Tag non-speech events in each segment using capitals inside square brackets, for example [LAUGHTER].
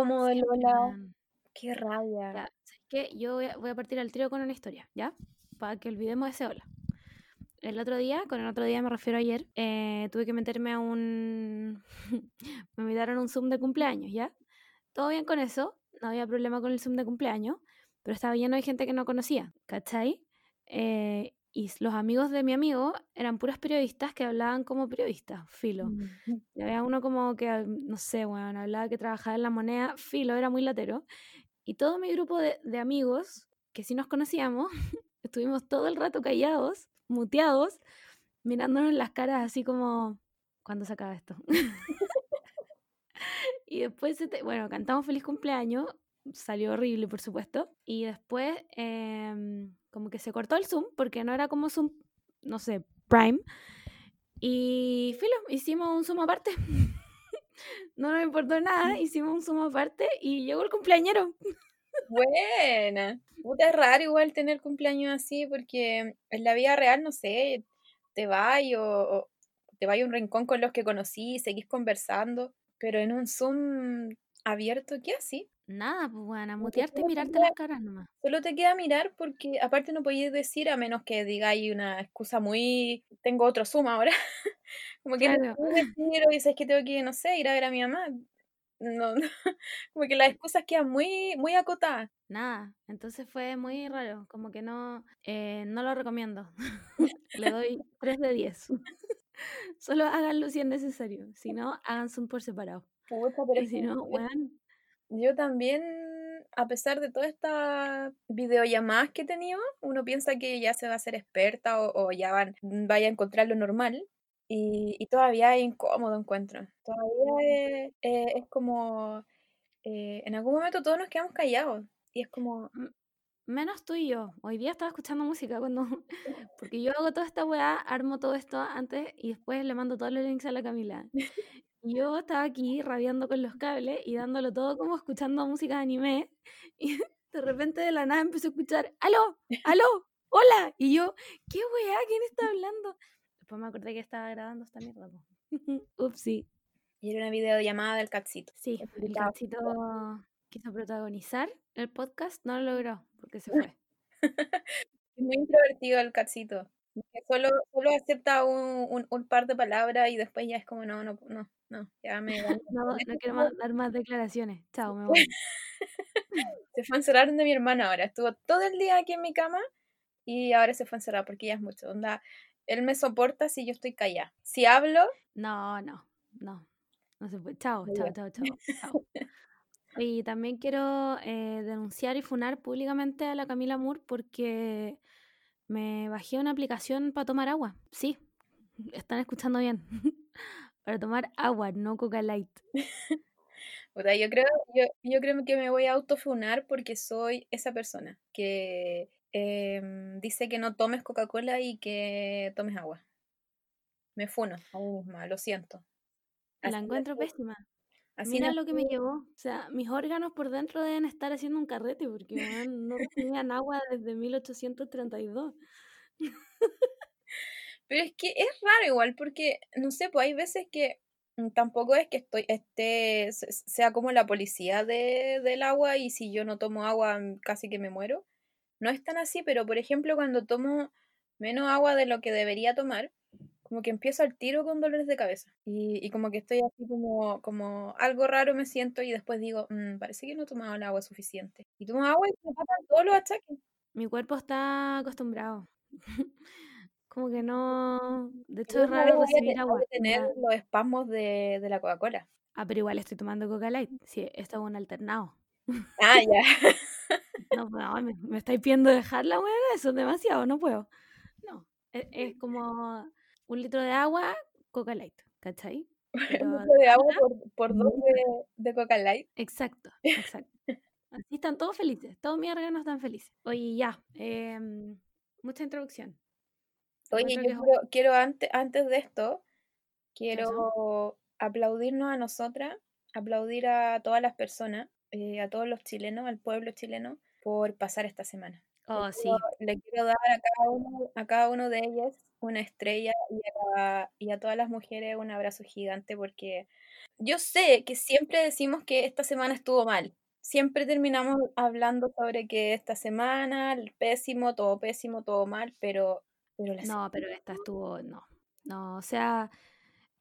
incómodo, Siempre, Lola. Qué rabia. Ya, ¿sabes qué? Yo voy a, voy a partir al trío con una historia, ¿ya? Para que olvidemos ese hola. El otro día, con el otro día me refiero a ayer, eh, tuve que meterme a un... [LAUGHS] me invitaron a un Zoom de cumpleaños, ¿ya? Todo bien con eso, no había problema con el Zoom de cumpleaños, pero estaba lleno de gente que no conocía, ¿cachai? Eh, y los amigos de mi amigo eran puros periodistas que hablaban como periodistas, filo. Y había uno como que, ah, no sé, bueno, hablaba que trabajaba en la moneda, filo, era muy latero. Y todo mi grupo de, de amigos, que sí nos conocíamos, [LAUGHS] estuvimos todo el rato callados, muteados, mirándonos en las caras así como, ¿cuándo se acaba esto? [LAUGHS] y después, se te- bueno, cantamos feliz cumpleaños, salió horrible, por supuesto. Y después, em, como que se cortó el Zoom, porque no era como Zoom, no sé, Prime. Y filo, hicimos un Zoom aparte. [LAUGHS] no nos importó nada, hicimos un Zoom aparte y llegó el cumpleañero. Buena. Puta, es raro igual tener cumpleaños así porque en la vida real, no sé, te vas o, o te vas a un rincón con los que conocí, seguís conversando, pero en un Zoom abierto, ¿qué así? Nada, pues bueno, mutearte y mirarte queda, las caras nomás. solo te queda mirar porque aparte no podías decir a menos que digáis una excusa muy... Tengo otro Zoom ahora. [LAUGHS] Como que no Claro. decir, oye, sabes que tengo que, no sé, ir a ver a mi mamá. No, no. [LAUGHS] Como que las excusas quedan muy, muy acotadas. Nada, entonces fue muy raro, como que no, eh, no lo recomiendo. [LAUGHS] Le doy 3 de 10. Solo háganlo si es necesario, si no, hagan Zoom por separado. Puta, pero Y es si no, weón, yo también, a pesar de todas estas videollamadas que he tenido, uno piensa que ya se va a hacer experta o, o ya van, vaya a encontrar lo normal. Y, y todavía es incómodo encuentro. Todavía es, eh, es como, eh, en algún momento todos nos quedamos callados. Y es como, menos tú y yo. Hoy día estaba escuchando música cuando, [LAUGHS] [LAUGHS] porque yo hago toda esta weá, armo todo esto antes y después le mando todos los links a la Camila. Y yo estaba aquí rabiando con los cables y dándolo todo como escuchando música de anime. [LAUGHS] Y de repente de la nada empecé a escuchar, ¡aló! ¡aló! ¡hola! Y yo, ¿qué weá? ¿Quién está hablando? Después me acordé que estaba grabando esta mierda. [LAUGHS] Upsi. y era una videollamada del catcito. Sí, el gatito quiso protagonizar el podcast, no lo logró porque se fue. Es [LAUGHS] muy introvertido el catcito. Que Solo, solo acepta un, un, un par de palabras y después ya es como, no, no, no, no, ya me. [LAUGHS] No, no quiero más- [LAUGHS] dar más declaraciones. Chao, me voy. [LAUGHS] se fue a encerrar donde mi hermana ahora. Estuvo todo el día aquí en mi cama y ahora se fue a encerrar porque ya es mucho. Onda, él me soporta si yo estoy callada. Si hablo, No, no, no. No se puede. Chao, chao, chao, chao. chao. Y también quiero eh, denunciar y funar públicamente a la Camila Moore porque me bajé una aplicación para tomar agua. Sí, están escuchando bien. [LAUGHS] para tomar agua, no Coca Light. [LAUGHS] Puta, yo creo, yo, yo creo que me voy a autofunar porque soy esa persona que em, dice que no tomes Coca-Cola y que tomes agua. Me funo misma, lo siento. La encuentro pésima. Así Mira lo que me llevó. O sea, mis órganos por dentro deben estar haciendo un carrete porque no recibían agua desde 1832. Pero es que es raro igual porque, no sé, pues hay veces que mm, tampoco es que estoy, esté, se- sea como la policía de, del agua y si yo no tomo agua mm, casi que me muero. No es tan así, pero por ejemplo cuando tomo menos agua de lo que debería tomar, como que empiezo al tiro con dolores de cabeza. Y, y como que estoy así como, como algo raro me siento y después digo, "Mm, parece que no he tomado el agua suficiente. Y tomo agua y me pasan todos los achaques. Mi cuerpo está acostumbrado. [LAUGHS] Como que no. De hecho, es raro recibir agua. a tener los espasmos de, de la Coca-Cola. Ah, pero igual estoy tomando Coca Light. Sí, esto es un alternado. Ah, ya. [LAUGHS] No, no, me, me estáis pidiendo dejarla, weón. Eso es demasiado, no puedo. No. Es, es [LAUGHS] como un litro de agua, Coca Light, ¿cachai? [LAUGHS] Un litro de agua por, por dos de, de Coca Light. exacto, exacto. [LAUGHS] Así están todos felices. Todos mis órganos están felices. Oye, ya. em, mucha introducción. Oye, yo es quiero, antes, antes de esto, quiero aplaudirnos a nosotras, aplaudir a todas las personas, eh, a todos los chilenos, al pueblo chileno, por pasar esta semana. Oh, sí. Le quiero dar a cada uno, a cada uno de ellos una estrella y a, y a todas las mujeres un abrazo gigante porque yo sé que siempre decimos que esta semana estuvo mal. Siempre terminamos hablando sobre que esta semana, el pésimo, todo pésimo, todo mal, pero... pero la No, pero esta estuvo, no. No, o sea,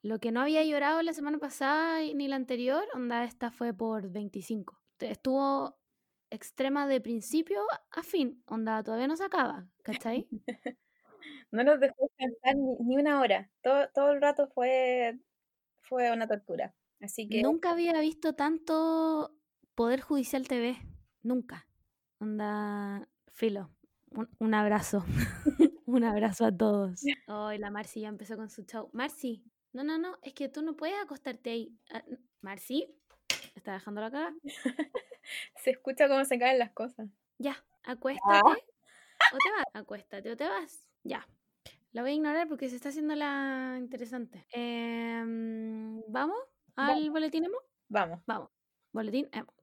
lo que no había llorado la semana pasada ni la anterior, onda, esta fue por 25. Te- Estuvo extrema de principio a fin, onda, todavía no se acaba, ¿cachai? [LAUGHS] No nos dejó descansar ni, ni una hora. Todo, todo el rato fue, fue una tortura. Así que Nunca había visto tanto Poder Judicial TV, nunca. Onda, filo, un, un abrazo, [LAUGHS] un abrazo a todos. [LAUGHS] Hoy la Marci ya empezó con su show. Marci, no, no, no, es que tú no puedes acostarte ahí. Ah, Marci, está dejando la cara. [LAUGHS] se escucha cómo se caen las cosas. Ya, acuéstate. O te vas, acuéstate o te vas. Ya. La voy a ignorar porque se está haciendo la interesante. Em, ¿Vamos al boletín emo? Vamos. Vamos. Boletín emo.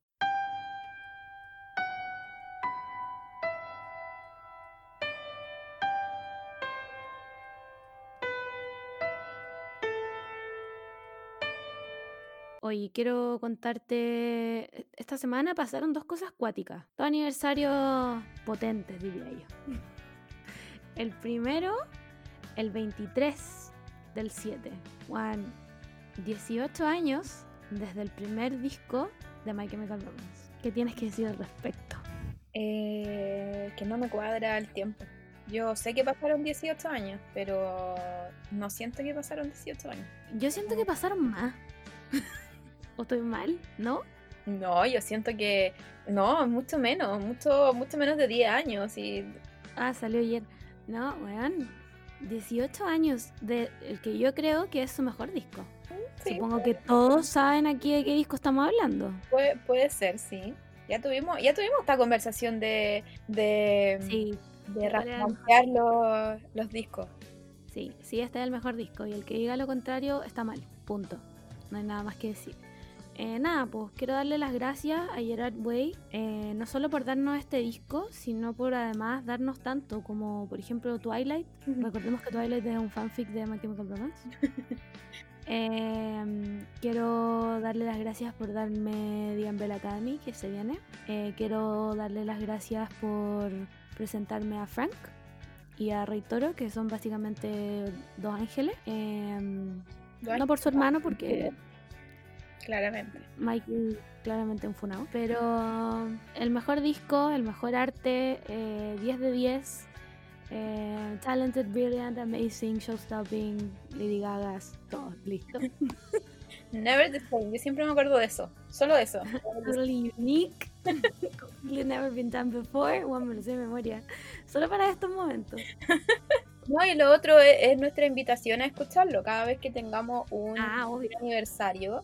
Oye, quiero contarte, e- esta semana pasaron dos cosas cuáticas, dos aniversarios potentes, diría yo. [LAUGHS] El primero, el 23 del 7, Juan, 18 años desde el primer disco de My Chemical Romance. ¿Qué tienes que decir al respecto? Eh, que no me cuadra el tiempo. Yo sé que pasaron 18 años, pero no siento que pasaron 18 años. Yo siento que pasaron más. [LAUGHS] ¿O estoy mal? ¿No? No, yo siento que no, mucho menos, mucho, mucho menos de 10 años. Y Ah, salió ayer. No, weón. 18 años de el que yo creo que es su mejor disco. sí, Supongo que todos saben aquí de qué disco estamos hablando. puede, puede ser, sí. Ya tuvimos, ya tuvimos esta conversación de, de, Sí, de ¿cuál era el mejor? rankear los, los discos. sí, sí, este es el mejor disco. Y el que diga lo contrario está mal. Punto. No hay nada más que decir. Eh, nada, pues quiero darle las gracias a Gerard Way, eh, no solo por darnos este disco, sino por además darnos tanto como, por ejemplo, Twilight. Recordemos que Twilight es un fanfic de My Chemical Romance. [LAUGHS] Em, quiero darle las gracias por darme The Umbrella Academy, que se viene. Eh, quiero darle las gracias por presentarme a Frank y a Rey Toro, que son básicamente dos ángeles. Em, no por su hermano, porque Claramente. Michael claramente un. Pero el mejor disco, el mejor arte, eh, 10 de 10. eh, talented, brilliant, amazing, showstopping, Lady Gagas, todo listo. [LAUGHS] Never the same. Yo siempre me acuerdo de eso. Solo de eso. Totally unique, completely never been done before. Bueno, me lo sé de memoria. Solo para estos momentos. [LAUGHS] No, y lo otro es, es nuestra invitación a escucharlo. Cada vez que tengamos un Ah, aniversario,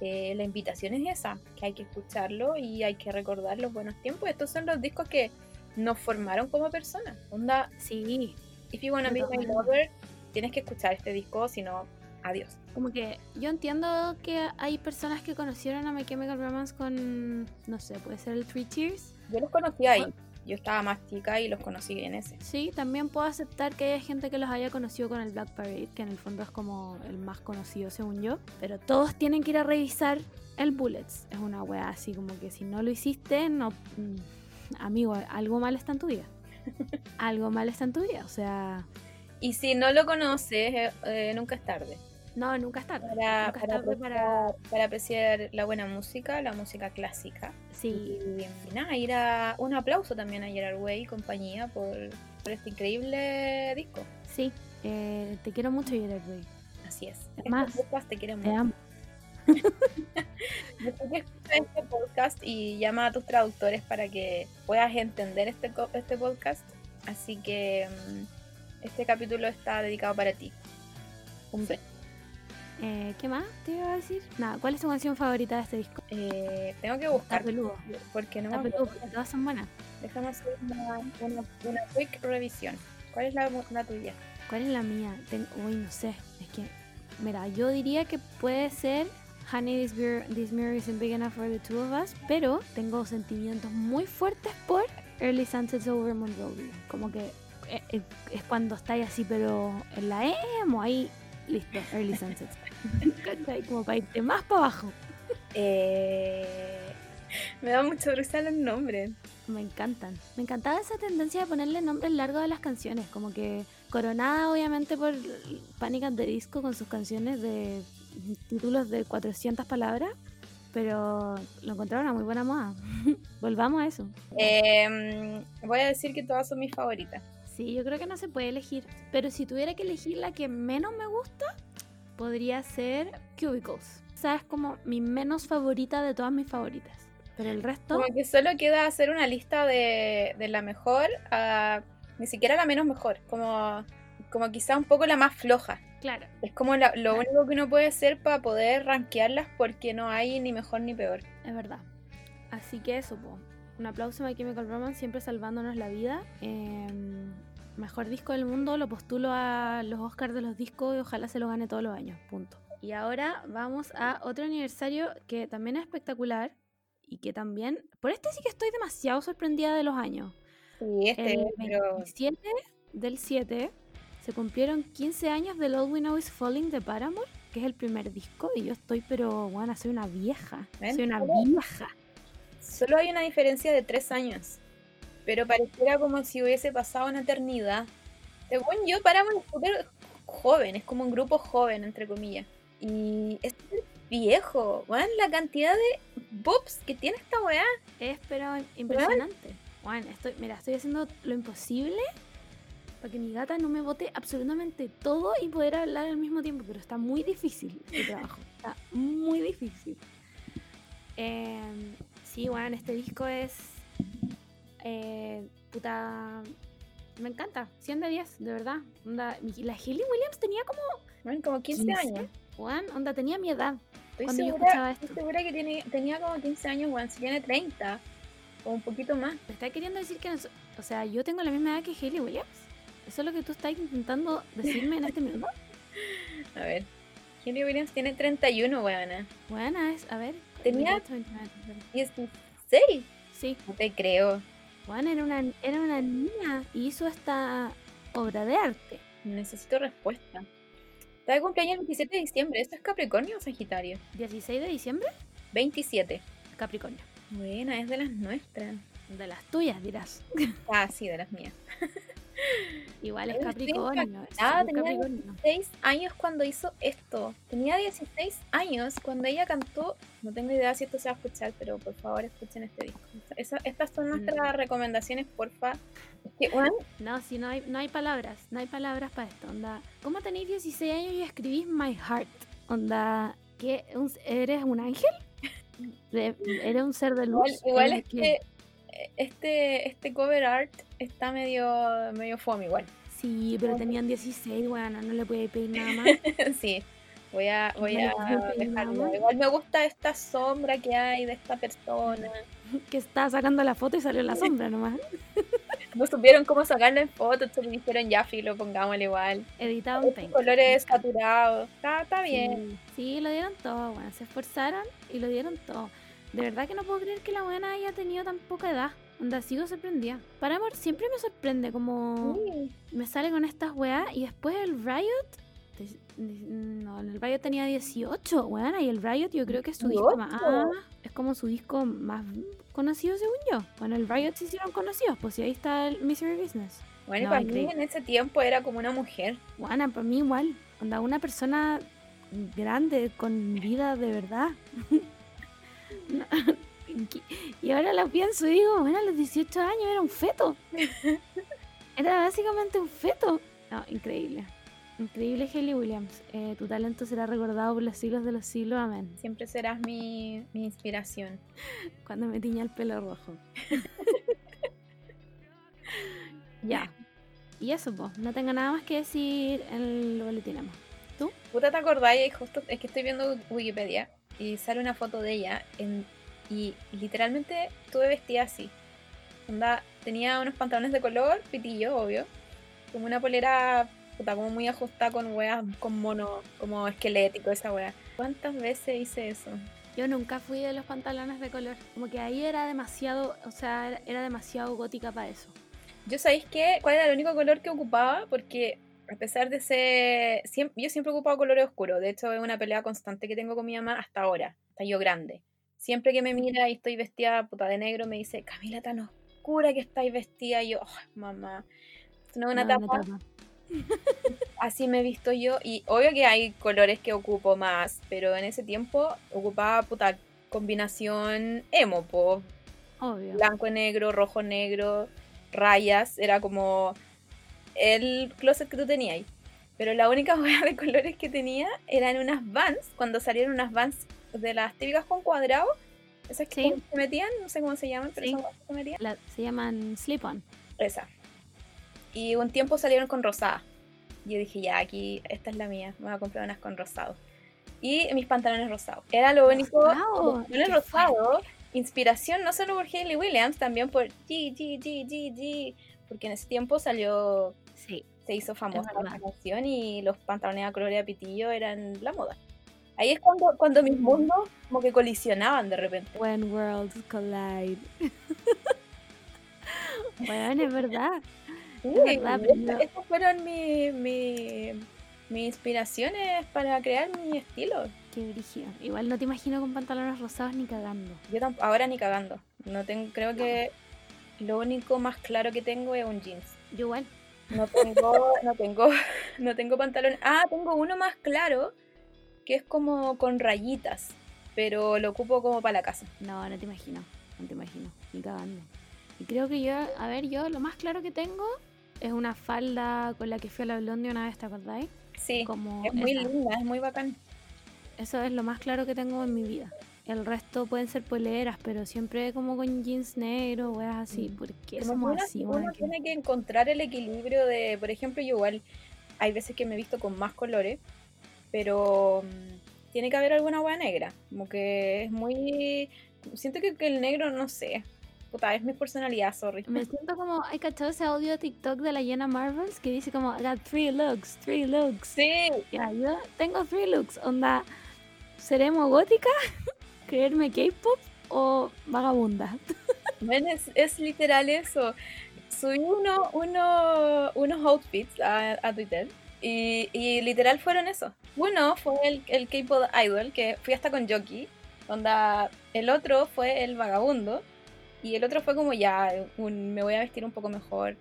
eh, la invitación es esa, que hay que escucharlo y hay que recordar los buenos tiempos. Estos son los discos que nos formaron como personas. Onda, Sí, If You Wanna Be My. Lover, tienes que escuchar este disco, si no, adiós. como que yo entiendo que hay personas que conocieron a My Chemical Romance con, no sé, puede ser el Three Tears. Yo los conocí ahí. Yo estaba más chica y los conocí en ese. Sí, también puedo aceptar que haya gente que los haya conocido con el Black Parade, que en el fondo es como el más conocido según yo. Pero todos tienen que ir a revisar el Bullets. Es una wea así como que si no lo hiciste, no... mm, Amigo, algo mal está en tu vida. [LAUGHS] algo mal está en tu vida. O sea, Y si no lo conoces, eh, eh, nunca es tarde. No, nunca es tarde. Para, nunca es para tarde para... apreciar, para apreciar la buena música, la música clásica. Sí, Y, nada, ir a un aplauso también a Gerard Way y compañía por, por este increíble disco. sí. Eh, te quiero mucho, Gerard Way. Así es. Más, te quiere Te mucho. amo. [LAUGHS] Que escuchas este podcast y llama a tus traductores para que puedas entender este, este podcast. Así que mm, este capítulo está dedicado para ti. Un beso. Eh, ¿Qué más te iba a decir? Nada, ¿cuál es tu canción favorita de este disco? Eh, tengo que buscar peludo. porque no peludo porque todas son buenas. Déjame hacer una, una, una quick revisión. ¿Cuál es la, la tuya? ¿Cuál es la mía? Tengo, uy, no sé. Es que, mira, yo diría que puede ser Honey, this, beer, this mirror isn't big enough for the two of us, pero tengo sentimientos muy fuertes por Early Sunsets Over Monrovia. Como que eh, eh, es cuando estáis así, pero en la emo, ahí, listo, Early. [LAUGHS] ¿Cachai? Como para irte más para abajo. Eh, me da mucho risa los nombres. Me encantan. Me encantaba esa tendencia de ponerle nombres largos a las canciones, como que coronada obviamente por Panic at the Disco con sus canciones de títulos de 400 palabras, pero lo encontraron a muy buena moda. [LAUGHS] Volvamos a eso. Em, voy a decir que todas son mis favoritas. Sí, yo creo que no se puede elegir, pero si tuviera que elegir la que menos me gusta, podría ser Cubicles. O sea, es como mi menos favorita de todas mis favoritas. Pero el resto... Como que solo queda hacer una lista de, de la mejor a ni siquiera la menos mejor, como, como quizá un poco la más floja. Claro. Es como la- lo único que uno puede hacer para poder rankearlas porque no hay ni mejor ni peor. Es verdad. Así que eso, po. Un aplauso a My Chemical Romance, siempre salvándonos la vida. Em, mejor disco del mundo, lo postulo a los Oscars de los discos y ojalá se lo gane todos los años. Punto. Y ahora vamos a otro aniversario que también es espectacular y que también. Por este sí que estoy demasiado sorprendida de los años. Sí, este, El pero 27 del 7 se cumplieron 15 años del All We Know Is Falling de Paramore, que es el primer disco, y yo estoy, pero bueno, soy una vieja. ¿Ven? Soy una vieja. solo hay una diferencia de tres años. Pero pareciera como si hubiese pasado una eternidad. Según yo, Paramount es súper joven, es como un grupo joven, entre comillas. Y es viejo. Bueno, la cantidad de bops que tiene esta weá. Es pero impresionante. Bueno, estoy, mira, estoy haciendo lo imposible para que mi gata no me bote absolutamente todo y poder hablar al mismo tiempo, pero está muy difícil este trabajo. [LAUGHS] Está muy difícil. Em, sí, bueno, este disco es. Eh, puta. Me encanta. 100 de 10, de verdad. Onda, la Hayley Williams tenía como. Bueno, como 15, 15. años. Juan, onda, tenía mi edad. Estoy Cuando yo segura, escuchaba esto. estoy segura que tiene, tenía como 15 años, weón. Si tiene 30 o un poquito más. ¿Me está queriendo decir que, nos- o sea, yo tengo la misma edad que Hayley Williams? ¿Eso es lo que tú estás intentando decirme en este minuto? [LAUGHS] A ver. Henry Williams tiene 31, weona. Buena es, a ver. Tenía 29, 16. Sí, No te creo. Juan era una, era una niña y hizo esta obra de arte. Necesito respuesta. Está de cumpleaños el 27 de diciembre. ¿Esto es Capricornio o Sagitario? 16 de diciembre, 27. Capricornio. Buena, es de las nuestras. De las tuyas, dirás. Ah, sí, de las mías. [LAUGHS] [LAUGHS] Igual es Capricornio. súper tenía Capricornio. 16 años cuando hizo esto. Tenía 16 años cuando ella cantó. No tengo idea si esto se va a escuchar, pero por favor escuchen este disco. Esa- estas son nuestras recomendaciones, porfa. Weón, [LAUGHS] No, si no hay, no hay palabras, no hay palabras para esto. Onda, ¿cómo tenéis 16 años y escribís My Heart? Onda, ¿qué? ¿Un- ¿Eres un ángel? [LAUGHS] De- ¿Eres un ser de luz? Igual, igual ¿Eres es qué? que este, este cover art está medio, medio fome igual. Sí, pero tenían 16, bueno, no le puede pedir nada más. [LAUGHS] sí, voy a, voy No dejarlo. Igual me gusta esta sombra que hay de esta persona. [LAUGHS] que estaba sacando la foto y salió la sombra nomás. [LAUGHS] No supieron cómo sacarlo en foto, entonces dijeron ya, filo, pongámosle igual. Editado en Estos Paint. colores saturados. Está, está bien. Sí, sí, lo dieron todo, bueno, se esforzaron y lo dieron todo. De verdad que no puedo creer que la buena haya tenido tan poca edad. Onda, sigo sorprendida. Paramore siempre me sorprende como Sí. me sale con estas weas y después el Riot. No, el Riot tenía 18, weón, y el Riot yo creo que es su disco más. 18. Es como su disco más conocido según yo. Bueno, el Riot se hicieron conocidos, pues ahí está el Misery Business. Bueno, y No, para mí en ese tiempo era como una mujer. Bueno, para mí igual. Onda, una persona grande, con vida de verdad. [LAUGHS] [LAUGHS] No, y- ahora la pienso y digo, bueno, a los 18 años era un feto. [LAUGHS] Era básicamente un feto. No, increíble. Increíble Hayley Williams. Eh, tu talento será recordado por los siglos de los siglos. Amén. Siempre serás mi, mi inspiración. [LAUGHS] Cuando me tiña el pelo rojo. ya. Y eso, pues. No tengo nada más que decir en el boletín. Emma. Puta, ¿te acordáis? Justo es que estoy viendo Wikipedia y sale una foto de ella en- y literalmente estuve vestida así. Onda, tenía unos pantalones de color, pitillo, obvio. Como una polera, puta, como muy ajustada con weas, con mono, como esquelético, esa wea. ¿Cuántas veces hice eso? Yo nunca fui de los pantalones de color. Como que ahí era demasiado, o sea, era, demasiado gótica para eso. Yo sabéis qué, cuál era el único color que ocupaba, porque a pesar de ser, siempre, yo siempre he ocupado colores oscuros. De hecho, es una pelea constante que tengo con mi mamá hasta ahora, hasta yo grande. Siempre que me mira y estoy vestida puta de negro, me dice, Camila, tan oscura que estáis vestida. Y yo, "Ay, mamá, esto no es una No, tapa. [LAUGHS] Así me he visto yo. Y obvio que hay colores que ocupo más, pero en ese tiempo ocupaba puta combinación emo, po. Obvio. Blanco y negro, rojo negro, rayas. Era como el closet que tú tenías. Pero la única [LAUGHS] hueá de colores que tenía eran unas vans, cuando salieron unas vans de las típicas con cuadrado. Esas que Sí. se metían, no sé cómo se llaman, pero Sí. esas se metían. La- se llaman slip-on. Esa. Y un tiempo salieron con rosada. Yo dije, ya, aquí, esta es la mía. Me voy a comprar unas con rosado. Y mis pantalones rosados. Era lo único. Los pantalones rosados. Inspiración no solo por Hayley Williams, también por G, G, G, G, G. Porque en ese tiempo salió. Sí. Se hizo famosa la canción y los pantalones a color a pitillo eran la moda. Ahí es cuando, cuando mis mundos como que colisionaban de repente. When worlds collide. [LAUGHS] bueno, es verdad. Sí, Es verdad, pero estas fueron mi, mi- mis inspiraciones para crear mi estilo. Qué brígido. Igual no te imagino con pantalones rosados ni cagando. Yo tamp- ahora ni cagando. No tengo, creo que lo único más claro que tengo es un jeans. Yo igual. No tengo, no tengo, [LAUGHS] no tengo pantalón. Ah, tengo uno más claro que es como con rayitas, pero lo ocupo como para la casa. No, no te imagino. No te imagino. Ni cagando. Y creo que yo, a ver, yo lo más claro que tengo es una falda con la que fui a la una vez, ¿te acordáis? Sí, Como es muy esa. linda, es muy bacán. Eso es lo más claro que tengo en mi vida. El resto pueden ser poleras, pero siempre como con jeans negros, weas así. Mm. ¿Por qué somos así, uno? Que- tiene que encontrar el equilibrio de, por ejemplo, yo igual hay veces que me he visto con más colores, pero mm, tiene que haber alguna hueá negra. Como que es muy. Siento que, que el negro, no sé. Puta, es mi personalidad, sorry. Me [LAUGHS] siento como, ¿hay cachado ese audio de TikTok de la Jenna Marbles que dice como, I got three looks, three looks? Sí, Ya, yo tengo three looks, onda, ¿seremos gótica? [LAUGHS] ¿Creerme K-pop o vagabunda? [LAUGHS] men, es, es literal eso. Subí uno, uno, unos outfits a, a Twitter y, y literal fueron eso. Uno fue el, el K-pop idol, que fui hasta con Jockey. Onda, el otro fue el vagabundo. Y el otro fue como ya, un- me voy a vestir un poco mejor.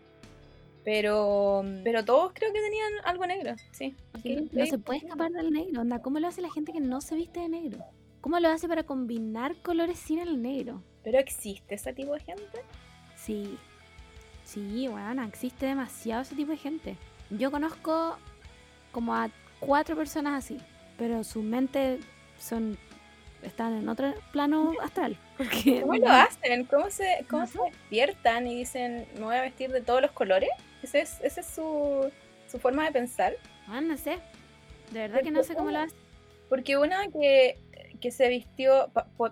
Pero, pero todos creo que tenían algo negro, sí. Sí, no se puede escapar del negro, onda, ¿cómo lo hace la gente que no se viste de negro? ¿Cómo lo hace para combinar colores sin el negro? Pero existe ese tipo de gente. Sí, sí, bueno, existe demasiado ese tipo de gente. Yo conozco como a cuatro personas así, pero su mente son están en otro plano [LAUGHS] astral. Porque ¿Cómo lo hacen? ¿Cómo se, cómo No se despiertan y dicen, me voy a vestir de todos los colores? Esa es, esa es su, su forma de pensar. Ah, no sé. De verdad que no sé cómo lo hace. Porque una que, que se vistió,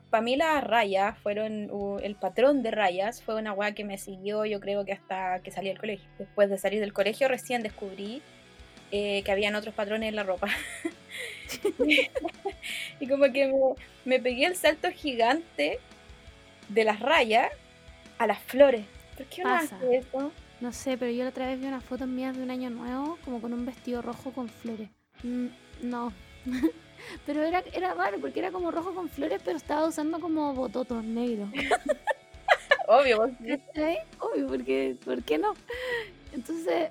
para mí las rayas fueron, uh, el patrón de rayas fue una weá que me siguió yo creo que hasta que salí del colegio. Después de salir del colegio recién descubrí eh, que habían otros patrones en la ropa. [LAUGHS] y como que me, me pegué el salto gigante de las rayas a las flores. ¿Por qué uno Pasa. hace eso? No sé, pero yo la otra vez vi unas fotos mías de un año nuevo, como con un vestido rojo con flores. Mm, no. [LAUGHS] pero era, era raro, porque era como rojo con flores, pero estaba usando como bototos negros. [LAUGHS] Obvio. Obvio, porque ¿por qué no? Entonces,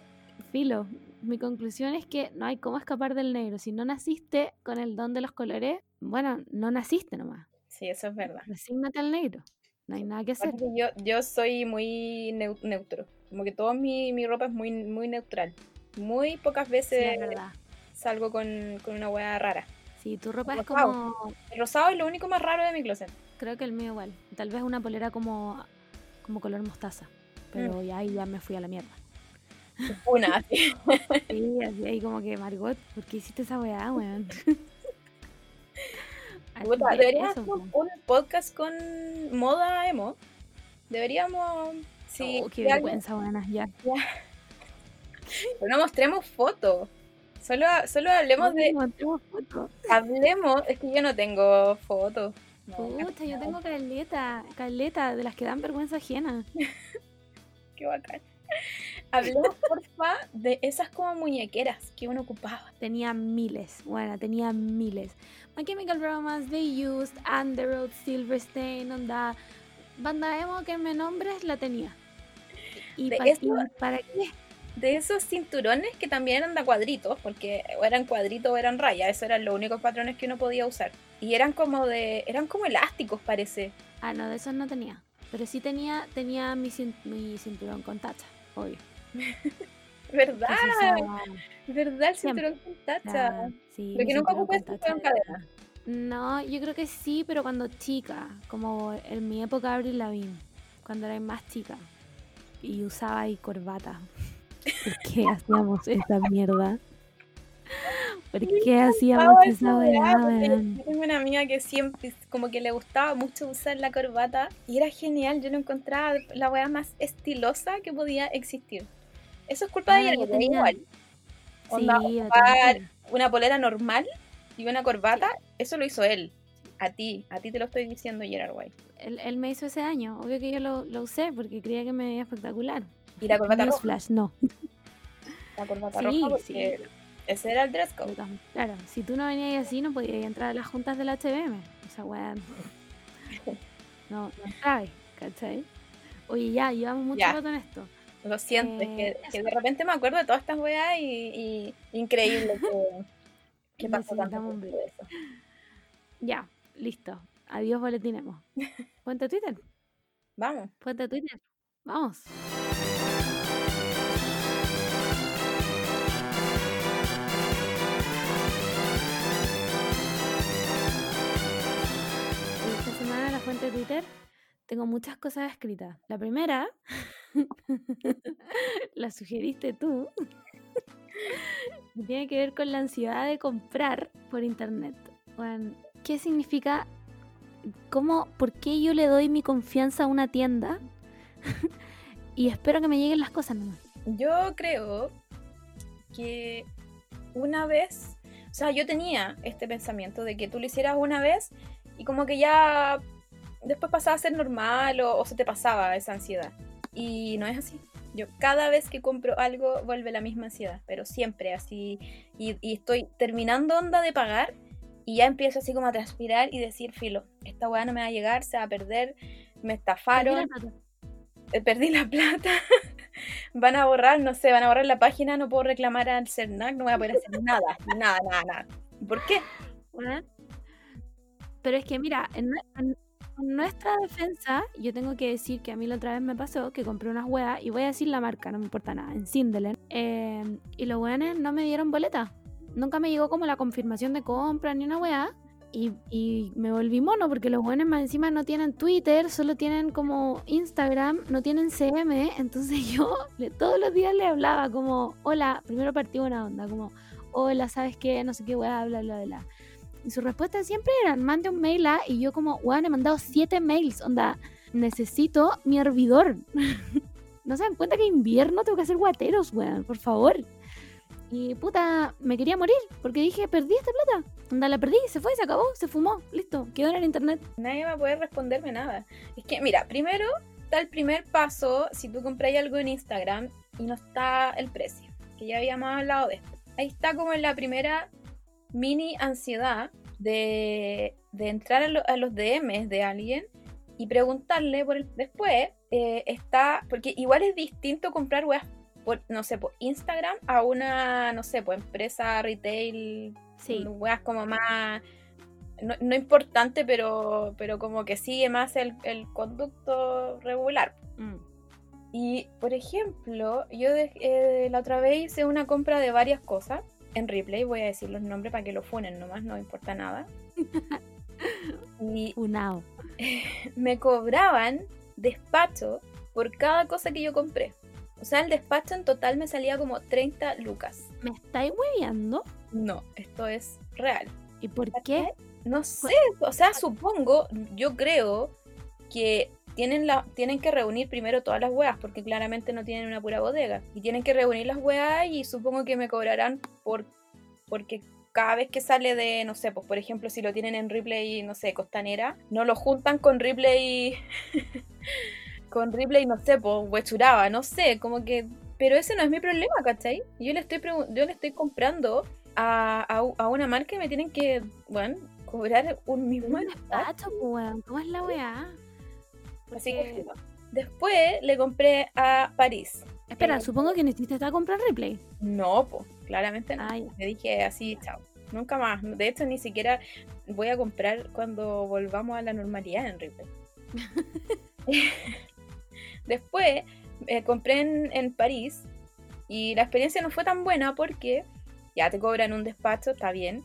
filo, mi conclusión es que no hay cómo escapar del negro. Si no naciste con el don de los colores, bueno, no naciste nomás. sí, eso es verdad. Resígnate al negro. No hay nada que hacer. Yo, yo soy muy neu- neutro. Como que toda mi, mi ropa es muy, muy neutral. Muy pocas Sí, veces es verdad. salgo con, con una hueá rara. Sí, tu ropa es como El rosado es lo único más raro de mi closet. Creo que el mío igual. Tal vez una polera como, como color mostaza. Pero Mm. ya ahí ya me fui a la mierda. Una, [LAUGHS] así. Sí, así ahí como que, Margot, ¿por qué hiciste esa weá, weón? [LAUGHS] Puta, Deberíamos hacer un, po. un podcast con moda emo. Deberíamos. Sí, Oh, qué vergüenza, buenas, ya. [LAUGHS] pero no mostremos fotos. Solo, solo hablemos de. No tengo fotos. Hablemos. Es que yo no tengo fotos. Pucha, yo tengo caleta, caleta, de las que dan vergüenza ajena. [LAUGHS] Qué bacán. Hablemos, porfa, de esas como muñequeras que uno ocupaba. Tenía miles, bueno, tenía miles. My Chemical Romance, They Used, Underoath, Silverstein, onda. Banda emo que me nombres la tenía. ¿Y De pa- eso- y para qué? De esos cinturones que también eran de cuadritos, porque o eran cuadritos o eran rayas, esos eran los únicos patrones que uno podía usar. Y eran como de, eran como elásticos parece. Ah, no, de esos no tenía. Pero sí tenía, tenía mi, mi cinturón con tacha, obvio. [LAUGHS] ¿Verdad? ¿Verdad? El Siempre. cinturón con tacha. Ah, sí, Pero mi que nunca ocupé cinturón cadena. No, yo creo que sí, pero cuando chica, como en mi época Avril Lavigne, cuando era más chica y usaba ahí corbata. ¿Por qué hacíamos esa mierda? ¿Por qué hacíamos esa? Yo tengo una amiga que siempre, como que le gustaba mucho usar la corbata y era genial. Yo lo encontraba la weá más estilosa que podía existir. Eso es culpa Ah, de ella, yo que tenía- igual. Sí, Onda, también. una polera normal y una corbata, eso lo hizo él. A ti, a ti te lo estoy diciendo, Gerard White. Él, él me hizo ese año. Obvio que yo lo, lo usé porque creía que me veía espectacular. Y la corbata roja. Newsflash, no. [LAUGHS] La corbata Sí, roja, porque ese era el dress code. Claro, si tú no venías así, no podías entrar a las juntas del HBM. Esa weá. [LAUGHS] No, no entrabas, ¿cachai? Oye, ya, llevamos mucho Ya. rato en esto. Lo siento, es Eh, que, que de repente me acuerdo de todas estas weas y, y increíble que, [LAUGHS] que pasó tanto de eso. Ya, listo. Adiós, boletinemos. Cuenta Twitter. Vamos. Cuenta Twitter. Vamos. Fuente de Twitter tengo muchas cosas escritas. La primera, [LAUGHS] la sugeriste tú, tiene que ver con la ansiedad de comprar por internet. Bueno, ¿Qué significa? ¿Cómo, ¿Por qué yo le doy mi confianza a una tienda [LAUGHS] y espero que me lleguen las cosas nomás? Yo creo que una vez, o sea, yo tenía este pensamiento de que tú lo hicieras una vez y como que ya después pasaba a ser normal o, o se te pasaba esa ansiedad. Y no es así. Yo cada vez que compro algo vuelve la misma ansiedad, pero siempre así. Y, y estoy terminando onda de pagar y ya empiezo así como a transpirar y decir, filo, esta weá no me va a llegar, se va a perder, me estafaron, eh, perdí la plata, [LAUGHS] van a borrar, no sé, van a borrar la página, no puedo reclamar al CERNAC, no voy a poder hacer nada, nada, nada, nada. ¿Por qué? Pero es que mira, en, en- en nuestra defensa, yo tengo que decir que a mí la otra vez me pasó que compré unas weas, y voy a decir la marca, no me importa nada, en Sindelen, eh, y los weones no me dieron boleta. Nunca me llegó como la confirmación de compra ni una wea. Y, me volví mono porque los weones más encima no tienen Twitter, solo tienen como Instagram, no tienen CM. Entonces [LAUGHS] yo le- todos los días le hablaba como, hola, primero partí una onda, como, hola, ¿sabes qué? No sé qué wea, bla, bla, bla. Y su respuesta siempre eran, mande un mail a, y yo como, weón, he mandado siete mails, onda, necesito mi hervidor. [LAUGHS] ¿No se dan cuenta que invierno tengo que hacer guateros, weón? Por favor. Y puta, me quería morir, porque dije, perdí esta plata. Onda, la perdí, se fue, se acabó, se fumó, listo, quedó en el internet. Nadie va a poder responderme nada. Es que, mira, primero está el primer paso si tú compras algo en Instagram y no está el precio, que ya habíamos hablado de esto. Ahí está como en la primera mini ansiedad de, de entrar a, lo- a los DMs de alguien y preguntarle por el, después. eh, está, porque igual es distinto comprar weas por, no sé, por Instagram a una, no sé, por empresa retail Sí, weas como más no, no importante pero pero como que sigue más el, el conducto regular mm, y por ejemplo yo de- eh, la otra vez hice una compra de varias cosas en replay voy a decir los nombres para que lo funen nomás no importa nada [LAUGHS] y unao. [LAUGHS] me cobraban despacho por cada cosa que yo compré o sea el despacho en total me salía como 30 lucas ¿Me estáis hueveando? no esto es real ¿Y por qué? No sé, o sea, supongo, yo creo que tienen, la, tienen que reunir primero todas las weas, porque claramente no tienen una pura bodega. Y tienen que reunir las weas y supongo que me cobrarán por porque cada vez que sale de, no sé, pues por ejemplo, si lo tienen en replay, no sé, costanera, no lo juntan con replay, [LAUGHS] con replay, no sé, pues huechuraba, no sé, como que, pero ese no es mi problema, ¿cachai? Yo le estoy, yo le estoy comprando a, a, una marca y me tienen que, bueno, cobrar un mismo pues, ¿cómo es la weá? Así que después le compré a París. Espera, supongo que necesitas comprar replay. No, pues, claramente no. Me dije así, chao. Nunca más. De hecho, ni siquiera voy a comprar cuando volvamos a la normalidad en replay. [LAUGHS] Después eh, compré en, en, París y la experiencia no fue tan buena porque ya te cobran un despacho, está bien.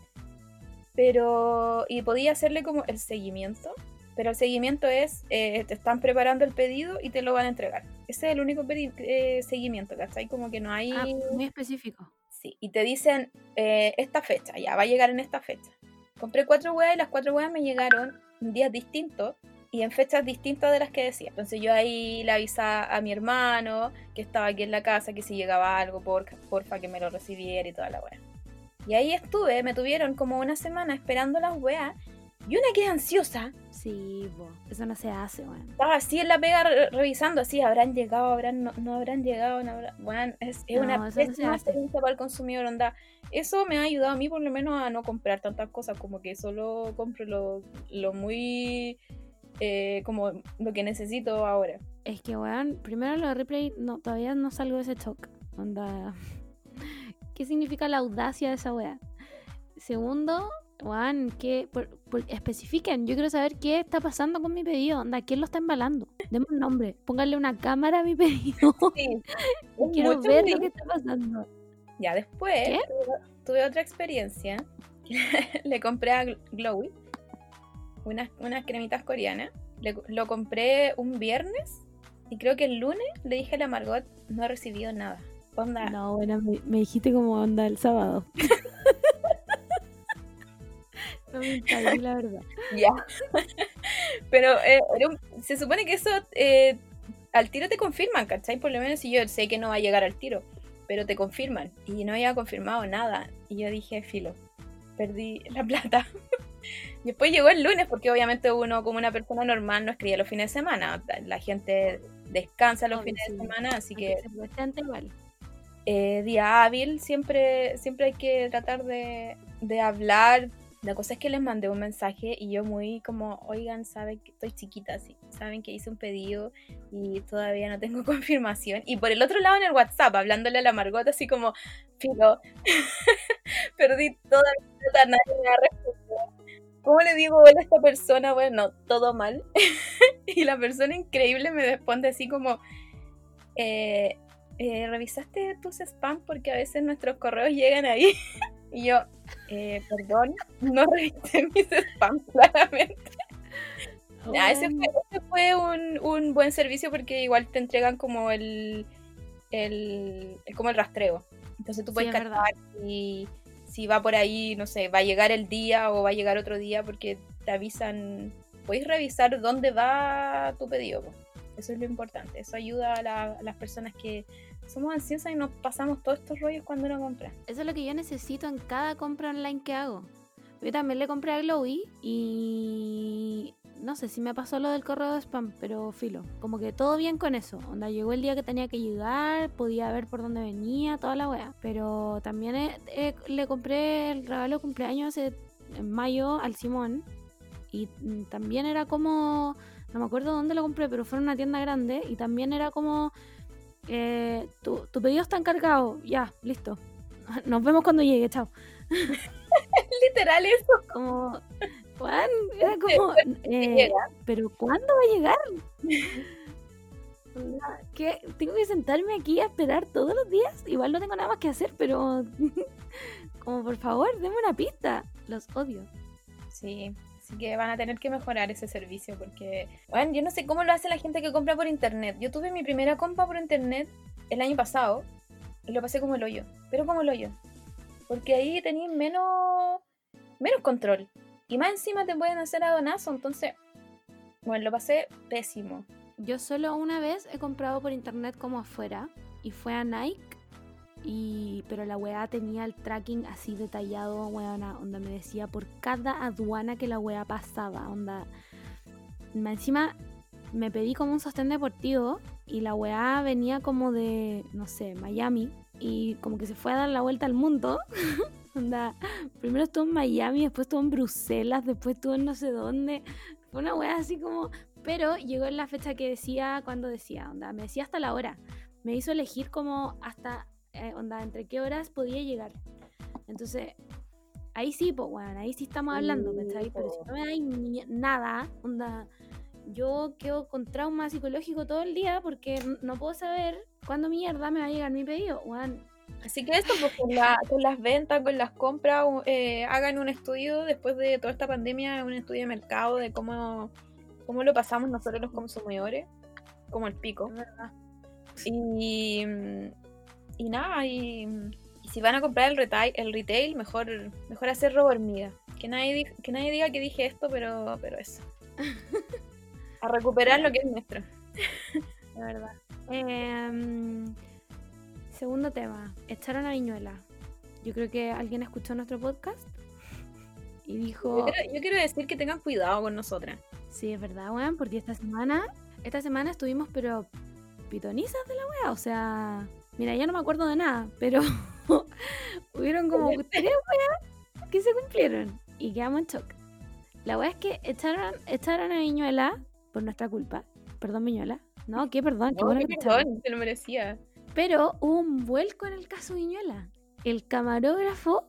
Pero, y podía hacerle como el seguimiento pero el seguimiento es, eh, te están preparando el pedido y te lo van a entregar. Ese es el único eh, seguimiento, ¿cachai? Como que no hay... Ah, muy específico. Sí, y te dicen eh, esta fecha, ya va a llegar en esta fecha. Compré cuatro huevas y las cuatro huevas me llegaron en días distintos y en fechas distintas de las que decía. Entonces yo ahí le avisaba a mi hermano que estaba aquí en la casa que si llegaba algo, por, porfa que me lo recibiera y toda la hueá. Y ahí estuve, me tuvieron como una semana esperando las huevas y una que es ansiosa. Sí, eso no se hace, bueno. Estaba así en la pega revisando, así, habrán llegado, habrán, no, habrán llegado, no Bueno, es, una pésima experiencia para el consumidor, onda. Eso me ha ayudado a mí por lo menos a no comprar tantas cosas, como que solo compro lo, lo muy... Eh, como lo que necesito ahora. Es que, weón, primero lo de replay, no, todavía no salgo de ese shock. Onda. [LAUGHS] ¿Qué significa la audacia de esa weá? Segundo, Juan, que especifiquen, yo quiero saber qué está pasando con mi pedido, onda, quién lo está embalando. Deme un nombre, pónganle una cámara a mi pedido. [LAUGHS] Sí, [LAUGHS] quiero ver lo que está pasando. Ya después tuve, otra experiencia. [LAUGHS] Le compré a Glowy unas, unas cremitas coreanas. lo compré un viernes y creo que el lunes le dije a la Margot, no he recibido nada. Onda. No, bueno, me, me dijiste como onda el sábado. [LAUGHS] La verdad. Ya. [LAUGHS] Pero eh, se supone que eso eh, al tiro te confirman, ¿cachai? Por lo menos si yo sé que no va a llegar al tiro, pero te confirman. Y no había confirmado nada. Y yo dije, filo, perdí la plata. [LAUGHS] Después llegó el lunes, porque obviamente uno, como una persona normal, no escribe los fines de semana. La gente descansa los fines de semana, así que. Bastante igual. Eh, día hábil, siempre, siempre hay que tratar de, de hablar, la cosa es que les mandé un mensaje y yo muy como, oigan, saben que estoy chiquita, sí, saben que hice un pedido y todavía no tengo [LAUGHS] confirmación. Y por el otro lado en el WhatsApp, hablándole a la Margot así como, filo, [LAUGHS] perdí toda mi plata, nadie me ha respondido. ¿Cómo le digo a esta persona? Bueno, todo mal. [LAUGHS] y la persona increíble me responde así como, eh, eh, ¿revisaste tus spam? Porque a veces nuestros correos llegan ahí. Y yo, eh, perdón, [LAUGHS] no revisé mis spam claramente. [LAUGHS] ese fue, un, buen servicio porque igual te entregan como el, el, como el rastreo. Entonces tú puedes cargar y si va por ahí, no sé, va a llegar el día o va a llegar otro día porque te avisan, puedes revisar dónde va tu pedido. Eso es lo importante. Eso ayuda a las personas que somos ansiosas y nos pasamos todos estos rollos cuando uno compra. Eso es lo que yo necesito en cada compra online que hago. Yo también le compré a Glowy y no sé si me pasó lo del correo de spam, pero filo, como que todo bien con eso. Onda, llegó el día que tenía que llegar, podía ver por dónde venía, toda la wea. Pero también le compré el regalo de cumpleaños en mayo al Simón y mm, también era como, no me acuerdo dónde lo compré, pero fue en una tienda grande y también era como eh, tu, pedido está encargado, ya, listo. [LAUGHS] Nos vemos cuando llegue, chao. [LAUGHS] Literal eso. Como, Juan, era como, eh, pero ¿cuándo va a llegar? [LAUGHS] ¿Qué? ¿Tengo que sentarme aquí a esperar todos los días? Igual no tengo nada más que hacer, pero como por favor, denme una pista. Los odio. Sí, Así que van a tener que mejorar ese servicio porque, bueno, yo no sé cómo lo hace la gente que compra por internet. Yo tuve mi primera compra por internet el año pasado y lo pasé como el hoyo, pero como el hoyo. Porque ahí tenéis menos, menos control. Y más encima te pueden hacer adonazo, entonces, bueno, lo pasé pésimo. Yo solo una vez he comprado por internet como afuera y fue a Nike Pero la weá tenía el tracking así detallado, weona, onda me decía por cada aduana que la weá pasaba, onda. Encima me pedí como un sostén deportivo y la weá venía como de, no sé, Miami y como que se fue a dar la vuelta al mundo. [LAUGHS] onda, primero estuvo en Miami, después estuvo en Bruselas, después estuvo en no sé dónde. Fue una weá así como... Pero llegó en la fecha que decía, cuando decía, onda, me decía hasta la hora. Me hizo elegir como hasta eh, onda, entre qué horas podía llegar. Entonces, ahí sí, pues, bueno, ahí sí estamos hablando, ¿cachai? Pero si no me dais nada, onda, yo quedo con trauma psicológico todo el día porque no puedo saber cuándo mierda me va a llegar mi pedido, bueno. Así que esto, pues con, las ventas, con las compras, eh, hagan un estudio después de toda esta pandemia, un estudio de mercado de cómo, cómo lo pasamos nosotros los consumidores, como el pico. ¿verdad? Y, y nada, y, si van a comprar el retail, el retail mejor, mejor hacer robo hormiga. Que nadie, que nadie diga que dije esto, pero, pero eso. [LAUGHS] a recuperar lo que es nuestro. [LAUGHS] La verdad. Em, segundo tema, echaron a Viñuela. Yo creo que alguien escuchó nuestro podcast y dijo... Yo quiero, decir que tengan cuidado con nosotras. Sí, es verdad, weón, porque esta semana, esta semana estuvimos pero pitonizas de la wea, o sea, Mira, ya no me acuerdo de nada, pero [LAUGHS] hubieron como tres weas que se cumplieron y quedamos en shock. La wea es que echaron, echaron a Viñuela por nuestra culpa. Perdón, Viñuela. No, qué perdón, qué bueno que perdón, se lo merecía. Pero hubo un vuelco en el caso Viñuela. El camarógrafo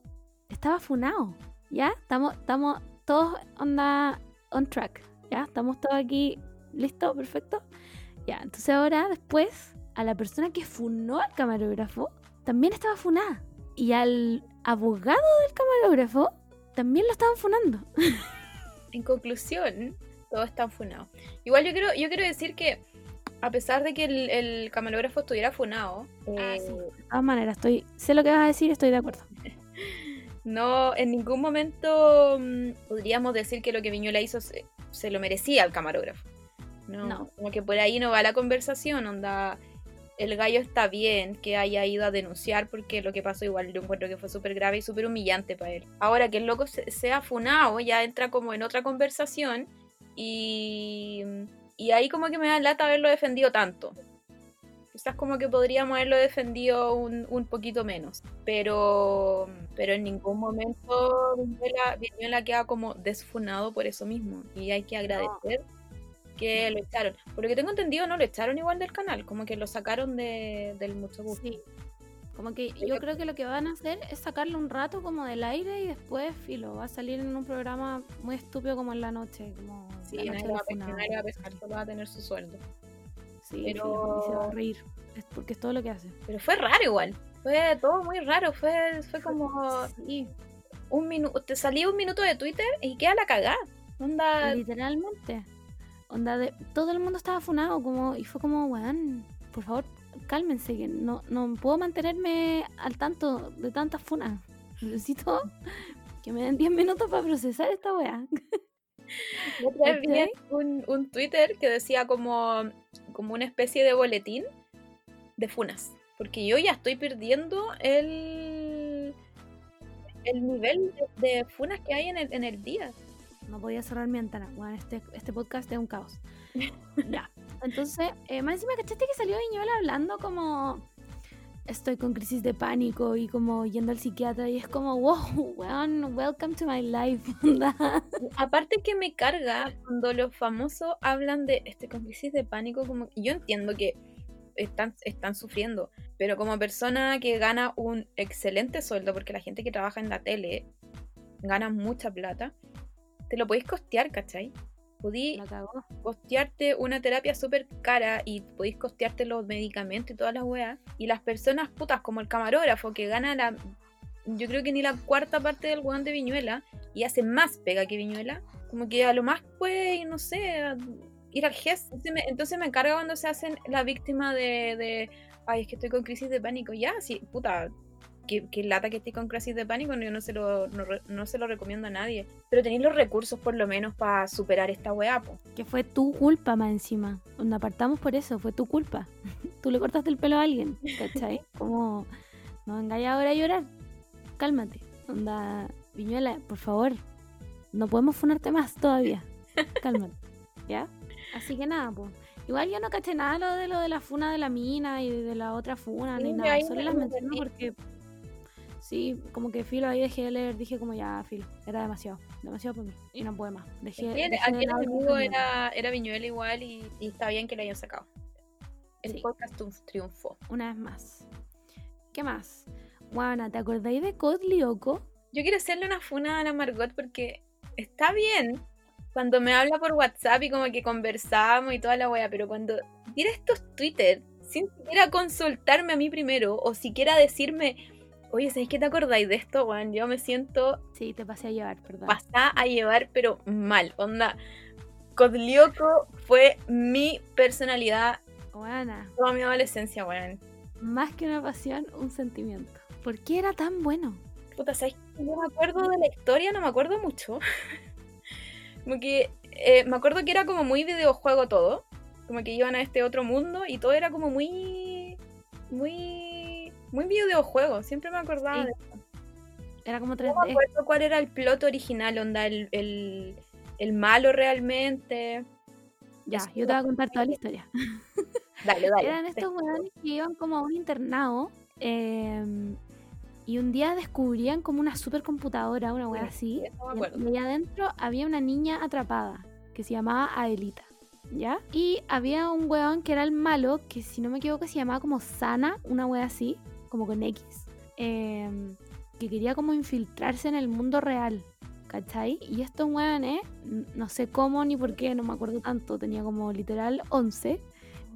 estaba funado. ¿Ya? Estamos, estamos todos onda on track. ¿Ya? Estamos todos aquí listos, perfecto. Ya, entonces ahora después a la persona que funó al camarógrafo también estaba funada. Y al abogado del camarógrafo también lo estaban funando. [LAUGHS] En conclusión, todo está funado. Igual yo quiero, yo quiero decir que a pesar de que el, camarógrafo estuviera funado. Ah, eh, de todas maneras, estoy, sé lo que vas a decir, estoy de acuerdo. [LAUGHS] No, en ningún momento mm, podríamos decir que lo que Viñola hizo se, lo merecía al camarógrafo. No, no, como que por ahí no va la conversación, onda el gallo está bien que haya ido a denunciar porque lo que pasó igual yo encuentro que fue súper grave y súper humillante para él. Ahora que el loco sea funado ya entra como en otra conversación y, y ahí como que me da lata haberlo defendido tanto. Quizás como que podríamos haberlo defendido un, un poquito menos, pero, pero en ningún momento Viñuela, queda como desfunado por eso mismo y hay que agradecer que lo echaron. Por lo que tengo entendido, no lo echaron igual del canal, como que lo sacaron de, del mucho gusto. Sí. Como que yo creo que lo que van a hacer es sacarlo un rato como del aire y después filo, va a salir en un programa muy estúpido como en la noche. Como sí, nadie, va, a pescar, solo va a tener su sueldo. Sí, pero se va a reír, es porque es todo lo que hace. Pero fue raro igual, fue todo muy raro, fue, fue como... Sí. Un minuto, te salía un minuto de Twitter y queda la cagada. Onda... Literalmente onda de, todo el mundo estaba funado como y fue como weón por favor cálmense que no, no puedo mantenerme al tanto de tantas funas. Necesito que me den 10 minutos para procesar esta weá. Otra vez un, un Twitter que decía como como una especie de boletín de funas porque yo ya estoy perdiendo el el nivel de, funas que hay en el, en el día no podía cerrar mi ventana. Bueno, este, este podcast es un caos. [LAUGHS] ya. Entonces, eh, más encima, ¿cachaste que salió Viñola hablando como estoy con crisis de pánico y como yendo al psiquiatra y es como, wow, weón, welcome to my life. [LAUGHS] Aparte que me carga cuando los famosos hablan de estoy con crisis de pánico, como yo entiendo que están, están sufriendo, pero como persona que gana un excelente sueldo, porque la gente que trabaja en la tele gana mucha plata, te lo podéis costear, ¿cachai? Podéis costearte una terapia súper cara y podéis costearte los medicamentos y todas las weas. Y las personas putas, como el camarógrafo, que gana la. Yo creo que ni la cuarta parte del weón de Viñuela y hace más pega que Viñuela. Como que a lo más puede, no sé, ir al GES. Entonces me, entonces me encarga cuando se hacen la víctima de, de. Ay, es que estoy con crisis de pánico. Ya, sí, puta, que, lata que esté con crisis de pánico, yo no se, lo, no, se lo recomiendo a nadie. Pero tenéis los recursos por lo menos para superar esta weá, Que fue tu culpa más encima. Nos apartamos por eso, fue tu culpa. [LAUGHS] Tú le cortaste el pelo a alguien, ¿cachai? [LAUGHS] Como, no vengáis ahora a llorar. Cálmate. Onda, Viñuela, por favor. No podemos funarte más todavía. [LAUGHS] Cálmate. ¿Ya? Así que nada, pues. Igual yo no caché nada lo de lo de la funa de la mina y de la otra funa, ni nada. Solo las menciono porque sí, como que filo ahí dejé de leer, dije como ya, filo, era demasiado, demasiado para mí. Y no pude más. Dejé, Aquí el, dejé aquí de el lado enemigo cosas era, era Viñuela igual y, y está bien que lo hayan sacado. El Sí. podcast triunf- triunfó. Una vez más. ¿Qué más? Juana, ¿te acordáis de Code Lyoko? Yo quiero hacerle una funa a la Margot porque está bien cuando me habla por WhatsApp y como que conversamos y toda la wea, pero cuando tira estos Twitter sin siquiera consultarme a mí primero o siquiera decirme, oye, ¿sabéis que te acordáis de esto, Juan? Yo me siento Sí, te pasé a llevar, perdón. pasada a llevar, pero mal. Onda, Kodlyoko fue mi personalidad Juana, toda mi adolescencia, weón. más que una pasión, un sentimiento. ¿Por qué era tan bueno? Puta, ¿sabes? qué? Yo me acuerdo de la historia, no me acuerdo mucho. [LAUGHS] Como que eh, me acuerdo que era como muy videojuego todo. Como que iban a este otro mundo y todo era como muy. Muy. Muy videojuego. Siempre me acordaba Sí. de eso. Era como No me 3D. acuerdo cuál era el plot original, onda, el, el, el malo realmente. Ya, Eso yo te voy a contar toda la historia. [LAUGHS] Dale, dale. Eran estos weones que iban como a un internado em, y un día descubrían como una supercomputadora, una wea así. Y, y ahí adentro había una niña atrapada que se llamaba Adelita, ¿ya? Y había un weón que era el malo, que si no me equivoco se llamaba como Sana, una wea así, como con X, em, que quería como infiltrarse en el mundo real. ¿Cachai? Y estos weones, n- no sé cómo ni por qué, no me acuerdo tanto, tenía como literal 11,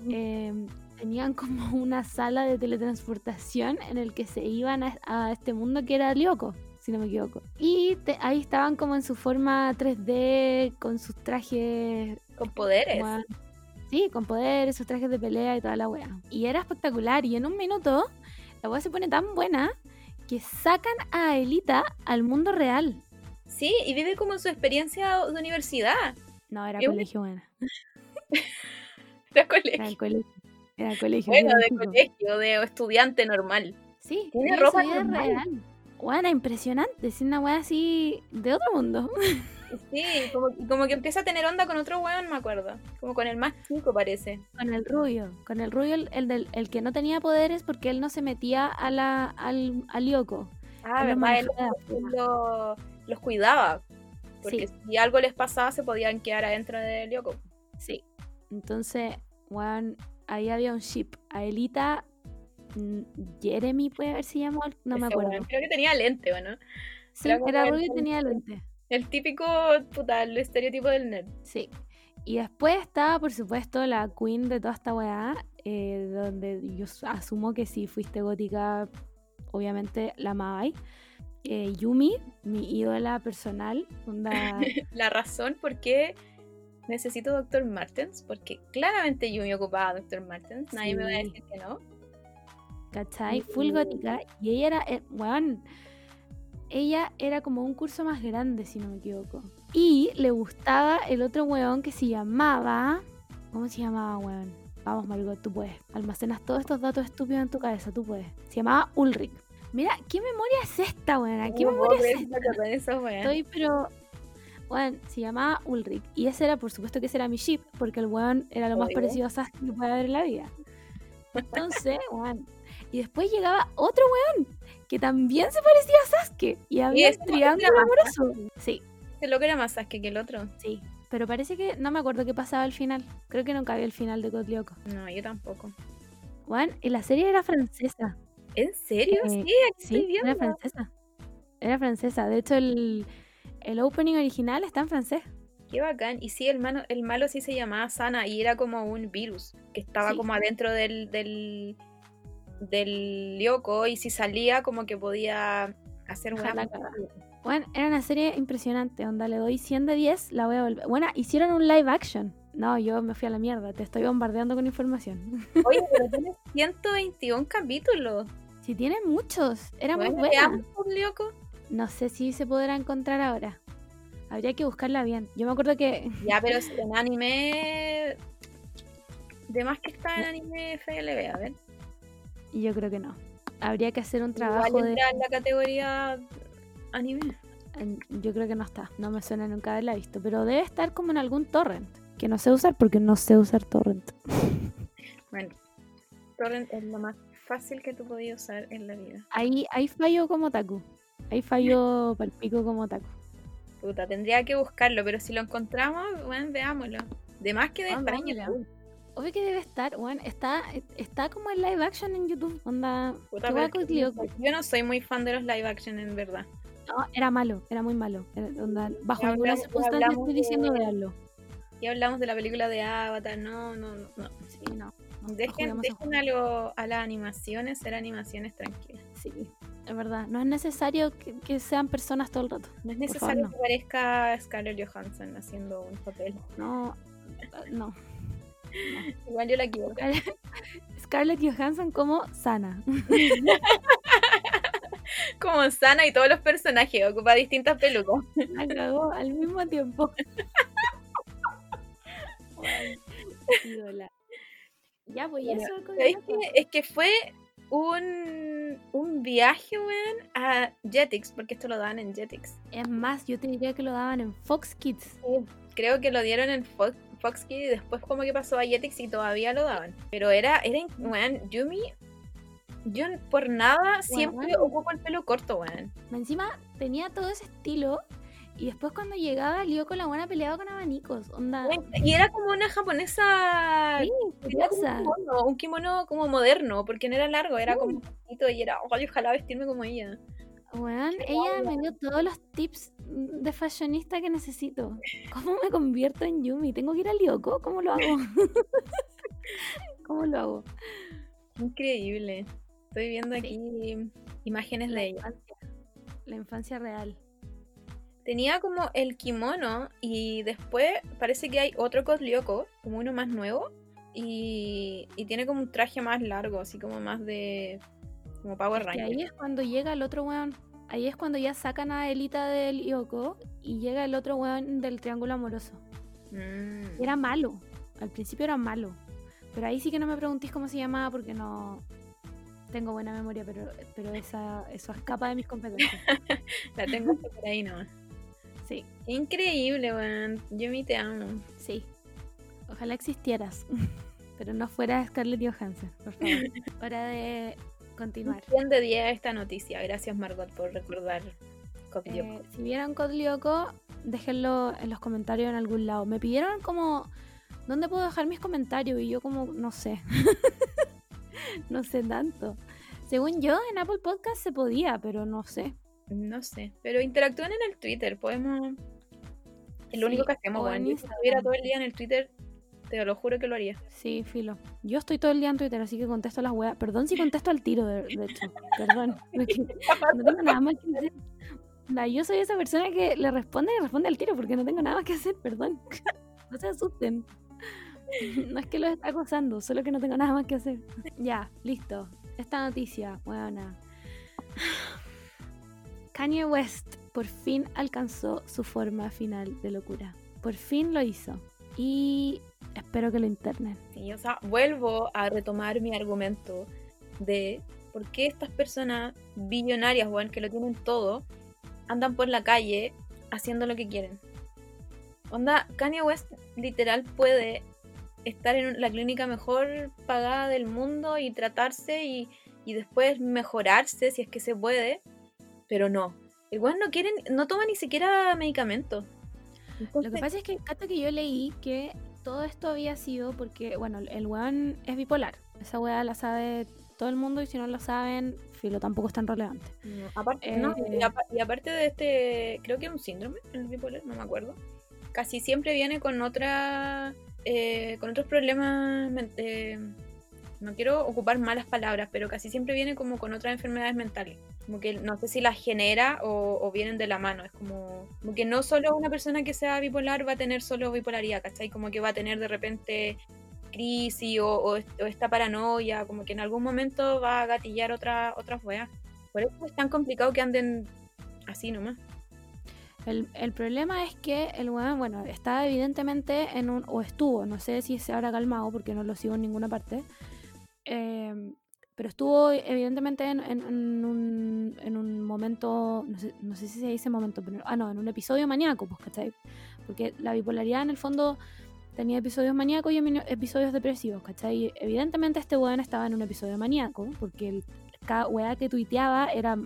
em, tenían como [LAUGHS] una sala de teletransportación en el que se iban a, a este mundo que era Lyoko, si no me equivoco. Y te- ahí estaban como en su forma 3D, con sus trajes... Con poderes. weón, Sí, con poderes, sus trajes de pelea y toda la wea. Y era espectacular. Y en un minuto, la wea se pone tan buena que sacan a Elita al mundo real. Sí, y vive como su experiencia de universidad. No, era colegio buena. De [LAUGHS] Era colegio. colegio. Era colegio. Bueno, era de colegio, de estudiante normal. Sí, Tiene ropa normal. real. Buena, impresionante. Es una wea así de otro mundo. [LAUGHS] Sí, como, que empieza a tener onda con otro weón, me acuerdo. Como con el más chico, parece. Con el rubio. Con el rubio, el, el, del- el que no tenía poderes porque él no se metía a la, al, al Yoko. Ah, verdad, él, lo- los cuidaba. Porque Sí. si algo les pasaba, se podían quedar adentro de Lyoko. Sí. Entonces, weón, ahí había un ship. Aelita, mm, Jeremy puede haber si llamó, no me acuerdo. Creo que tenía lente, ¿o no? Sí, era rubio y tenía lente. El típico, puta, el estereotipo del nerd. Sí. Y después estaba, por supuesto, la queen de toda esta weá, eh, donde yo asumo que si fuiste gótica, obviamente la amabais. Eh, Yumi, mi ídola personal, onda, [LAUGHS] La razón por qué necesito Dr. Martens, porque claramente Yumi ocupaba Dr. Martens. Nadie me va a decir que no. ¿cachai? Full gótica. Y ella era, eh, weón, ella era como un curso más grande, si no me equivoco. Y le gustaba el otro weón que se llamaba, ¿cómo se llamaba, weón? Vamos, Margot, tú puedes. Almacenas todos estos datos estúpidos en tu cabeza, tú puedes. Se llamaba Ulrich. Mira, ¿qué memoria es esta, weón? ¿Qué No memoria es esta? Estoy, pero. Weón, se llamaba Ulrich. Y ese era, por supuesto, que ese era mi ship, porque el weón era lo más parecido a Sasuke que puede haber en la vida. Entonces, [LAUGHS] weón. Y después llegaba otro weón que también se parecía a Sasuke. Y había un triángulo amoroso. Sí, Ese loco era más Sasuke que el otro. sí. Pero parece que no me acuerdo qué pasaba al final. Creo que nunca vi el final de God Lyoko. No, yo tampoco. Weón, y la serie era francesa. ¿En serio? Eh, sí, aquí Sí, estoy era francesa. Era francesa. De hecho, el, el opening original está en francés. Qué bacán. Y sí, el, mano, el malo sí se llamaba Sana y era como un virus que estaba Sí. como adentro del, del, del Lyoko y si salía como que podía hacer una. Bueno, era una serie impresionante, onda, le doy 100 de 10, la voy a volver. Bueno, hicieron un live action. No, yo me fui a la mierda, te estoy bombardeando con información. [LAUGHS] Oye, pero tiene 121 capítulos. Si tiene muchos, era muy Bueno, buena. veamos por Lyoko. No sé si se podrá encontrar ahora. Habría que buscarla bien. Yo me acuerdo que Ya, pero [LAUGHS] si en anime. De más que está en anime FLB, a ver. Yo creo que no. habría que hacer un Igual trabajo de... en la categoría anime. Yo creo que no está, no me suena nunca haberla visto, pero debe estar como en algún torrent, que no sé usar porque no sé usar torrent. [LAUGHS] Bueno, torrent es lo más fácil que tú podías usar en la vida. Ahí, ahí fallo como taku, ahí fallo [LAUGHS] palpico como taku. Puta, tendría que buscarlo, pero si lo encontramos, bueno, veámoslo. De más que de. YouTube. Obvio que debe estar, bueno, está, está como en live action en YouTube, onda, Puta, Clio. Yo no soy muy fan de los live action, en verdad. No, era malo, era muy malo. era- onda, bajo Ya ninguna ya circunstancia estoy diciendo de- veanlo. Y hablamos de la película de Avatar, no, no, no. no. Sí, no. Dejen, dejen a, lo- a las animaciones ser animaciones tranquilas. Sí, es verdad. No es necesario que, que sean personas todo el rato. No es favor, necesario no. que parezca Scarlett Johansson haciendo un papel. No, no. [LAUGHS] Igual yo la quiero. Scarlett Johansson como Sana. [LAUGHS] Como Sana y todos los personajes, ocupa distintas pelucas. La cagó al mismo tiempo. [LAUGHS] Ídola. Ya, pues eso. Es que fue un, un viaje, weón, a Jetix, porque esto lo daban en Jetix. Es más, yo te diría que lo daban en Fox Kids. Creo que lo dieron en Fox, Fox Kids y después como que pasó a Jetix y todavía lo daban. Pero era, era, weón, Yumi, yo por nada siempre Weón. ocupo el pelo corto, weón. Encima tenía todo ese estilo. Y después cuando llegaba, Lío con la buena peleaba con abanicos. Onda. Y era como una japonesa Sí, Tenía como un, kimono, un kimono como moderno, porque no era largo, era como cortito y era, ojalá vestirme como ella. Weón, ella me dio todos los tips de fashionista que necesito. [LAUGHS] ¿Cómo me convierto en Yumi? ¿Tengo que ir al Lyoko? ¿Cómo lo hago? [LAUGHS] ¿Cómo lo hago? Increíble. Estoy viendo Sí. aquí imágenes La de ella. infancia. La infancia real. Tenía como el kimono y después parece que hay otro Coslyoko, como uno más nuevo, y, y tiene como un traje más largo, así como más de... como Power Es que Ranger. ahí es cuando llega el otro weón. Ahí es cuando ya sacan a Elita del Lyoko y llega el otro weón del triángulo amoroso. Mm. Era malo. Al principio era malo. Pero ahí sí que no me preguntéis cómo se llamaba porque no tengo buena memoria, pero, pero esa, eso escapa de mis competencias. [LAUGHS] La tengo por ahí nomás. Sí, Increíble, weón. Yumi te amo. sí. Ojalá existieras. [LAUGHS] Pero no fuera Scarlett Johansson, por favor. [LAUGHS] Hora de continuar. 100 de 10 esta noticia. Gracias, Margot, por recordar. Eh, si vieron Code Lyoko, déjenlo en los comentarios en algún lado. Me pidieron como, ¿dónde puedo dejar mis comentarios? Y yo como, no sé. [LAUGHS] no sé tanto. Según yo, en Apple Podcast se podía, pero no sé. No sé, pero interactúen en el Twitter, podemos... Es lo Sí, único que hacemos, o weón. en Yo Si estuviera todo el día en el Twitter, te lo juro que lo haría. Sí, filo. Yo estoy todo el día en Twitter, así que contesto las weas. Perdón si contesto al tiro, de, de hecho. Perdón. [LAUGHS] No tengo nada más que hacer. Yo soy esa persona que le responde y responde al tiro porque no tengo nada más que hacer, perdón. [LAUGHS] No se asusten. [LAUGHS] No es que los esté acosando, solo que no tengo nada más que hacer. Ya, listo. Esta noticia, buena. Kanye West por fin alcanzó su forma final de locura. Por fin lo hizo. Y espero que lo internen. Sí, o sea, vuelvo a retomar mi argumento de por qué estas personas billonarias, weón, que lo tienen todo, andan por la calle haciendo lo que quieren. Onda, Kanye West literal puede estar en la clínica mejor pagada del mundo y tratarse y, y después mejorarse si es que se puede, pero no. El weón no quiere, no toma ni siquiera medicamentos. Lo que pasa es que, Cato, que yo leí que todo esto había sido porque, bueno, el weón es bipolar. Esa weá la sabe todo el mundo y si no lo saben, filo, tampoco es tan relevante. No, aparte, no, Eh, y, y aparte de este, creo que es un síndrome, el bipolar, no me acuerdo. Casi siempre viene con otra, eh, con otros problemas. eh, no quiero ocupar malas palabras, pero casi siempre viene como con otras enfermedades mentales. Como que no sé si las genera o, vienen de la mano. Es como, como que no solo una persona que sea bipolar va a tener solo bipolaridad, ¿cachai? Como que va a tener de repente crisis o esta paranoia, como que en algún momento va a gatillar otra, otras weas. Por eso es tan complicado que anden así nomás. El, el problema es que el weón, bueno, está evidentemente en un, o estuvo, no sé si se habrá calmado porque no lo sigo en ninguna parte, eh, pero estuvo evidentemente en, un, en un, momento, no sé, no sé, si se dice momento, pero, ah, no, en un episodio maníaco, pues, ¿cachai? Porque la bipolaridad en el fondo tenía episodios maníacos y episodios depresivos, ¿cachai? Evidentemente este weón estaba en un episodio maníaco, porque el, cada weá que tuiteaba era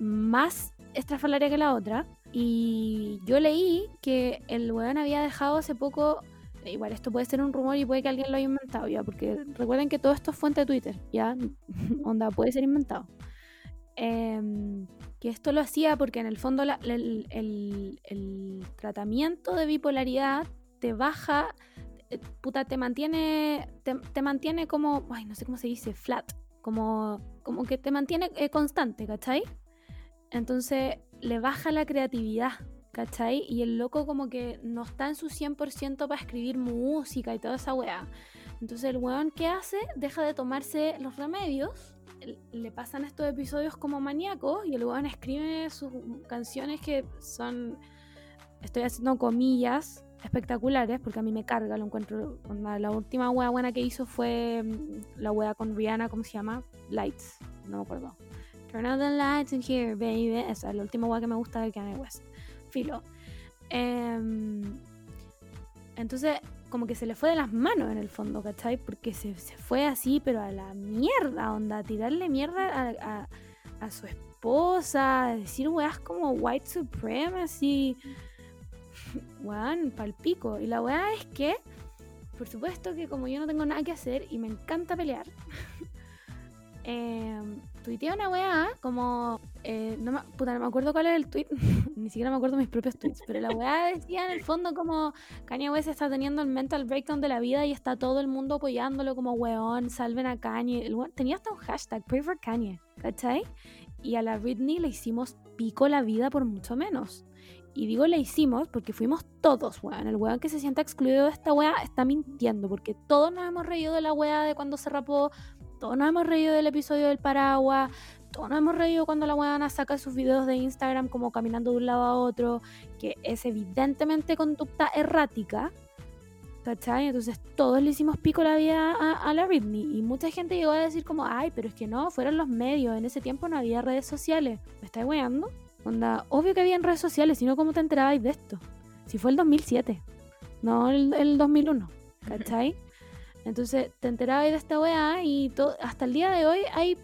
más estrafalaria que la otra. Y yo leí que el weón había dejado hace poco igual esto puede ser un rumor y puede que alguien lo haya inventado ya, porque recuerden que todo esto es fuente de Twitter, ya, [LAUGHS] onda, puede ser inventado. Em, que esto lo hacía porque en el fondo el, el, tratamiento de bipolaridad te baja, eh, puta, te mantiene, te, mantiene como, ay, no sé cómo se dice, flat, como, como que te mantiene eh, constante, ¿cachai? Entonces le baja la creatividad, ¿cachai? Y el loco como que no está en su 100% para escribir música y toda esa weá. Entonces el weón que hace deja de tomarse los remedios le pasan estos episodios como maníacos y el weón escribe sus canciones que son, estoy haciendo comillas, espectaculares, porque a mí me carga, lo encuentro, la última wea buena que hizo fue mm, la wea con Rihanna, ¿cómo se llama? Lights, no me acuerdo. Turn on the lights in here, baby. Esa es la última wea que me gusta de Kanye West. Filo. Em, entonces, como que se le fue de las manos en el fondo, ¿cachai? Porque se, fue así, pero a la mierda, onda, a tirarle mierda a, su esposa, a decir weas como white supremacy, weón, palpico. Y la wea es que, por supuesto que como yo no tengo nada que hacer y me encanta pelear, [LAUGHS] eh, tuiteé una weá como. Eh, puta, no me acuerdo cuál era el tweet, [LAUGHS] ni siquiera me acuerdo mis propios tweets, pero la weá decía en el fondo como Kanye West está teniendo el mental breakdown de la vida y está todo el mundo apoyándolo como weón, salven a Kanye. tenía hasta un hashtag, pray for Kanye, ¿cachai? Y a la Britney le hicimos pico la vida por mucho menos. Y digo le hicimos porque fuimos todos, weón. El weón que se sienta excluido de esta weá está mintiendo porque todos nos hemos reído de la weá de cuando se rapó, todos nos hemos reído del episodio del paraguas, todos nos hemos reído cuando la weona saca sus videos de Instagram como caminando de un lado a otro, que es evidentemente conducta errática. ¿Cachai? Entonces todos le hicimos pico la vida a, la Britney. Y mucha gente llegó a decir como, ay, pero es que no, fueron los medios. En ese tiempo no había redes sociales. ¿Me estás weando? Onda, obvio que había en redes sociales, si no, ¿cómo te enterabais de esto? Si fue el 2007, no el, el 2001. ¿Cachai? Entonces te enterabas de esta weá y hasta el día de hoy hay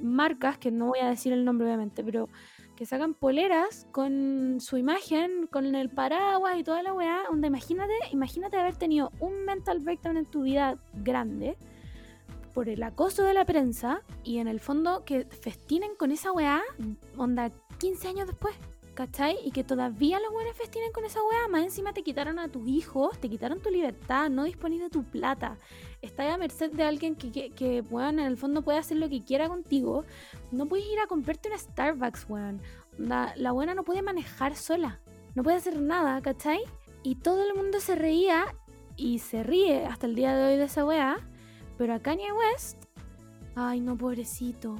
marcas, que no voy a decir el nombre obviamente, pero que sacan poleras con su imagen, con el paraguas y toda la weá, donde imagínate, imagínate haber tenido un mental breakdown en tu vida grande por el acoso de la prensa y en el fondo que festinen con esa weá, onda 15 años después. ¿Cachai? Y que todavía los buenos festinen con esa weá, más encima te quitaron a tus hijos, te quitaron tu libertad, no disponís de tu plata. Estás a merced de alguien que, que, que en el fondo puede hacer lo que quiera contigo. No puedes ir a comprarte una Starbucks, weón. La, la buena no puede manejar sola, no puede hacer nada, ¿cachai? Y todo el mundo se reía y se ríe hasta el día de hoy de esa weá, pero a Kanye West, ay no, pobrecito,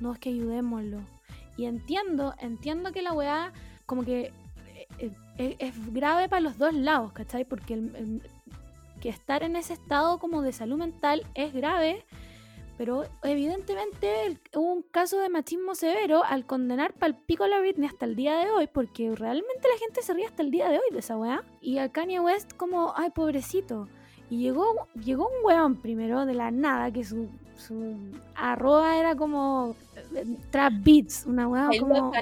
no es que ayudémoslo entiendo, entiendo que la weá como que eh, eh, es, grave para los dos lados, ¿cachai? Porque que estar en ese estado como de salud mental es grave, pero evidentemente hubo un caso de machismo severo al condenar pal pico a la Britney hasta el día de hoy, porque realmente la gente se ríe hasta el día de hoy de esa weá. Y a Kanye West como, ay, pobrecito. Y llegó, llegó un weón primero de la nada, que su, su arroba era como trap beats, una weá como...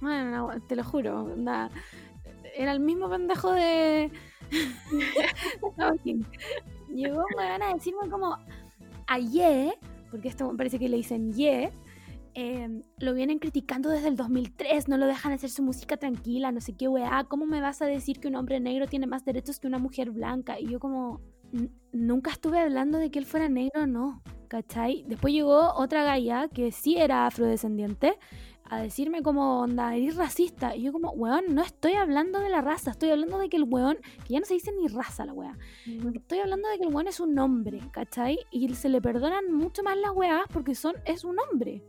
Bueno, te lo juro, era el mismo pendejo de... [LAUGHS] llegó un weón a decirme como, ayer, porque esto me parece que le dicen ye, em, lo vienen criticando desde el 2003, no lo dejan hacer su música tranquila, no sé qué weá, ¿cómo me vas a decir que un hombre negro tiene más derechos que una mujer blanca? Y yo como, nunca estuve hablando de que él fuera negro, no, ¿cachai? Después llegó otra galla que sí era afrodescendiente a decirme como, onda, eres racista. Y yo como, weón, no estoy hablando de la raza, estoy hablando de que el weón, que ya no se dice ni raza la weá, estoy hablando de que el weón es un hombre, ¿cachai? Y se le perdonan mucho más las weas porque son, es un hombre.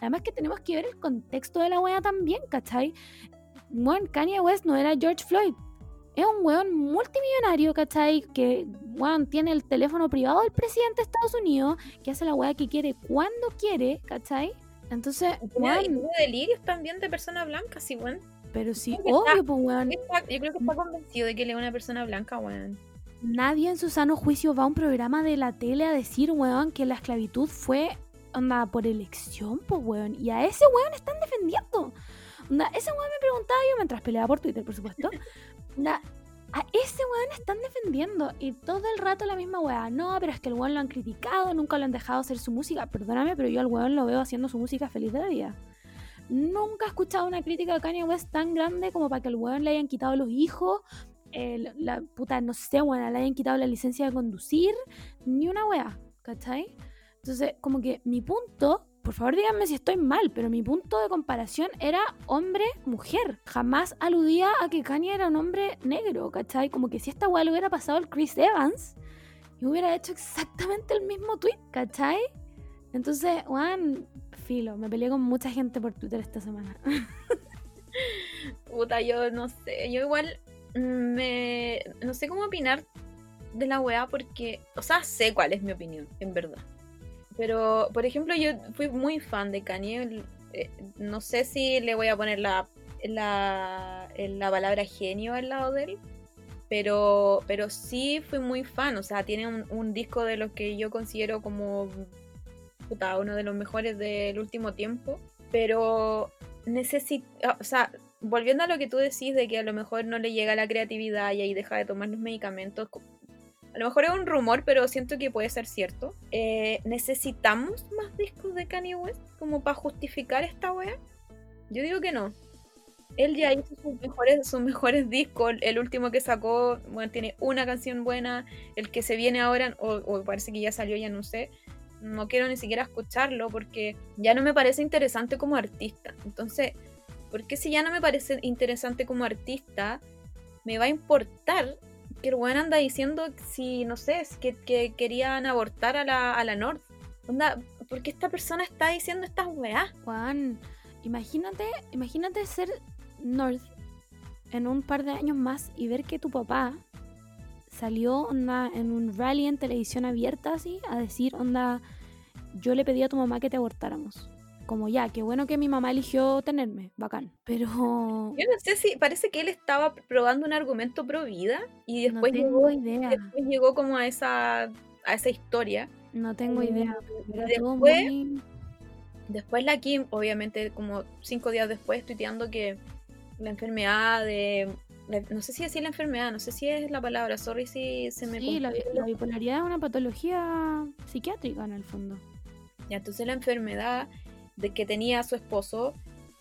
Además que tenemos que ver el contexto de la wea también, ¿cachai? Weón, Kanye West no era George Floyd, es un weón multimillonario, ¿cachai? Que, weón, tiene el teléfono privado del presidente de Estados Unidos, que hace la weá que quiere cuando quiere, ¿cachai? Entonces, weón. Y delirios también de persona blanca, sí, weón. Pero sí, obvio, pues, weón. yo creo que está convencido de que él es una persona blanca, weón. Nadie en su sano juicio va a un programa de la tele a decir, weón, que la esclavitud fue, onda, por elección, pues, weón. Y a ese weón están defendiendo. Onda, ese weón me preguntaba yo mientras peleaba por Twitter, por supuesto. [LAUGHS] a ese weón están defendiendo y todo el rato la misma weá. No, pero es que el weón lo han criticado, nunca lo han dejado hacer su música. Perdóname, pero yo al weón lo veo haciendo su música feliz de la vida. Nunca he escuchado una crítica de Kanye West tan grande como para que el weón le hayan quitado los hijos, la puta, no sé, weón, le hayan quitado la licencia de conducir, ni una weá, ¿cachai? Entonces, como que mi punto por favor díganme si estoy mal, pero mi punto de comparación era hombre-mujer. Jamás aludía a que Kanye era un hombre negro, ¿cachai? Como que si esta weá le hubiera pasado al Chris Evans, y hubiera hecho exactamente el mismo tweet, ¿cachai? Entonces, Juan, filo, me peleé con mucha gente por Twitter esta semana. [LAUGHS] Puta, yo no sé, yo igual me... no sé cómo opinar de la weá porque, o sea, sé cuál es mi opinión, en verdad. Pero, por ejemplo, yo fui muy fan de Kanye. Eh, no sé si le voy a poner la, la, la palabra genio al lado de él. Pero, pero sí fui muy fan. O sea, tiene un, disco de los que yo considero como puta, uno de los mejores del último tiempo. Pero necesito. Ah, o sea, volviendo a lo que tú decís de que a lo mejor no le llega la creatividad y ahí deja de tomar los medicamentos, a lo mejor es un rumor, pero siento que puede ser cierto. Eh, ¿Necesitamos más discos de Kanye West como para justificar esta wea? Yo digo que no. Él ya hizo sus mejores, sus mejores discos. El último que sacó, bueno, tiene una canción buena. El que se viene ahora, o, parece que ya salió, ya no sé. No quiero ni siquiera escucharlo porque ya no me parece interesante como artista. Entonces, ¿por qué si ya no me parece interesante como artista, me va a importar que el anda diciendo si, no sé, es que, querían abortar a la, a la North. Onda, ¿por qué esta persona está diciendo estas weas? Juan, imagínate, imagínate ser North en un par de años más y ver que tu papá salió onda en un rally en televisión abierta así a decir onda yo le pedí a tu mamá que te abortáramos como ya, qué bueno que mi mamá eligió tenerme, bacán. Pero. [LAUGHS] Yo no sé si parece que él estaba probando un argumento pro vida y después, llegó, idea. después llegó como a esa, a esa historia. No tengo idea. después, después la Kim, obviamente, como cinco días después, tuiteando que la enfermedad de. No sé si decir la enfermedad, no sé si es la palabra, sorry si se me. Sí, la, la bipolaridad es una patología psiquiátrica en el fondo. Ya, entonces la enfermedad de que tenía su esposo.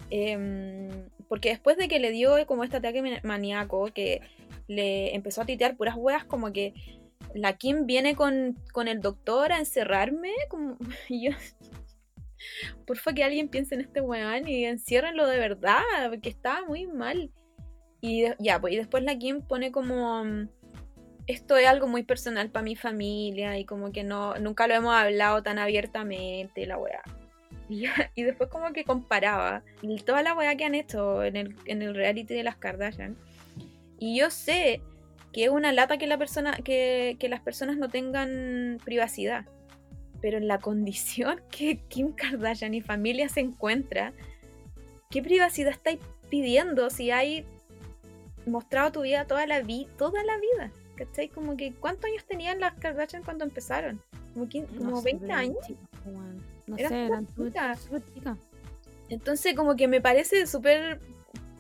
Em, porque después de que le dio como este ataque maníaco, que le empezó a titear puras hueas, como que la Kim viene con, el doctor a encerrarme, como [LAUGHS] y yo. Porfa que alguien piense en este weón y enciérrenlo de verdad, porque estaba muy mal. Y ya, pues y después la Kim pone como esto es algo muy personal para mi familia y como que no nunca lo hemos hablado tan abiertamente, la weá. [LAUGHS] Y, después como que comparaba toda la weá que han hecho en el, en el reality de las Kardashian. Y yo sé que es una lata que, la persona, que, que las personas no tengan privacidad. Pero en la condición [LAUGHS] que Kim Kardashian y familia se encuentra, ¿qué privacidad estáis pidiendo si hay mostrado tu vida toda la, vida toda la vida? ¿Cachai? Como que ¿cuántos años tenían las Kardashian cuando empezaron? Como, 15, 20 años. No sé, eran Entonces, como que me parece súper,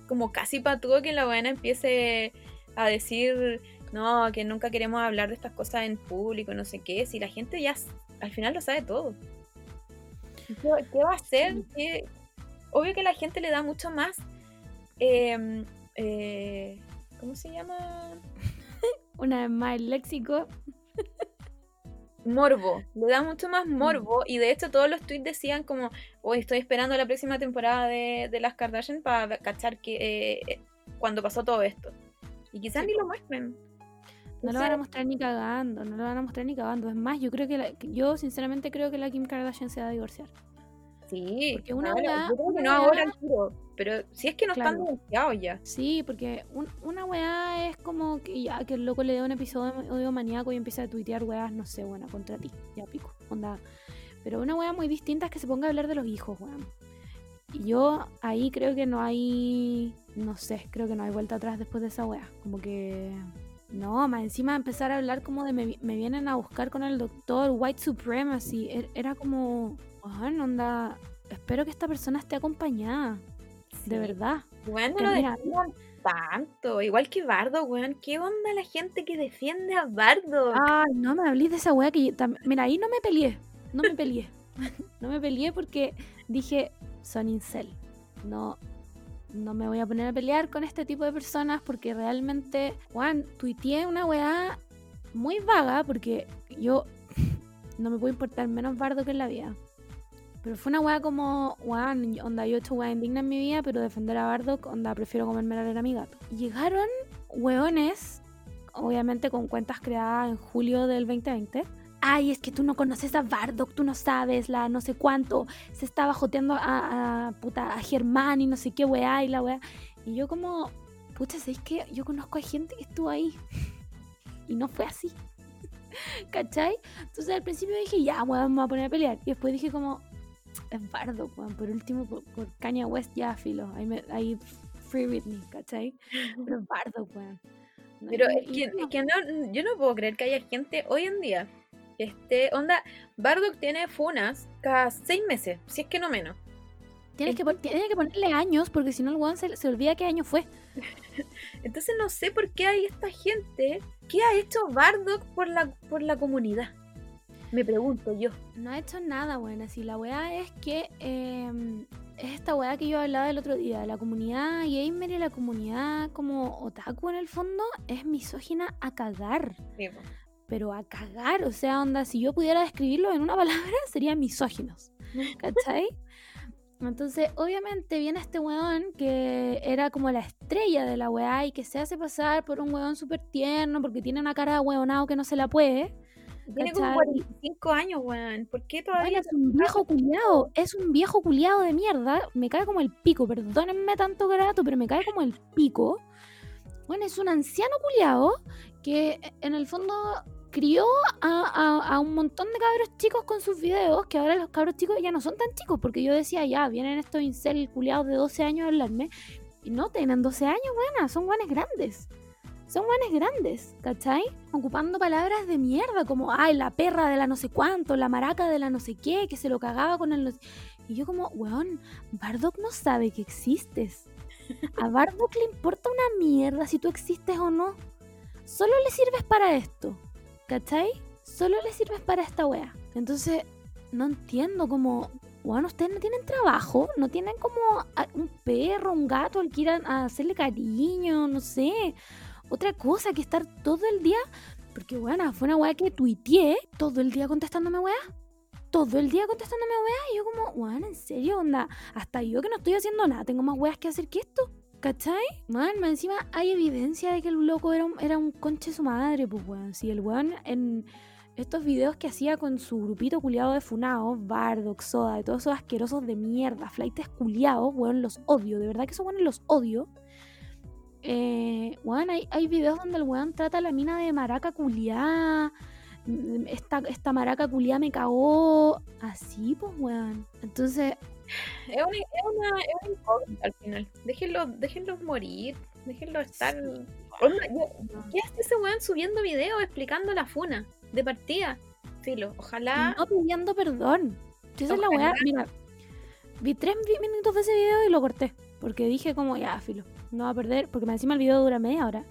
como casi patudo que la buena empiece a decir, no, que nunca queremos hablar de estas cosas en público, no sé qué, si la gente ya al final lo sabe todo. ¿Qué, va a hacer? Obvio que la gente le da mucho más. Em, eh, ¿Cómo se llama? [LAUGHS] Una vez más el léxico morbo, le da mucho más mm. morbo y de hecho todos los tweets decían como, hoy estoy esperando la próxima temporada de, las Kardashian para cachar que eh, cuando pasó todo esto. Y quizás ni lo muestren. No lo van a mostrar ni cagando, no lo van a mostrar ni cagando. Es más, yo creo que yo sinceramente creo que la Kim Kardashian se va a divorciar. Sí, porque una, una, no ahora Pero si es que no están denunciados ya. Sí, porque una weá es como que ya que el loco le dé un episodio de odio maníaco y empieza a tuitear weas, no sé, bueno, contra ti. Ya pico. Onda. Pero una weá muy distinta es que se ponga a hablar de los hijos, weón. Y yo ahí creo que no hay. No sé, creo que no hay vuelta atrás después de esa weá. Como que. No, más encima empezar a hablar como de me, vienen a buscar con el doctor, White Supremacy. Er, era como. Bueno, onda. Espero que esta persona esté acompañada. De verdad. Bueno, no tanto. Igual que Bardo, weón. ¿Qué onda la gente que defiende a Bardo? Ay, no me hablé de esa weá que Mira, ahí no me peleé. No me peleé. [LAUGHS] no me peleé porque dije, son incel. No, no me voy a poner a pelear con este tipo de personas porque realmente, Juan, tuiteé una weá muy vaga porque yo [LAUGHS] no me puedo importar menos bardo que en la vida. Pero fue una weá como, Juan, onda, yo he hecho weá indigna en mi vida, pero defender a Bardock, onda, prefiero comerme la arena a mi gato. Llegaron weones, obviamente con cuentas creadas en julio del 2020, ay, es que tú no conoces a Bardock, tú no sabes la no sé cuánto, se estaba joteando a, a, puta, a Germán y no sé qué weá y la weá. Y yo como, pucha, ¿sabes que Yo conozco a gente que estuvo ahí [LAUGHS] y no fue así. [LAUGHS] ¿Cachai? Entonces al principio dije, ya, weón, vamos a poner a pelear. Y después dije como, es Bardock, weón, por último, por, Caña West ya, filo, ahí, me, ahí free me, ¿cachai? [LAUGHS] Pero es Bardock, weón. Pero es que, que no, yo no puedo creer que haya gente hoy en día este, onda, Bardock tiene funas cada seis meses, si es que no menos. Tienes que, que ponerle años porque si no el weón se, olvida qué año fue. [LAUGHS] Entonces no sé por qué hay esta gente. ¿Qué ha hecho Bardock por la, por la comunidad? Me pregunto yo. No ha hecho nada, buena. Si la weá es que em, es esta weá que yo hablaba el otro día. La comunidad gamer y la comunidad como otaku en el fondo es misógina a cagar. Sí, pero a cagar, o sea, onda, si yo pudiera describirlo en una [LAUGHS] palabra, serían misóginos, ¿cachai? [LAUGHS] Entonces, obviamente viene este weón que era como la estrella de la weá y que se hace pasar por un weón súper tierno porque tiene una cara de weonado que no se la puede. Tiene como 45 años, weón. ¿Por qué todavía? es un viejo culiado. Es un viejo culiado de mierda. Me cae como el pico. Perdónenme tanto grato, pero me cae como el pico. Bueno, es un anciano culiado que en el fondo crió a, un montón de cabros chicos con sus videos, que ahora los cabros chicos ya no son tan chicos, porque yo decía, ya, vienen estos incel culiados de 12 años a hablarme, y no, tienen 12 años, buenas, son guanes grandes. Son guanes grandes, ¿cachai? Ocupando palabras de mierda, como, ay, la perra de la no sé cuánto, la maraca de la no sé qué, que se lo cagaba con el... Y yo como, weón, Bardock no sabe que existes. A Bardock le importa una mierda si tú existes o no. Solo le sirves para esto. ¿Cachai? Solo le sirves para esta wea. Entonces, no entiendo cómo. Bueno, ustedes no tienen trabajo, no tienen como un perro, un gato al que ir a hacerle cariño, no sé. Otra cosa que estar todo el día. Porque, bueno, fue una wea que tuiteé todo el día contestándome wea todo el día contestándome weas y yo como, bueno, en serio, onda, hasta yo que no estoy haciendo nada, tengo más weas que hacer que esto. ¿Cachai? Man, encima hay evidencia de que el loco era un, era un conche su madre, pues weón. Si el weón en estos videos que hacía con su grupito culiado de Funao, Bardock, Soda, de todos esos asquerosos de mierda, flightes culiados, weón, los odio, de verdad que esos weones los odio. Eh, weón, hay, hay videos donde el weón trata a la mina de maraca culiada. Mm, esta, esta maraca culiada me cagó. Así, pues, weón. Entonces, es una, es una, es incógnita al final. Déjenlos, déjenlos morir, déjenlos estar. ¿Qué hace ese weón subiendo videos explicando la funa de partida? Filo, ojalá. No pidiendo perdón. Esa es la weá. Mira, vi tres minutos de ese video y lo corté. Porque dije como, ya, filo, no va a perder, porque me encima el video dura media hora.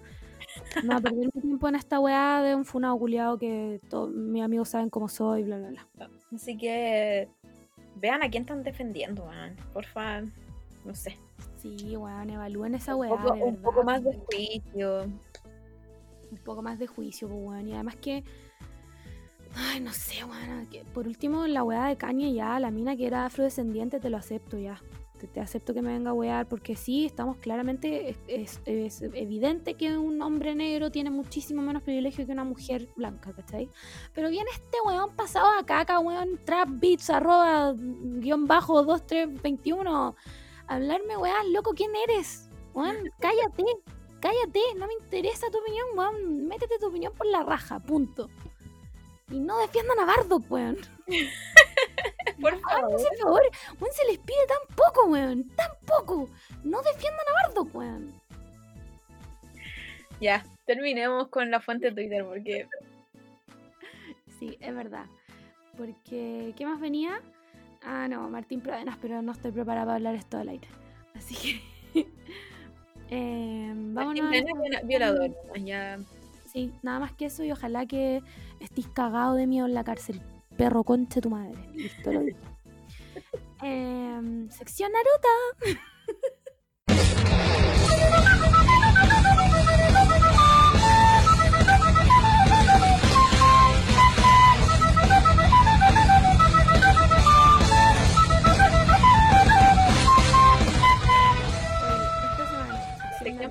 No va a perder mi tiempo en esta weá de un funado culiado que todos mis amigos saben cómo soy, bla, bla, bla. Así que vean a quién están defendiendo, weón. Porfa, no sé. Sí, weón, evalúen esa weá. Un, poco, más de juicio. Un poco más de juicio, pues, weón. Y además que. Ay, no sé, weón. Por último, la weá de Kanye ya, la mina que era afrodescendiente, te lo acepto ya te, acepto que me venga a wear, porque sí, estamos claramente, es, evidente que un hombre negro tiene muchísimo menos privilegio que una mujer blanca, ¿cachai? Pero viene este weón pasado a caca, weón, trap beats, arroba, guion bajo, 2321, hablarme, weón, loco, ¿quién eres? Weón, [LAUGHS] cállate, cállate, no me interesa tu opinión, weón, métete tu opinión por la raja, punto. Y no defiendan a Bardo, weón. [LAUGHS] Por No, favor. el favor, weón, se les pide tan poco, weón, tan poco. No defiendan a Bardo, weón. Ya, terminemos con la fuente de Twitter porque Sí, es verdad. Porque, ¿qué más venía? Ah, no, Martín Prodenas, pero no estoy preparada para hablar esto al aire. Así que. [LAUGHS] eh, vámonos. Martín sección. violador. Ya. Sí, nada más que eso y ojalá que estés cagado de miedo en la cárcel. Perro conche tu madre. Listo, lo dije. [LAUGHS] Em, semana, sección Sección Naruto,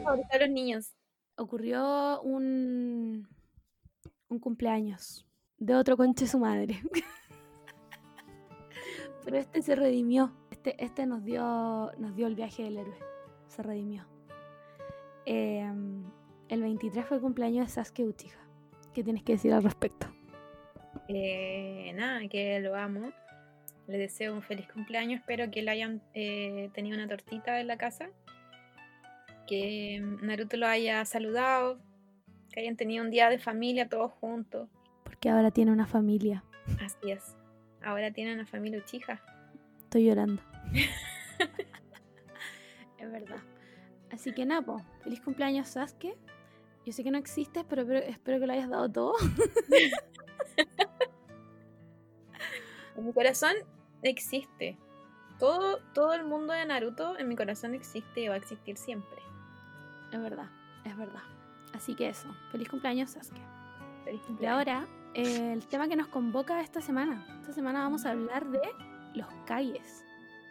favorita de los niños. ocurrió un, un cumpleaños de otro conche su madre. [LAUGHS] Pero este se redimió. Este, este nos dio nos dio el viaje del héroe. Se redimió. Em, el 23 fue el cumpleaños de Sasuke Uchiha. ¿Qué tienes que decir al respecto? Eh, nada, que lo amo. Le deseo un feliz cumpleaños. Espero que le hayan eh, tenido una tortita en la casa. Que Naruto lo haya saludado. Que hayan tenido un día de familia todos juntos. Porque ahora tiene una familia. Así es. Ahora tiene una familia Uchiha. Estoy llorando. [LAUGHS] es verdad. Así que Napo, feliz cumpleaños Sasuke. Yo sé que no existes, pero espero, espero que lo hayas dado todo. [LAUGHS] En mi corazón existe. Todo, todo el mundo de Naruto en mi corazón existe y va a existir siempre. Es verdad, es verdad. Así que eso, feliz cumpleaños Sasuke. Feliz Y cumpleaños. ahora, eh, el tema que nos convoca esta semana. Esta semana vamos a hablar de los calles.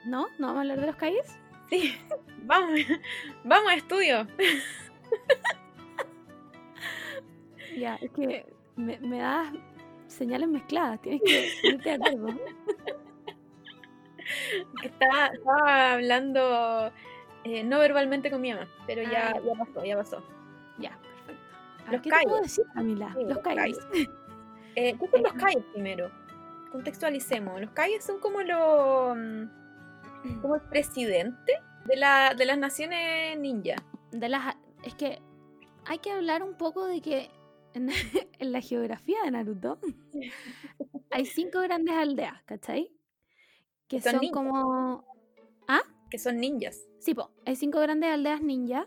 ¿No? ¿No vamos a hablar de los calles? Sí, [LAUGHS] vamos, vamos a estudio. [LAUGHS] Ya, es que me, me das señales mezcladas, tienes que ponerte de acuerdo. [LAUGHS] Estaba, estaba hablando eh, no verbalmente con mi mamá, pero ya, Ah, ya. pasó, ya pasó. Ya, Los ¿Qué te puedo decir, Camila? Sí, los calles. Eh, ¿Qué son los calles primero? Contextualicemos. Los calles son como los mm, como el presidente de, la, de las naciones ninja. De las, es que hay que hablar un poco de que en, [LAUGHS] en la geografía de Naruto [LAUGHS] hay cinco grandes aldeas, ¿cachai? Que Son son, como... que son ninjas. Sí, po, hay cinco grandes aldeas ninja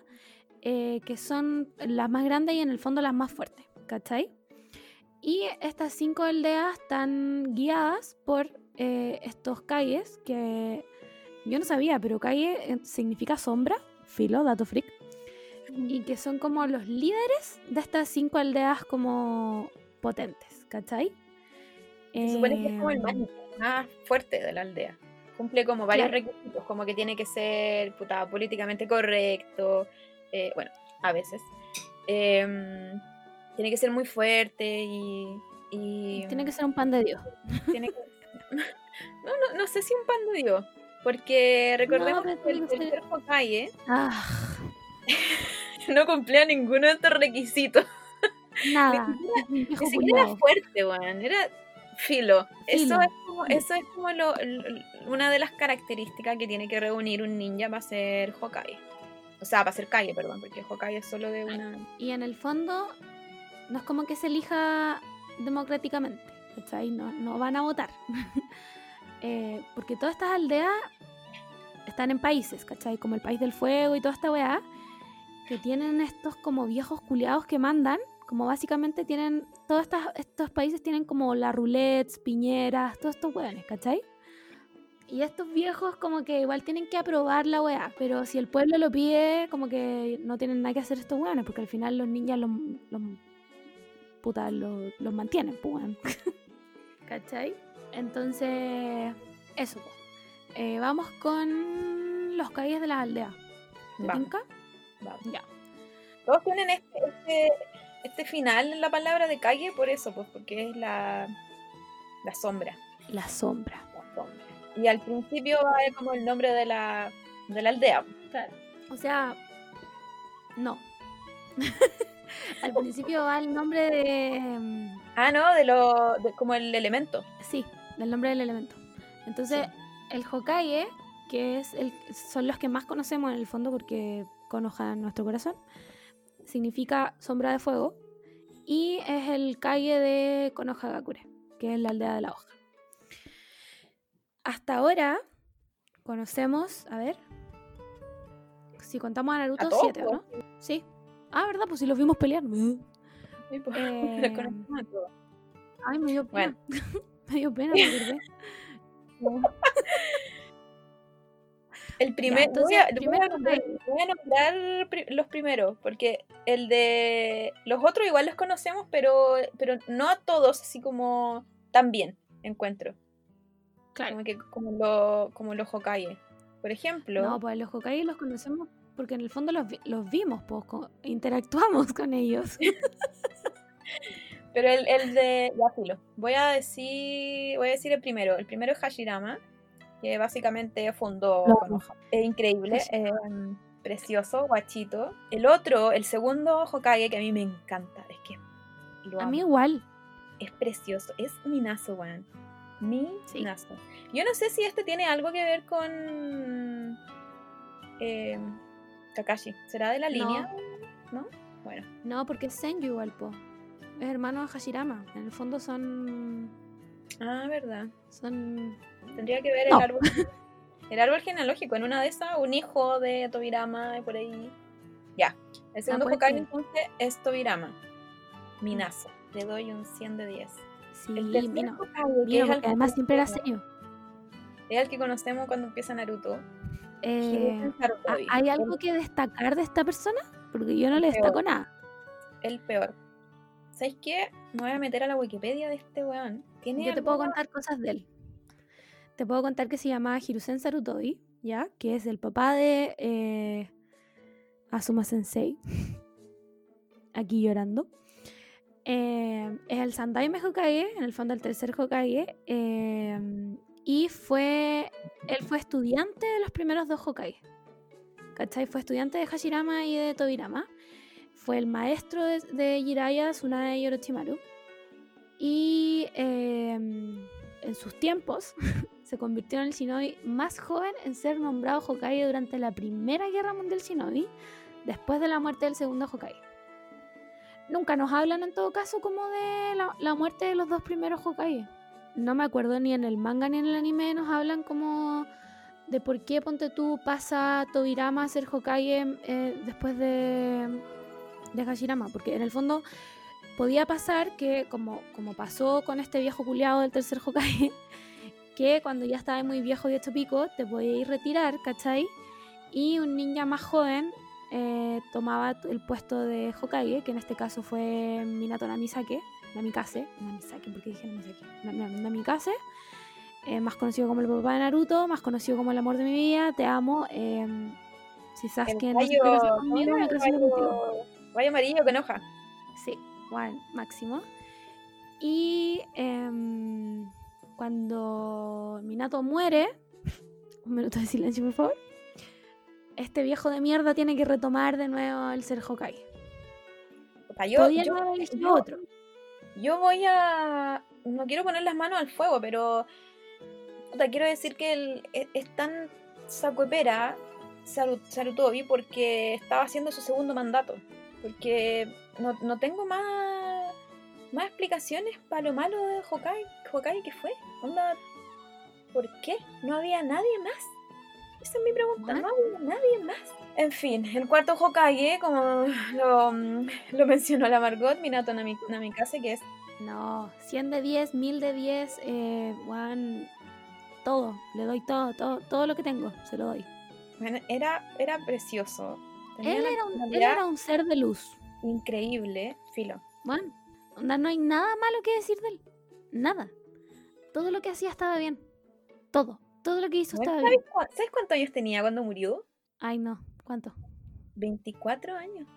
eh, que son las más grandes y en el fondo las más fuertes, ¿cachai? Y estas cinco aldeas están guiadas por eh, estos calles que yo no sabía, pero calle eh, significa sombra, filo, dato freak, y que son como los líderes de estas cinco aldeas como potentes, ¿cachai? Se supone que es como el Em, más, más fuerte de la aldea. Cumple como varios Claro. requisitos, como que tiene que ser puta, políticamente correcto, eh, bueno, a veces. Em, tiene que ser muy fuerte y... y Tiene que ser un pan de Dios. tiene que- [LAUGHS] no, no, no sé si un pan de Dios, porque recordemos que el tercer Hokage Ah, [LAUGHS] no cumplía ninguno de estos requisitos. nada. siquiera- Ni siquiera era fuerte, weón. Era filo. Eso Filo. es como, eso es como lo- una de las características que tiene que reunir un ninja para ser Hokage. O sea, para ser Kage, perdón, porque Hokage es solo de una. Y en el fondo, no es como que se elija democráticamente, ¿cachai? No, no van a votar. [LAUGHS] Eh, porque todas estas aldeas están en países, ¿cachai? Como el país del fuego y toda esta weá, que tienen estos como viejos culiados que mandan, como básicamente tienen, todos estas, estos países tienen como la roulettes, piñeras, todos estos weones, ¿cachai? Y estos viejos como que igual tienen que aprobar la weá, pero si el pueblo lo pide, como que no tienen nada que hacer estos weones, porque al final los ninjas los, los, puta, los, los mantienen, pues weón. [LAUGHS] ¿Cachai? Entonces, eso. pues. Eh, vamos con los calles de las aldeas. ¿Te Vamos. tinca? Vamos. Ya. Todos tienen este, este, este final en la palabra de Kage por eso, pues, porque es la, la sombra. La sombra. la sombra. Y al principio va como el nombre de la, de la aldea. Claro. O sea, no. [LAUGHS] Al principio va el nombre de. mm, Ah, no, de lo. de- como el elemento. Sí, del nombre del elemento. Entonces, el Hokage, que es el, son los que más conocemos en el fondo porque Konoha en nuestro corazón, significa sombra de fuego. Y es el Kage de Konohagakure, que es la aldea de la hoja. Hasta ahora conocemos, a ver, si contamos a Naruto, A todos, 7, ¿no? Sí. Ah, ¿verdad? Pues si los vimos pelear. Sí, pues, Eh, [LAUGHS] los conocemos a todos. Ay, me dio pena. Bueno. [LAUGHS] me dio pena. [LAUGHS] El primer, entonces, voy, a, voy primero a nombrar, voy a nombrar pri- los primeros, porque el de los otros igual los conocemos, pero, pero no a todos así como tan bien, encuentro. Claro. Como, que, como, lo, como los Hokage. Por ejemplo, No, pues los Hokage los conocemos porque en el fondo los, los vimos, pues, interactuamos [LAUGHS] con ellos. pero el, el de ya filo. Voy a decir, voy a decir el primero. El primero es Hashirama, que básicamente fundó. Es increíble, eh, precioso, guachito. El otro, el segundo Hokage que a mí me encanta, es que lo A amo. mí igual. es precioso, es Minazo, weón. Mi Sí. Yo no sé si este tiene algo que ver con eh, Kakashi. ¿Será de la No. línea? ¿No? Bueno. No, porque es Senju igual, po. Es hermano de Hashirama. En el fondo son. Ah, verdad. son. Tendría que ver No. el árbol. El árbol genealógico. En una de esas, un hijo de Tobirama y por ahí. Ya. El segundo puede Hokage ser. entonces es Tobirama. Minazo. Le doy un 100 de 10. Sí, El tercer vino. Hokage, que Vino es el porque que además siempre era serio. Es el que conocemos cuando empieza Naruto. Eh, Hiruzen ¿ha- Sarutobi. ¿Hay algo que destacar de esta persona? Porque yo no le Peor. destaco nada. el peor. ¿Sabes qué? Me voy a meter a la Wikipedia de este weón. ¿Tiene Yo te puedo contar cosas de él. Te puedo contar que se llama Hiruzen Sarutobi, ¿ya? Que es el papá de eh, Asuma Sensei. [LAUGHS] Aquí llorando. Es el Sandaime Hokage, en el fondo el tercer Hokage. eh, y fue. Él fue estudiante de los primeros dos Hokage. ¿Cachai? Fue estudiante de Hashirama y de Tobirama. Fue el maestro de, de Jiraiya, Tsunade y Orochimaru. Y eh, en sus tiempos [LAUGHS] se convirtió en el shinobi más joven en ser nombrado Hokage durante la Primera Guerra Mundial Shinobi, después de la muerte del segundo Hokage. Nunca nos hablan en todo caso como de la, muerte de los dos primeros Hokage. No me acuerdo ni en el manga ni en el anime nos hablan como de por qué ponte tú pasa Tobirama a ser Hokage eh, después de, de porque en el fondo podía pasar que, como, como pasó con este viejo culiado del tercer Hokage, [LAUGHS] que cuando ya estaba muy viejo y hecho pico, te podía ir retirar, ¿cachai? Y un ninja más joven eh, tomaba el puesto de Hokage, que en este caso fue Minato Namisake, Namikaze, Namisake, porque dije Namisake, Na- Na- Namikaze, eh, más conocido como el papá de Naruto, más conocido como el amor de mi vida, te amo. eh, si Sasuke no caso contigo. rayo amarillo que enoja. Sí, máximo. Y em, cuando Minato muere, [LAUGHS] un minuto de silencio, por favor. Este viejo de mierda tiene que retomar de nuevo el ser Hokage. O sea, yo, Podía yo, no otro. yo voy a. No quiero poner las manos al fuego, pero. puta, quiero decir que el- es, es tan sacuepera Saru- Sarutobi porque estaba haciendo su segundo mandato. Porque no, no tengo más, más explicaciones para lo malo de Hokage. Hokage ¿qué fue? Onda, ¿Por qué? No había nadie más. Esa es mi pregunta. No había nadie más. En fin, el cuarto Hokage, como lo, lo mencionó la Margot, Minato Nami- Namikaze, que es No, 100 de 10, 1000 de 10, eh, Juan, todo, le doy todo, todo, todo lo que tengo, se lo doy. Bueno, era, era precioso. Él era, un, él era un ser de luz. increíble. Filo. Onda, no hay nada malo que decir de él. Nada. Todo lo que hacía estaba bien. Todo. Todo lo que hizo estaba bien. ¿Sabes, cuántos años tenía cuando murió? Ay, no. ¿Cuánto? 24 años.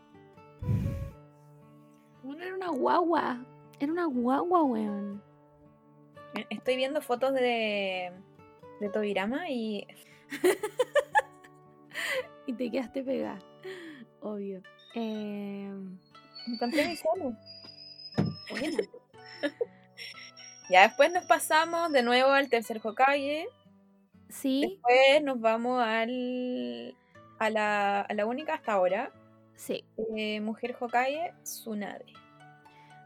Bueno, era una guagua. Era una guagua, weón. Estoy viendo fotos de, de Tobirama y. [LAUGHS] y te quedaste pegada. Obvio. Eh, Encontré mi [LAUGHS] celu. [LAUGHS] Ya después nos pasamos de nuevo al tercer Hokage. Sí, Después nos vamos al, a, la, a la única hasta ahora. sí. eh, mujer Hokage, Tsunade.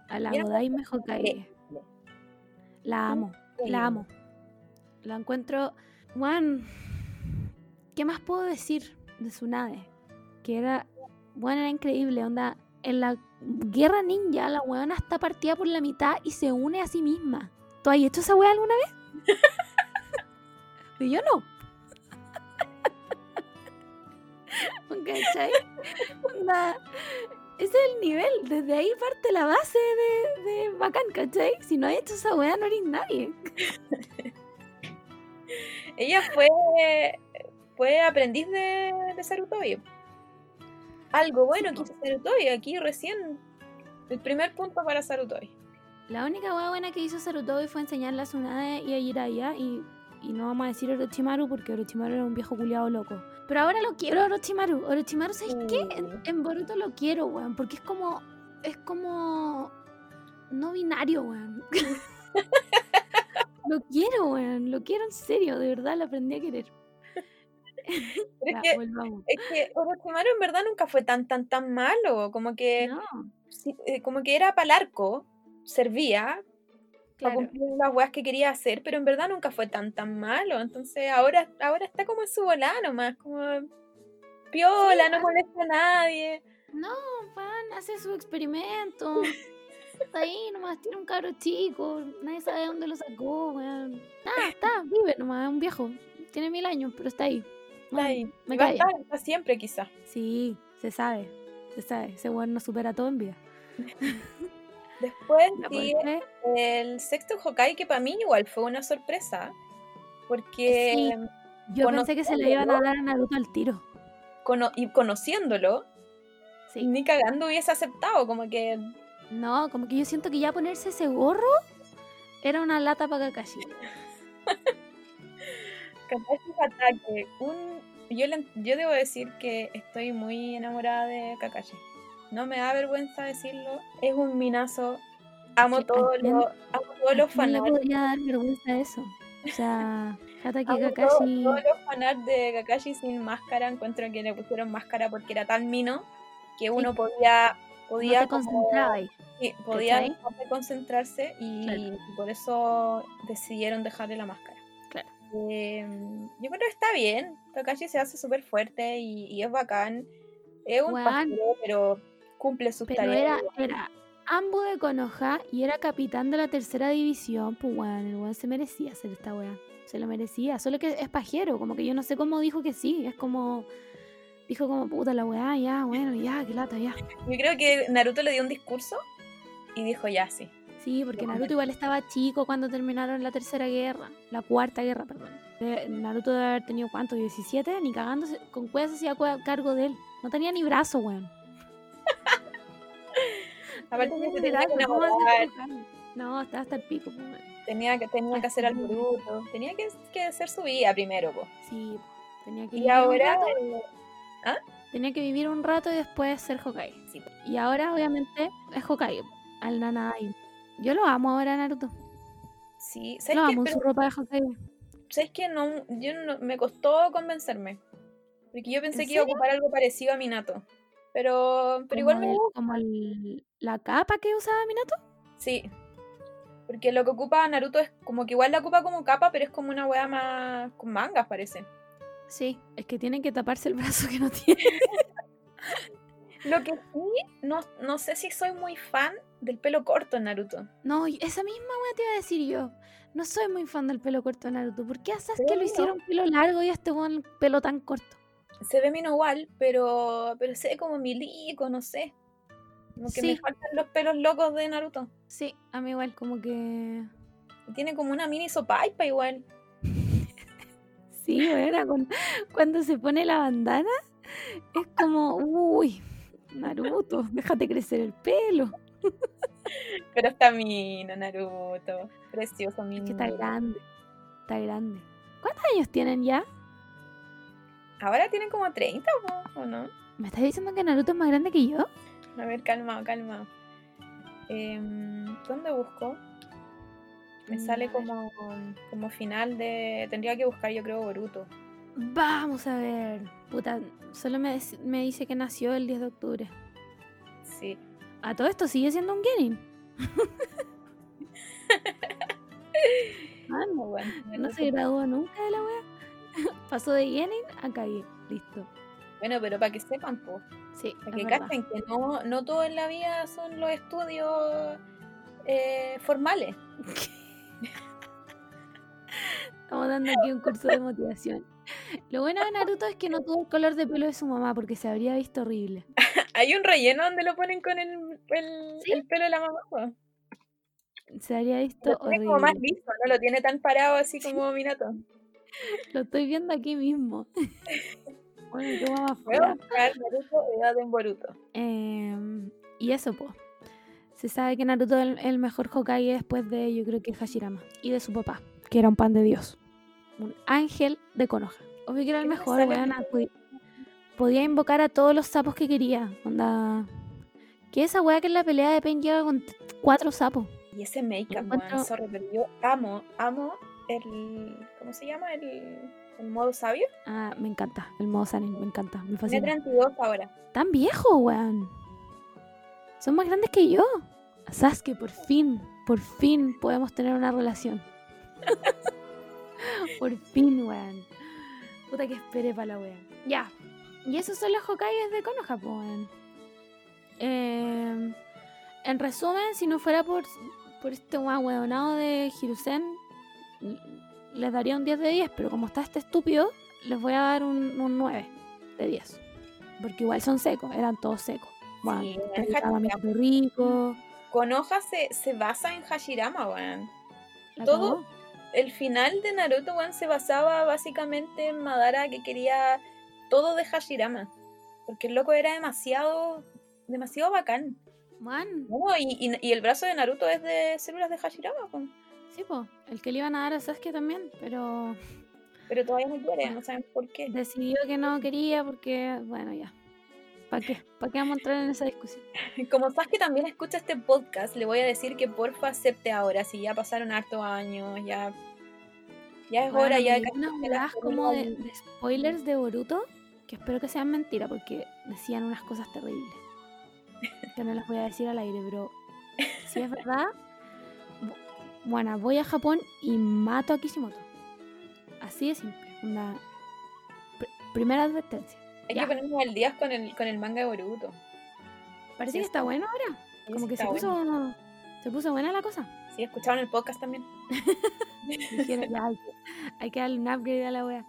A la Mira, Godaime Hokage. La amo, la amo. La encuentro. Juan, ¿qué más puedo decir de Tsunade? Que era. Bueno, era increíble. Onda, en la guerra ninja, la weona está partida por la mitad y se une a sí misma. ¿Tú has hecho esa wea alguna vez? [LAUGHS] y yo no. [LAUGHS] ¿Cachai? Onda, ese es el nivel. Desde ahí parte la base de, de bacán, ¿cachai? Si no has hecho esa wea, no eres nadie. [LAUGHS] Ella fue, fue aprendiz de, de Sarutobi. Algo bueno hizo Sarutobi. Aquí recién el primer punto para Sarutobi. La única hueá buena que hizo Sarutobi fue enseñarle a Tsunade y a Jiraiya y, y no vamos a decir Orochimaru porque Orochimaru era un viejo culiado loco. Pero ahora lo quiero Orochimaru. Orochimaru, ¿sabes qué? En, en Boruto lo quiero, weón, porque es como... Es como... No binario, weón. [LAUGHS] lo quiero, weón. Lo quiero en serio, de verdad, lo aprendí a querer. Ya, es que, volvamos. es que Orochimaru en verdad nunca fue tan, tan, tan malo. Como que, No, sí, eh, como que era para el servía para claro. cumplir las weas que quería hacer, pero en verdad nunca fue tan, tan malo. Entonces ahora, ahora está como en su volá nomás, como piola, Sí, no molesta a nadie. No, weón, hace su experimento. Está ahí nomás, tiene un cabro chico, nadie sabe de dónde lo sacó, weón. Nada, está, vive nomás, es un viejo. Tiene mil años, pero está ahí. Está ahí. me va a estar para siempre quizás. Sí, se sabe, se sabe. Ese weón nos supera todo en vida. [LAUGHS] Después el sexto Hokage, que para mí igual fue una sorpresa. Porque Sí. yo pensé que se le iban a dar a Naruto al tiro. cono- y conociéndolo, Sí. ni cagando hubiese aceptado. Como que No, como que yo siento que ya ponerse ese gorro era una lata para Kakashi. [LAUGHS] Kakashi Hatake, un, yo, le- yo debo decir que estoy muy enamorada de Kakashi. No me da vergüenza decirlo. Es un minazo. Amo ¿A todos quién- los, amo todos los ¿A quién le fanarts. podría dar vergüenza eso? O sea, [LAUGHS] Hatake Amo todo- Kakashi. todos los fanarts de Kakashi sin máscara. Encuentro que le pusieron máscara porque era tan mino que uno podía, No podía te como- concentraba ahí. sí, podía concentrarse y, Claro. y por eso decidieron dejarle la máscara. Claro. Eh, yo creo que está bien. Kakashi se hace súper fuerte y, y es bacán. Es un pajero, pero cumple sus Pero tareas. era, era Ambo de Konoha y era capitán de la tercera división. Pues weón, el weón se merecía hacer esta weá. Se lo merecía. Solo que es pajero. Como que yo no sé cómo dijo que sí. Es como. Dijo como puta la weá, ya, bueno, ya, qué lata, ya. Yo creo que Naruto le dio un discurso y dijo ya, sí. Sí, porque Naruto igual estaba chico cuando terminaron la tercera guerra. La cuarta guerra, perdón. Naruto debe haber tenido cuánto, 17, ni cagándose. Con cueva se hacía cargo de él. No tenía ni brazo, weón. Aparte No que tenía que brazo, ¿cómo va a ser enamorar? No, estaba hasta el pico, pues, tenía que, tenía que hacer al bruto, tenía que, que hacer su vida primero. po. Sí, tenía que Y vivir ahora, un rato, eh, tenía que vivir un rato y después ser Hokage. Sí. Y ahora obviamente es Hokage, al Nanai. Yo lo amo ahora Naruto. sí, Lo ¿sabes qué? amo Pero- su ropa de Hokage. ¿Sabes que no, yo no, me costó convencerme? Porque yo pensé ¿En que iba a ocupar algo parecido a Minato. Pero, pero igual me gusta. Como el- la capa que usaba Minato. Sí. Porque lo que ocupa Naruto es como que igual la ocupa como capa, pero es como una weá más con mangas, parece. Sí, es que tiene que taparse el brazo que no [LAUGHS] tiene. Lo que sí, no, no sé si soy muy fan del pelo corto en Naruto. No, esa misma wea te iba a decir yo. No soy muy fan del pelo corto de Naruto. ¿Por qué haces que lo hicieron pelo largo y este weón pelo tan corto? Se ve menos igual, pero, pero se ve como milico, no sé. Como que me faltan los pelos locos de Naruto. Sí, a mí igual como que... Tiene como una mini sopaipa igual. [LAUGHS] Sí, bueno, con- cuando se pone la bandana es como, uy, Naruto, déjate crecer el pelo. [LAUGHS] Pero está mino, Naruto. Precioso, Es mino. que está grande, está grande. ¿Cuántos años tienen ya? Ahora tienen como 30, ¿o no? ¿Me estás diciendo que Naruto es más grande que yo? A ver, calma, calma. Em, ¿Dónde busco? Me sale como, como final de... Tendría que buscar, yo creo, Boruto. Vamos a ver. Puta, solo me, me dice que nació el 10 de octubre. Sí. A todo esto sigue siendo un Genin. [LAUGHS] ah, no, bueno. [LAUGHS] No se graduó nunca de la wea. [LAUGHS] Pasó de Genin a calle. Listo. Bueno, pero para que sepan, pues. Sí, para que cachen que no, no todo en la vida son los estudios eh, formales. [LAUGHS] Estamos dando aquí un curso de motivación. Lo bueno de Naruto es que no tuvo el color de pelo de su mamá porque se habría visto horrible. [LAUGHS] Hay un relleno donde lo ponen con el, el, pelo de la mamá. Se habría visto lo horrible. como más listo, no lo tiene tan parado así como Minato. [LAUGHS] Lo estoy viendo aquí mismo. [LAUGHS] bueno, tu mamá fue. Naruto edad en Boruto. Em, y eso, pues. Se sabe que Naruto es el, mejor Hokage después de, yo creo que Hashirama. Y de su papá, que era un pan de Dios. Un ángel de Konoha. Obvio que era el mejor, weón. Podía invocar a todos los sapos que quería. Onda. Que esa weá que en la pelea de Pain llega con cuatro sapos. Y ese make-up, pero yo amo, amo el. ¿Cómo se llama? El, el modo sabio. Ah, me encanta. El modo Sanin, me encanta. Me fascina. Tiene 32 ahora. Tan viejo, weón. Son más grandes que yo. Sasuke, por fin, por fin podemos tener una relación. [LAUGHS] por fin, weón. Puta que espere para la weón. Ya. Y esos son los Hokages de Konoha, weón. Eh, en resumen, si no fuera por, por este weonado de Hirusen, les daría un 10 de 10, pero como está este estúpido, les voy a dar un, un 9 de 10. Porque igual son secos, eran todos secos. Bueno, sí, rico. Konoha se, se basa en Hashirama, weón. Todo, el final de Naruto, weón, se basaba básicamente en Madara que quería todo de Hashirama. Porque el loco era demasiado, demasiado bacán. Man. y, y, el brazo de Naruto es de células de Hashirama, weón. Sí, pues, el que le iban a dar a Sasuke también, pero... Pero todavía no quiere, no saben por qué. Decidió que no quería porque, bueno, ya. ¿Para qué? ¿Para qué vamos a entrar en esa discusión? [LAUGHS] Como Sasuke también escucha este podcast, le voy a decir que porfa acepte ahora, si ya pasaron hartos años, ya... Ya es hora, ya... Unas como de, de spoilers de Boruto, que espero que sean mentiras, porque decían unas cosas terribles. que no las voy a decir al aire, pero si es verdad bueno, voy a Japón y mato a Kishimoto. Así de simple. Una primera advertencia. Hay que ponernos al día con el, con el manga de Boruto. Parece que está bueno ahora. Como que se puso, se puso buena la cosa. Sí, escucharon el podcast también. [LAUGHS] hay, que, darle un upgrade a la wea.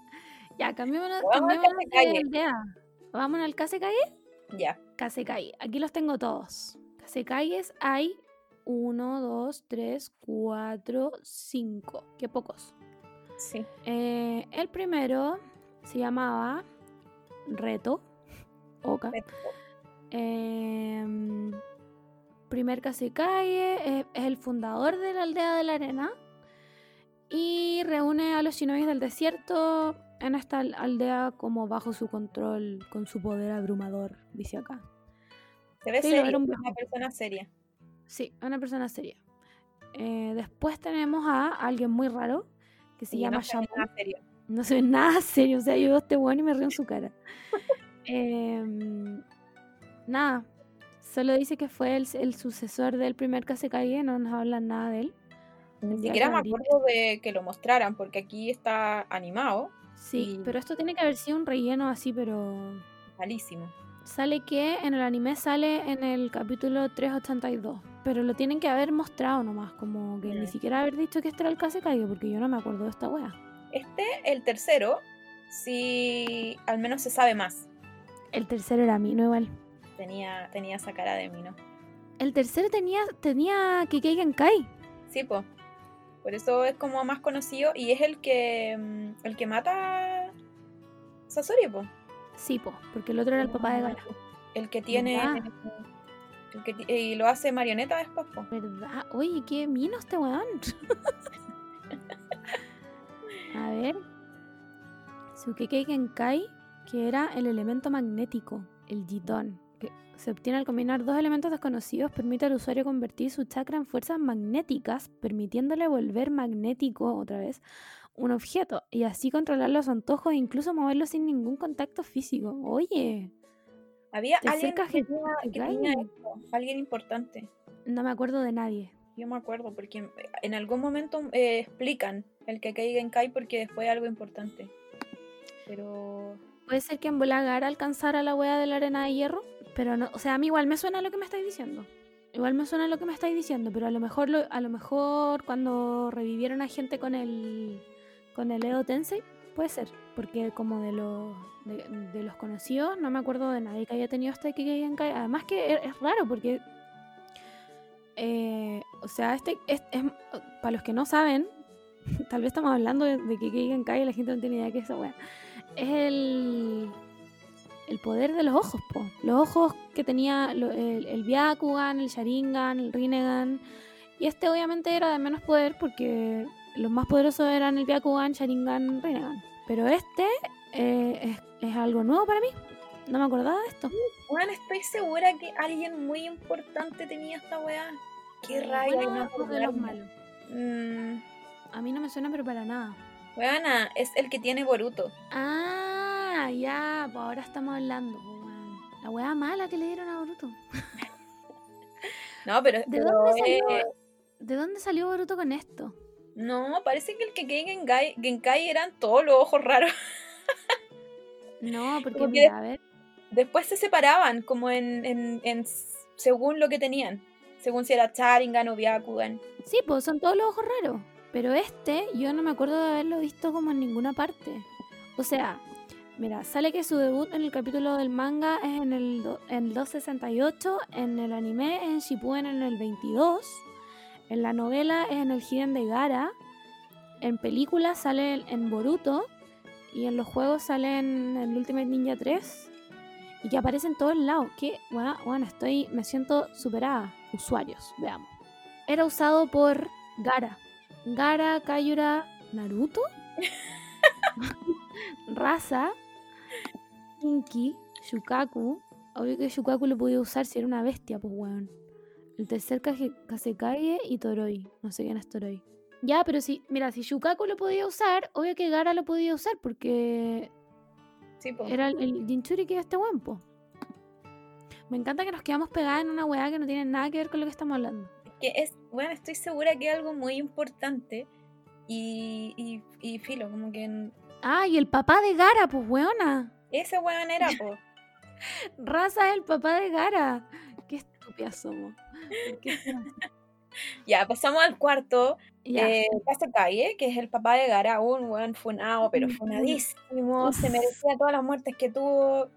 Ya, cambiémonos, cambiémonos de idea. ¿Vamos al Kasekai? Ya. Kasekai. Aquí los tengo todos. Kasekai's hay 1, 2, 3, 4, 5. Qué pocos. Sí. Eh, el primero se llamaba Reto. Oka. Eh, primer Kasekaye es, es el fundador de la aldea de la arena y reúne a los shinobi del desierto en esta aldea como bajo su control, con su poder abrumador, dice acá. Debe ser una persona seria. Sí, una persona seria. Eh, después tenemos a alguien muy raro que se llama no No se ve nada serio, o sea, yo veo este bueno y me río en su cara. [LAUGHS] Em, nada, solo dice que fue el, sucesor del primer Kasekai, no nos hablan nada de él. Ni siquiera me acuerdo de que lo mostraran, porque aquí está animado. Sí, pero esto tiene que haber sido un relleno así, pero. Malísimo. Sale que en el anime sale en el capítulo 382. Pero lo tienen que haber mostrado nomás, como que ni siquiera haber dicho que este era el Kasekai, porque yo no me acuerdo de esta wea. Este, el tercero, sí, al menos se sabe más. El tercero era Mino igual. Tenía, tenía esa cara de Mino. El tercero tenía, tenía Kikei Genkai. Sí, po. Por eso es como más conocido y es el que mm, el que mata a Sasori, po. Sí, po, porque el otro era el papá de Gara. El que tiene y lo hace marioneta después, po. ¿Verdad? Oye, qué mino este weón. [LAUGHS] A ver. Sukekei Genkai, que era el elemento magnético, el gitón. Que se obtiene al combinar dos elementos desconocidos, permite al usuario convertir su chakra en fuerzas magnéticas, permitiéndole volver magnético otra vez un objeto y así controlar los antojos e incluso moverlo sin ningún contacto físico. Oye, Había alguien acercas que y tenía, te que cae. tenía esto, alguien importante. no me acuerdo de nadie. Yo me acuerdo, porque en algún momento eh, explican el que Keigenkai porque después es algo importante. Pero Puede ser que en Gara alcanzara la wea de la arena de hierro, pero no, o sea, a mí igual me suena lo que me estáis diciendo. Igual me suena lo que me estáis diciendo, pero a lo mejor lo- a lo mejor cuando revivieron a gente con el con el Edo Tensei, puede ser, porque como de los de, los conocidos no me acuerdo de nadie que haya tenido este Keigenkai. Además que es, es raro porque eh, o sea, este es, es- para los que no saben, [LAUGHS] tal vez estamos hablando de, de que Keigenkai y la gente no tiene idea es esa wea. Es el el poder de los ojos, po. Los ojos que tenía el, el el Sharingan, el Rinnegan. Y este obviamente era de menos poder porque los más poderosos eran el Byakugan, Sharingan, Rinnegan. Pero este eh, es, es algo nuevo para mí. No me acordaba de esto. bueno, estoy segura que alguien muy importante tenía esta weá. Qué rabia Bueno, no de los malos. Mm, A mí no me suena pero para nada. weona, es el que tiene Boruto. Ah, ya, pues ahora estamos hablando. weón. La weá mala que le dieron a Boruto. [LAUGHS] No, pero, ¿De pero, dónde eh, ¿De dónde salió Boruto con esto? No, parece que el que Genkai, Genkai eran todos los ojos raros. [LAUGHS] No, porque mira, a ver. Después se separaban, como en, en, en según lo que tenían. Según si era Sharingan o Byakugan. Sí, pues son todos los ojos raros. Pero este, yo no me acuerdo de haberlo visto como en ninguna parte. O sea, mira, sale que su debut en el capítulo del manga es en el, do- en el 268, en el anime es en Shippuden en el 22, en la novela es en el Hiden de Gara, en película sale en- Boruto y en los juegos sale en el Ultimate Ninja 3 y que aparece en todos lados. Que, bueno, bueno, estoy, me siento superada. Usuarios, veamos. Era usado por Gara. Gara, Kayura, Naruto, [LAUGHS] Rasa, Inki, Shukaku. Obvio que Shukaku lo podía usar si era una bestia, pues weón. El tercer Kage- Kasekage y Toroi. No sé quién es Toroi. Ya, pero si, mira, si Shukaku lo podía usar, obvio que Gara lo podía usar porque Sí, po. era el, el Jinchuriki de este weón, po. Me encanta que nos quedamos pegadas en una weá que no tiene nada que ver con lo que estamos hablando. que es, bueno, estoy segura que es algo muy importante y, y, y filo, como que Ah, y el papá de Gara, pues weona. ese weón era, po. [LAUGHS] Raza es el papá de Gara. Estúpidas somos. [LAUGHS] [LAUGHS] Ya, pasamos al cuarto, Ya. eh, Kasekaye, que es el papá de Gara, un weón funado, pero funadísimo, se merecía todas las muertes que tuvo.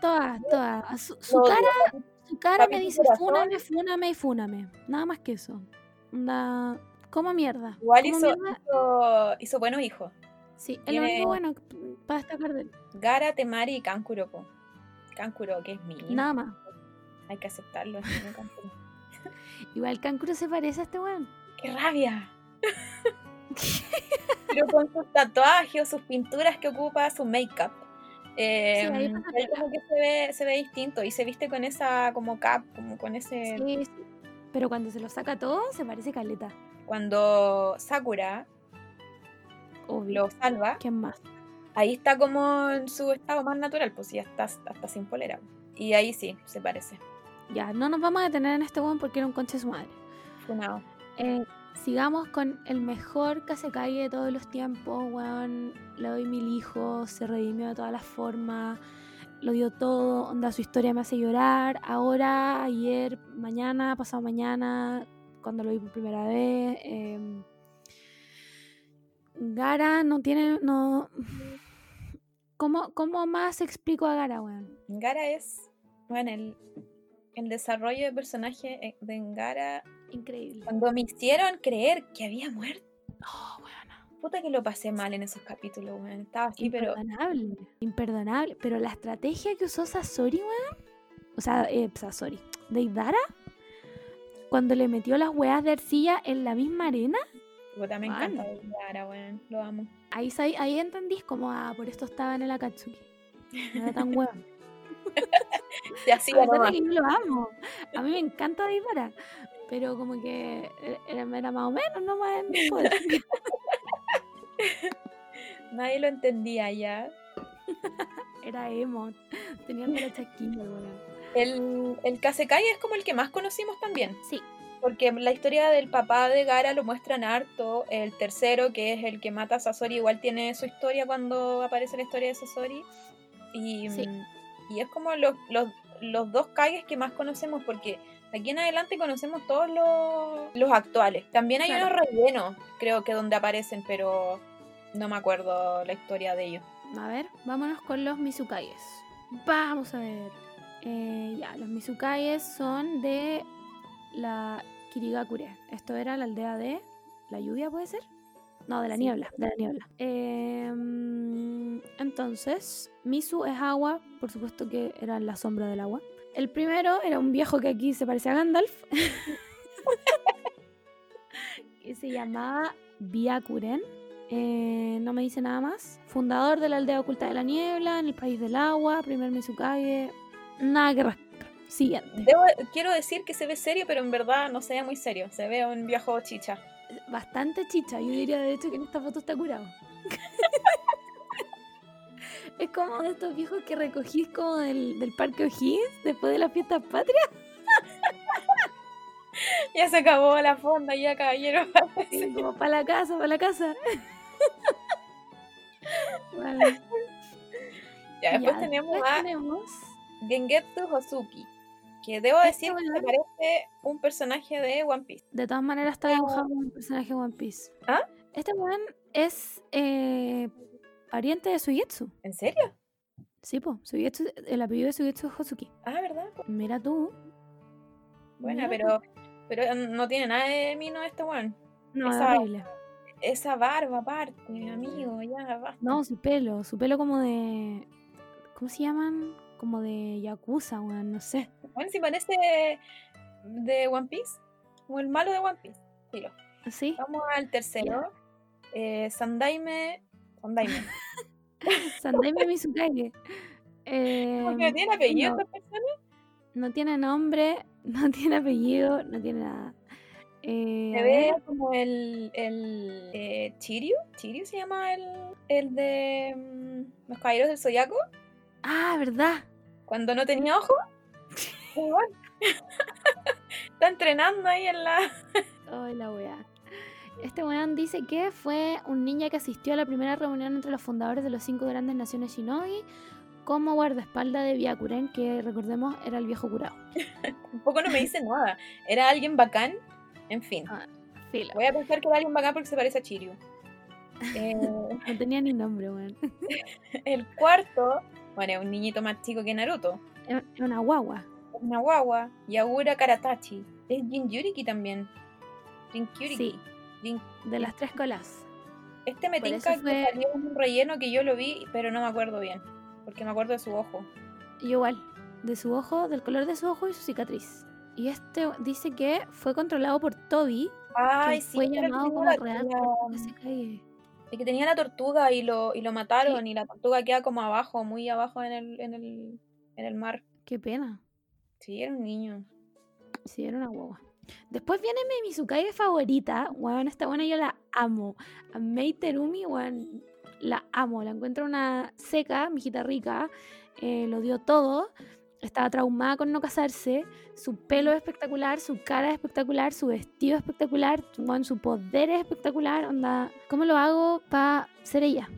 Todas, todas. Su, cara, su cara Papi, me dice corazón. fúname, fúname y fúname. Nada más que eso. Onda, como mierda. Igual hizo, mierda. hizo, hizo buenos hijos. Sí, es lo tiene- único bueno para destacar de él. Gara, Temari y Kankuro. Kankuro, que es mi. Nada más. Hay que aceptarlo. [LAUGHS] Igual Kankuro se parece a este weón. ¡Qué rabia! [LAUGHS] Pero con sus tatuajes sus pinturas que ocupa, su make-up. eh, Sí, ahí pasa ahí piola. como que se ve, se ve distinto y se viste con esa como cap, como con ese... Sí, sí. Pero cuando se lo saca todo, se parece caleta. Cuando Sakura Obvio. lo salva, ¿Quién más? ahí está como en su estado más natural, pues ya está hasta sin polera. Y ahí sí, se parece. Ya, no nos vamos a detener en este weón porque era un conche de su madre. Funado. Eh, sigamos con el mejor Kasekai de todos los tiempos, weón. Le doy mil hijos, se redimió de todas las formas, lo dio todo, onda, su historia me hace llorar. Ahora, ayer, mañana, pasado mañana, cuando lo vi por primera vez. em, Gara no tiene, no... ¿Cómo, ¿Cómo más explico a Gara, weón? Gara es, bueno, el, el desarrollo de personaje eh, de Gara, Increíble. cuando me hicieron creer que había muerto. Oh. Puta que lo pasé mal en esos capítulos, weón. Estaba así, pero Imperdonable. Imperdonable. Pero la estrategia que usó Sasori, weón. O sea, eh, Sasori. Deidara. Cuando le metió las weas de arcilla en la misma arena. puta, me Bueno. encanta weón. Lo amo. Ahí, ahí entendís como, ah, por esto estaba en el Akatsuki. No era tan [LAUGHS] weón. De nomás. que yo lo amo. A mí me encanta Deidara. Pero como que era, era más o menos nomás en poder. [LAUGHS] Nadie lo entendía ya. [LAUGHS] Era emo. Tenía la chasquilla, weón. El, el Kasekai es como el que más conocimos también. Sí. Porque la historia del papá de Gara lo muestran harto. El tercero, que es el que mata a Sasori, igual tiene su historia cuando aparece la historia de Sasori. Y, Sí. Y es como los, los, los dos Kages que más conocemos, porque de aquí en adelante conocemos todos los, los actuales. También hay Claro. unos rellenos, creo que donde aparecen, pero no me acuerdo la historia de ellos. A ver, vámonos con los Mizukayes. Vamos a ver. Eh, ya, los Mizukayes son de la Kirigakure. Esto era la aldea de la lluvia, ¿puede ser? No, de la Sí. niebla, de la niebla. Em, entonces, Misu es agua, por supuesto que era la sombra del agua. El primero era un viejo que aquí se parece a Gandalf. [LAUGHS] que se llamaba Byakuren. Eh, no me dice nada más. Fundador de la aldea oculta de la niebla, en el país del agua, primer Mizukage. Nada que rascar. Siguiente. Debo- quiero decir que se ve serio, pero en verdad no se ve muy serio. Se ve un viejo chicha. Bastante chicha. Yo diría de hecho que en esta foto está curado. [LAUGHS] es como de estos viejos que recogís como del, del parque O'Higgins después de las fiestas patrias. [LAUGHS] Ya se acabó la fonda, ya caballero. Sí, como para la casa, para la casa. [LAUGHS] Vale. Ya, después Ya, tenemos después a tenemos Gengetsu Hosuki. Que debo decir que me parece un personaje de One Piece. De todas maneras está dibujado como un personaje de One Piece. ¿Ah? Este weón es eh, pariente de Suigetsu. ¿En serio? Sí, po. Suigetsu, el apellido de Suigetsu es Hosuki. Ah, ¿verdad? Mira tú. Buena, Mira pero, pero no tiene nada de mino este weón. No, es esa- horrible. Esa barba aparte, amigo, ya basta. No, su pelo. Su pelo como de... ¿Cómo se llaman? Como de Yakuza, weón. No sé. Bueno, si parece de One Piece. Como el malo de One Piece. Filo. ¿Sí? Vamos al tercero. Eh, Sandaime. Sandaime. [LAUGHS] Sandaime Mizukage. Eh, ¿Por qué no tiene apellido no. esta persona? no tiene nombre, [LAUGHS] no tiene apellido, no tiene nada. Eh, Se ve ver, como el, el eh, Chiryu. ¿Chiryu se llama el, el de mm, los caballeros del Zodiaco? Ah, ¿verdad? Cuando no tenía ojo. Está entrenando ahí en la. Ay, la weá. Este weón dice que fue un ninja que asistió a la primera reunión entre los fundadores de los cinco grandes naciones Shinobi como guardaespaldas de Byakuren, que recordemos era el viejo curado. [LAUGHS] Tampoco no me dice nada. Era alguien bacán. En fin. Ah. Voy a pensar que era alguien bacán porque se parece a Chiryu. Eh, No tenía ni nombre, weón. [LAUGHS] el cuarto. Bueno, es un niñito más chico que Naruto. Es una guagua. Guagua. Yagura Karatachi. Es Jinjuriki también. Jinkyuriki. Sí, Jin- de las tres colas. Este me tinca fue- que salió un relleno que yo lo vi, pero no me acuerdo bien. Porque me acuerdo de su ojo. Y igual, de su ojo, del color de su ojo y su cicatriz. Y este dice que fue controlado por Toby, Ay, que sí, fue que llamado como la- real la- el que tenía la tortuga y lo, y lo mataron y la tortuga queda como abajo, muy abajo en el, en el, en el mar. Qué pena. Sí, era un niño. Sí, era una guagua. Después viene mi Mizukage favorita. Weón, esta buena yo la amo. A Mei Terumi, weón, la amo. La encuentro una seca, mijita rica. eh, lo dio todo. Estaba traumada con no casarse. Su pelo es espectacular, su cara es espectacular, su vestido es espectacular, weón, su poder es espectacular. Onda, ¿cómo lo hago para ser ella?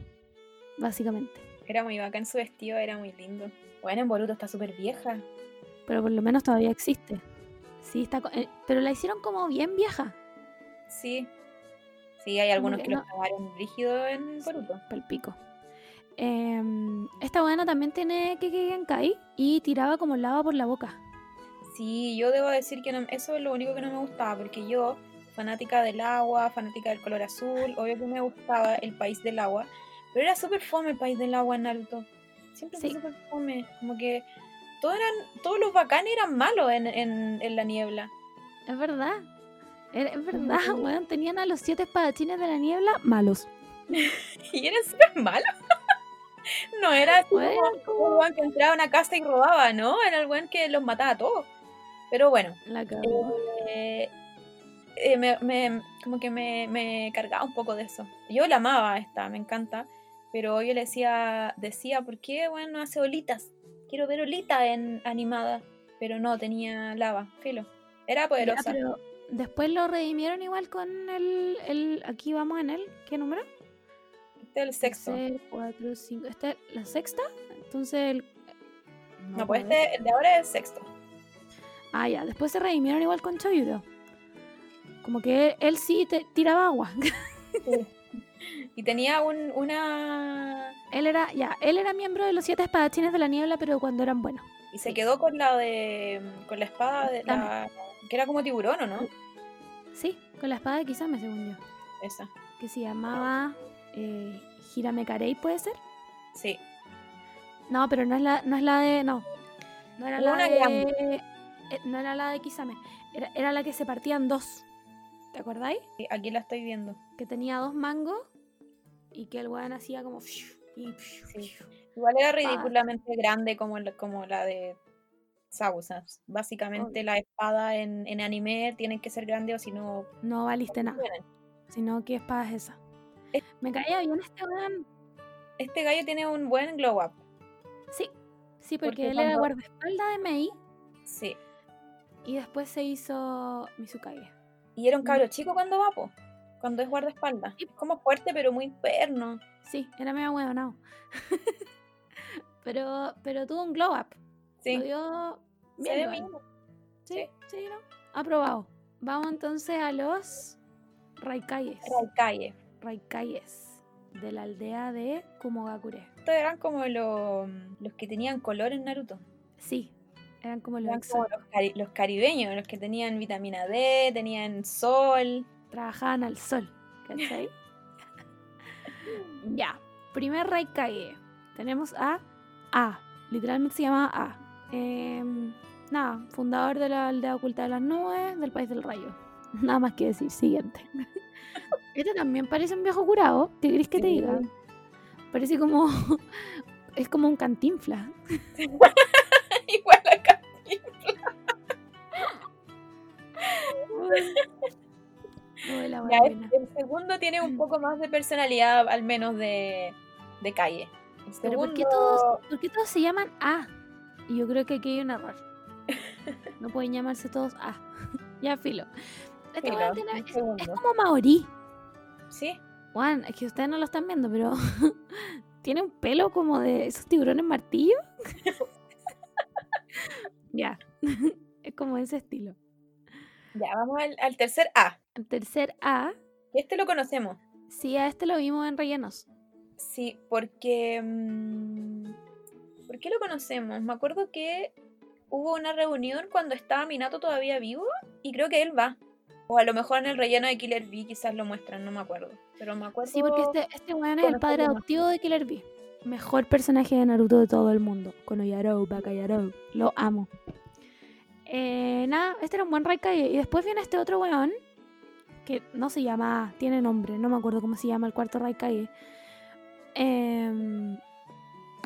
Básicamente. Era muy bacán su vestido, era muy lindo. Bueno, en Boruto está súper vieja. Pero por lo menos todavía existe. Sí, está. eh, pero la hicieron como bien vieja. Sí. Sí, hay algunos que que lo grabaron rígido en Boruto. Palpico. Em, esta buena también tiene Keke Genkai y tiraba como lava por la boca. Sí, yo debo decir que no- eso es lo único que no me gustaba, porque yo, fanática del agua, fanática del color azul, obvio que me gustaba el país del agua, pero era súper fome el país del agua en Naruto. Siempre fue Sí. súper fome, como que todos, eran, todos los bacanes eran malos en, en, en la niebla. Es verdad. Es verdad. [LAUGHS] Tenían a los siete espadachines de la niebla malos. [LAUGHS] Y eran súper malos. [LAUGHS] No era así Bueno, como un weón que entraba a una casa y robaba, ¿no? Era el weón que los mataba a todos. Pero bueno, La eh, eh, me, me- como que me, me cargaba un poco de eso. Yo la amaba esta, me encanta. Pero yo le decía, decía, ¿por qué weón no hace olitas? Quiero ver olitas en animada. Pero no, tenía lava, filo. Era Ya, poderosa. pero después lo redimieron igual con el, el. Aquí vamos en el. ¿Qué número? Este es el sexto. 4, 5. ¿Esta es la sexta? Entonces el. No, pues puedo ver. este, el de ahora es el sexto. Ah, ya. Después se redimieron igual con Choyuro. Como que él, él sí te tiraba agua. [LAUGHS] [LAUGHS] Y tenía un, una... él era, ya, él era miembro de los siete espadachines de la niebla, pero cuando eran buenos. Y se quedó con la de... Con la espada de la... Que era como tiburón, ¿o no? Sí, con la espada de Kisame, según yo. Esa. Que se llamaba eh, Hirame Karei, ¿puede ser? Sí. No, pero no es la, no es la de. No. No era la de. eh, No era la de Kisame. Era, era la que se partía en dos. ¿Te acordáis? Y Aquí la estoy viendo. Que tenía dos mangos y que el weón hacía como. Y, Sí. Igual era ridículamente grande como la, como la de sea, básicamente la espada en, en anime tienen que ser grandes o si no... No valiste nada. Sino, ¿qué espada es esa? Es- Me caía bien este weón. Este gallo tiene un buen glow up. Sí. Sí, porque, Porque él era cuando- guardaespaldas de Mei Sí. y después se hizo Mizukage. Y era un cabro chico cuando va, po. Cuando es guardaespaldas. Es como fuerte, pero muy perno. Sí, era medio huevonao. [LAUGHS] pero, pero tuvo un glow up. Sí. Lo dio Se bien bien. Sí, sí, ¿no? Aprobado. Vamos entonces a los Raikayes. Raikaye. Raikayes. De la aldea de Kumogakure. Estos eran como los, los que tenían color en Naruto. Sí, eran como los Eran exo. como los, cari- los caribeños, los que tenían vitamina D, tenían sol. Trabajaban al sol. ¿Cachai? [LAUGHS] ya. Primer Raikaye. Tenemos a A. Literalmente se llama A. Em, nada, fundador de la aldea oculta de las nubes del país del rayo. [LAUGHS] Nada más que decir. Siguiente. [LAUGHS] Este también parece un viejo curado. ¿Qué querés que te Sí. diga? Parece como. Es como un cantinfla. Igual acá. La Ya, wea el, segundo tiene un poco más de personalidad, al menos de, de calle. El Pero ¿por qué, segundo- todos, ¿por qué todos se llaman A? Y yo creo que aquí hay un error. [LAUGHS] No pueden llamarse todos A. [LAUGHS] ya, filo. Este Filo, es, como Maorí. Sí, Juan, es que ustedes no lo están viendo, pero [LAUGHS] tiene un pelo como de esos tiburones martillo. ya, es como ese estilo. ya, vamos al, al tercer A. El tercer A, Este lo conocemos. sí, a este lo vimos en rellenos. Sí, porque... mm, ¿Por qué lo conocemos? Me acuerdo que hubo una reunión cuando estaba Minato todavía vivo y creo que él va. O a lo mejor en el relleno de Killer Bee quizás lo muestran, no me acuerdo. Pero me acuerdo... Sí, porque este, este weón es el padre adoptivo de Killer Bee. Mejor personaje de Naruto de todo el mundo. Konoyarou, Bakayarou. Lo amo. Eh, nada, este era un buen Raikage. Y después viene este otro weón. Que no se llama. Tiene nombre. No me acuerdo cómo se llama el cuarto Raikage. Em,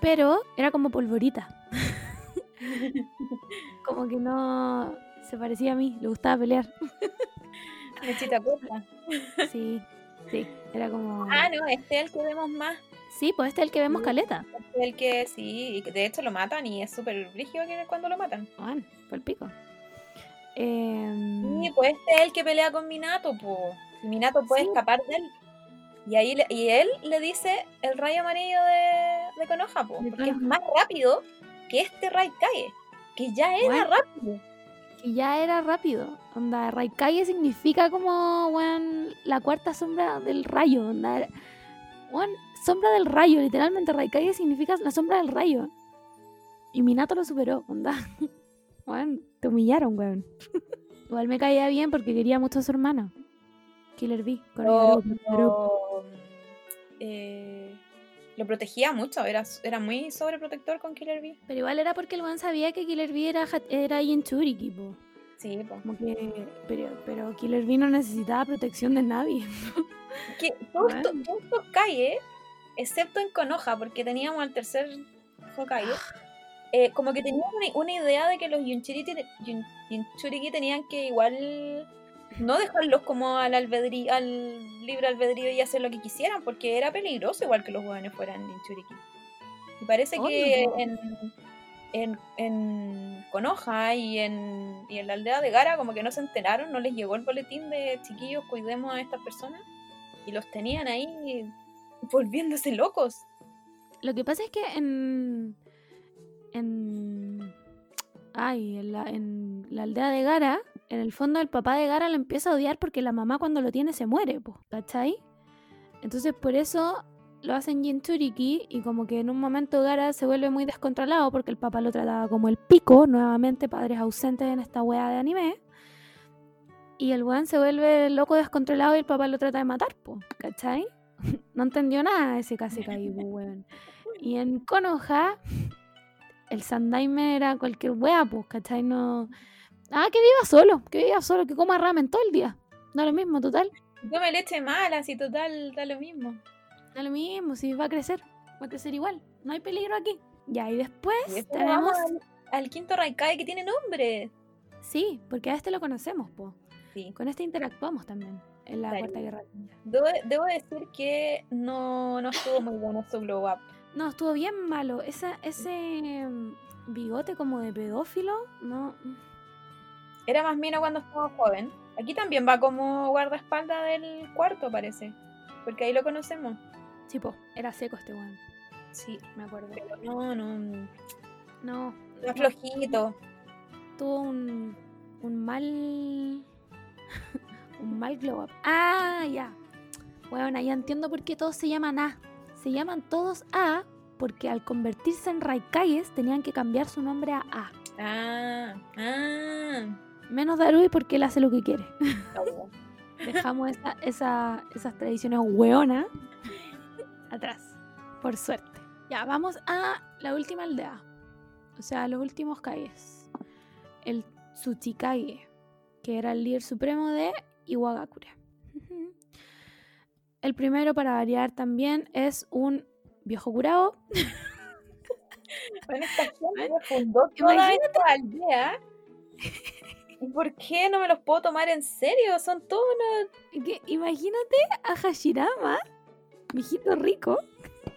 pero era como polvorita. [LAUGHS] como que no. Se parecía a mí. Le gustaba pelear. Mechita corta. Sí, sí. Era como. Ah, no, este es el que vemos más. Sí, pues este es el que vemos Sí. caleta. Este es el que sí, de hecho lo matan y es súper brígido que cuando lo matan. Juan, fue el pico. Y pues este es el que pelea con Minato, pues. Minato puede Sí. escapar de él. Y ahí le- y él le dice el rayo amarillo de, de Konoha, po, De porque es más rápido que este Raikage, que ya era Bueno. rápido. que ya era rápido. Onda, Raikage significa como, weón, la cuarta sombra del rayo. Onda, weón, sombra del rayo, literalmente. Raikage significa la sombra del rayo. Y Minato lo superó, onda. [LAUGHS] Weón, te humillaron, weón. [LAUGHS] Igual me caía bien porque quería mucho a su hermano. Killer Bee. con Lo, Yaru, Yaru. lo, eh, lo protegía mucho, era, era muy sobreprotector con Killer Bee. Pero igual era porque el weón sabía que Killer Bee era, era Jinchuriki, po. Sí, po. Como que, pero, pero Killer Bee no necesitaba protección de nadie. [LAUGHS] que todos, estos- excepto en Konoha, porque teníamos al tercer Hokage, [GASPS] [GASPS] eh, como que teníamos una, una idea de que los Yunchuriki, Yun- Yunchuriki tenían que igual no dejarlos como al albedrío, al libre albedrío y hacer lo que quisieran, porque era peligroso igual que los jóvenes fueran Yunchuriki. Y parece que en, en, en Konoha y en, y en la aldea de Gara como que no se enteraron, no les llegó el boletín de chiquillos, cuidemos a estas personas. Y los tenían ahí volviéndose locos. Lo que pasa es que en. En. Ay, en la, aldea de Gara, en el fondo el papá de Gara lo empieza a odiar porque la mamá cuando lo tiene se muere, po, ¿cachai? Entonces por eso lo hacen Jinchuriki y como que en un momento Gara se vuelve muy descontrolado porque el papá lo trataba como el pico, nuevamente padres ausentes en esta wea de anime. Y el weón se vuelve loco descontrolado y el papá lo trata de matar, po, ¿cachai? [LAUGHS] no entendió nada ese Kasekai, po, weón. Y en Konoha, el Sandaime era cualquier wea, pues, ¿cachai? No. Ah, que viva solo, que viva solo, que coma ramen todo el día. Da lo mismo, total. Come leche mala, así total, da lo mismo. Da lo mismo, si va a crecer, va a crecer igual. No hay peligro aquí. Ya, y después Y tenemos. al, al quinto Raikai que tiene nombre. Sí, porque a este lo conocemos, po. Sí. Con este interactuamos también en la. Cuarta Guerra debo decir que no, no estuvo muy bueno su glow up. No, estuvo bien malo. Esa, ese mm, bigote como de pedófilo, no. Era más mino cuando estaba joven. Aquí también va como guardaespaldas del cuarto, parece. Porque ahí lo conocemos. Sí, po, era seco este weón. Sí, Me acuerdo. pero no, no. No, Está flojito. tuvo un, un mal. [LAUGHS] un mal glow up. Ah, ya. Bueno, ya entiendo por qué todos se llaman A. Se llaman todos A porque al convertirse en Raikais tenían que cambiar su nombre a A. Ah, ah. Menos Darui porque él hace lo que quiere. [LAUGHS] Dejamos esa, esa- esas tradiciones hueonas atrás. Por suerte. Ya, vamos a la última aldea. O sea, los últimos calles. El Tsuchikage, que era el líder supremo de Iwagakure. El primero, para variar también, es un viejo curado. Bueno, esta gente [LAUGHS] fundó toda Imagínate. esta aldea. ¿Y por qué no me los puedo tomar en serio? Son todos unos que imagínate a Hashirama, viejito rico,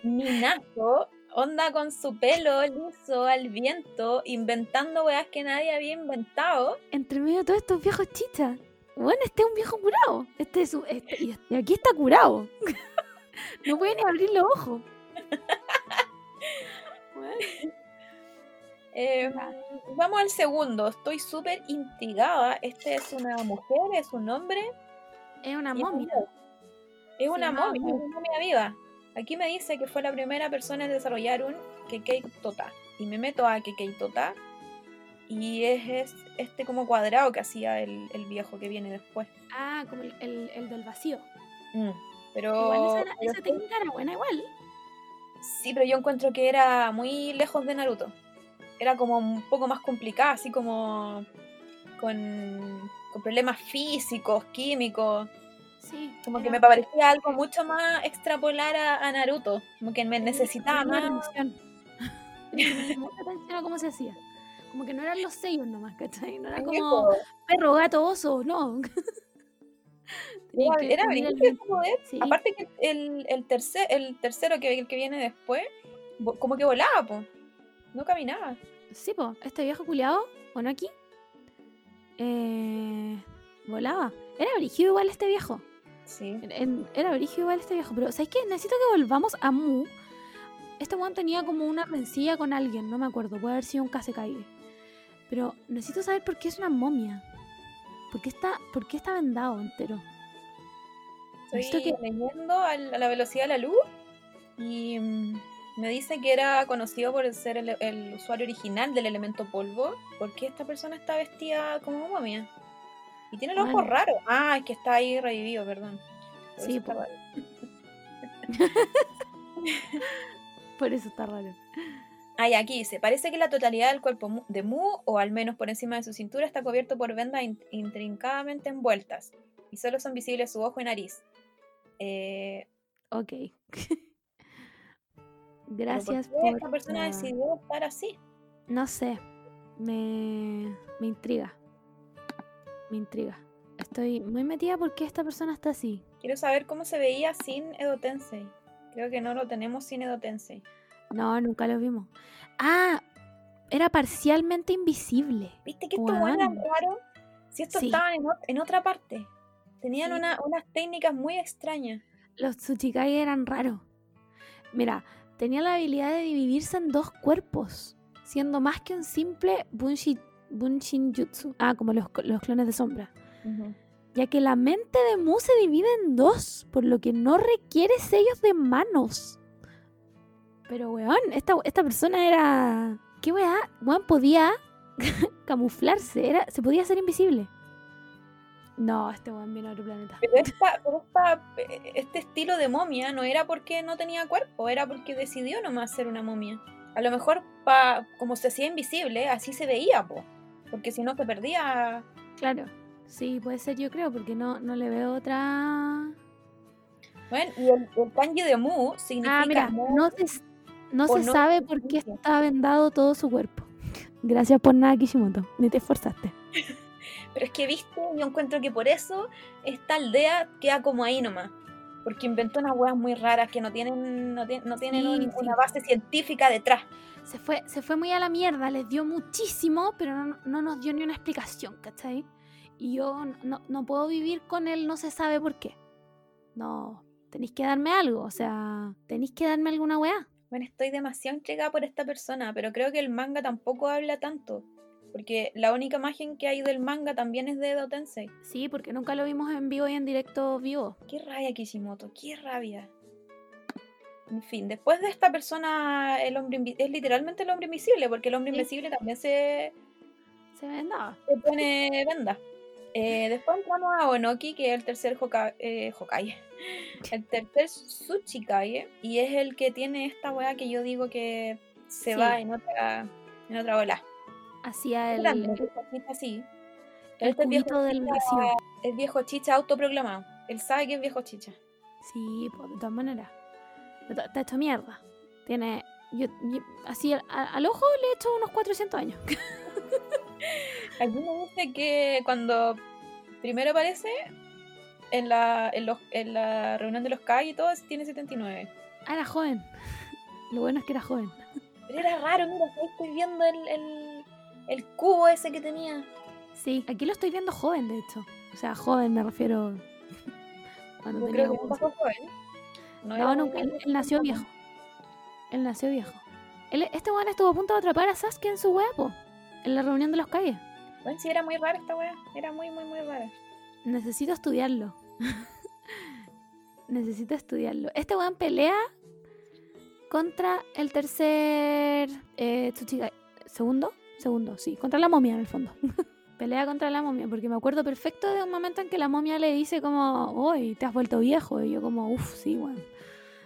minazo, onda con su pelo liso al viento, inventando weas que nadie había inventado. entre medio de todos estos viejos chichas. Bueno, este es un viejo curado. Este es un- este- y, y aquí está curado. [LAUGHS] no puede ni abrir los ojos. [LAUGHS] Eh, vamos al segundo, estoy súper intrigada. Este es una mujer, es un hombre. Es una momia. Es una momia, es una momia viva. Aquí me dice que fue la primera persona en desarrollar un Kekei Tota. Y me meto a Kekei Tota. Y es, es este como cuadrado que hacía el, el viejo que viene después. Ah, como el, el- el del vacío. Mm, Pero, igual esa, pero esa técnica era buena igual. Sí, pero yo encuentro que era muy lejos de Naruto. Era como un poco más complicada, así como con, con problemas físicos, químicos. Sí. Como que me parecía algo mucho más extrapolar a, a Naruto. Como que me necesitaba más. [LAUGHS] [LAUGHS] mucha atención a cómo se hacía. Como que no eran los sellos nomás, ¿cachai? No era como perro, gato, oso, no. [LAUGHS] Era, que era el poder. Sí. Aparte que el, el, tercer, el tercero que, el que viene después, como que volaba, po. No caminaba. Sí, po, este viejo culiado, ¿o no aquí? Eh, volaba. Era brígido igual este viejo. Sí. Era brígido igual este viejo. Pero, ¿sabes qué? Necesito que volvamos a Mu. Este weón tenía como una rencilla con alguien, no me acuerdo. Puede haber sido un Kasekai. Pero necesito saber por qué es una momia. ¿Por qué está, por qué está vendado entero? Estoy que- leyendo a la velocidad de la luz y mm, me dice que era conocido por ser el, el usuario original del elemento polvo. ¿Por qué esta persona está vestida como momia? Y tiene los ojos raros. Ah, es que está ahí revivido, perdón. Por Sí, eso está po. raro. [LAUGHS] Por eso está raro. Ah, y aquí dice, parece que la totalidad del cuerpo de Mu, o al menos por encima de su cintura, está cubierto por vendas in- intrincadamente envueltas. Y solo son visibles su ojo y nariz. Eh, Ok. [LAUGHS] Gracias ¿Por qué esta persona la- decidió estar así? No sé, me, me intriga. Me intriga. Estoy muy metida porque esta persona está así. Quiero saber cómo se veía sin Edo Tensei. Creo que no lo tenemos sin Edo Tensei. No, nunca lo vimos. Ah, era parcialmente invisible. ¿Viste que esto era Weón. raro? Si estos Sí. estaban en, ot- en otra parte. Tenían Sí. una- unas técnicas muy extrañas. Los Tsuchikai eran raros. Mira, tenía la habilidad de dividirse en dos cuerpos, siendo más que un simple bunshi, Bunshin Jutsu. Ah, como los, los clones de sombra. Ya que la mente de Mu se divide en dos, por lo que no requiere sellos de manos. Pero, weón, esta, esta persona era. ¿Qué weá? Weón podía [LAUGHS] camuflarse, era, se podía hacer invisible. No, este weón viene a otro planeta. Pero, esta, pero esta- este estilo de momia no era porque no tenía cuerpo, era porque decidió nomás ser una momia. A lo mejor, pa, como se hacía invisible, así se veía, po. Porque si no se perdía. Claro. Sí, puede ser, yo creo, porque no, no le veo otra. Bueno, y el, el kanji de Mu significa. Ah, mira, no no se no sabe por qué está vendado todo su cuerpo. Gracias por nada, Kishimoto. Ni te esforzaste. [LAUGHS] Pero es que, viste, yo encuentro que por eso esta aldea queda como ahí nomás. Porque inventó unas huevas muy raras que no tienen, no tienen, no tienen Sí, un- sí. una base científica detrás. Se fue, se fue muy a la mierda, les dio muchísimo, pero no, no nos dio ni una explicación, ¿cachai? Y yo no, no puedo vivir con él, no se sabe por qué. No, tenéis que darme algo, o sea, tenéis que darme alguna weá. Bueno, estoy demasiado entregada por esta persona, pero creo que el manga tampoco habla tanto. Porque la única imagen que hay del manga también es de Edo Tensei. Sí, porque nunca lo vimos en vivo y en directo vivo. Qué rabia Kishimoto, qué rabia. En fin, después de esta persona, el hombre es literalmente el hombre invisible, porque el hombre Sí. invisible también se, Se vendaba. se pone venda. Eh, después entramos a Onoki, que es el tercer Hoka- eh, Hokage. [LAUGHS] El tercer Tsuchikage. Y es el que tiene esta weá que yo digo que se Sí. va en otra, en otra ola. Hacía Es el, grande, es viejo chicha, sí. el Este es viejo del vacío. Es viejo chicha autoproclamado. Él sabe que es viejo chicha. Sí, pues, de todas maneras. Está hecho mierda. Tiene. Yo, yo- así al, al ojo le he hecho unos 400 años. [LAUGHS] Aquí me dice que cuando primero aparece en la, en, los- en la reunión de los Kai y todo, tiene 79. Ah, era joven. Lo bueno es que era joven. Pero era raro, mira, estoy viendo el, el, el cubo ese que tenía. Sí, aquí lo estoy viendo joven, de hecho. O sea, joven me refiero. [LAUGHS] Cuando Yo tenía creo que joven. No, era nunca. Él, él nació viejo. Él nació viejo. Él- este weón estuvo a punto de atrapar a Sasuke en su huevo. En la reunión de los calles. Bueno, sí, era muy rara esta wea. Era muy, muy, muy rara. Necesito estudiarlo. [LAUGHS] Necesito estudiarlo. Este weón pelea contra el tercer eh, Tsuchigai. ¿Segundo? Segundo, sí. Contra la momia en el fondo. [LAUGHS] pelea contra la momia. Porque me acuerdo perfecto de un momento en que la momia le dice como, uy, te has vuelto viejo. Y yo como, uff, sí, weón.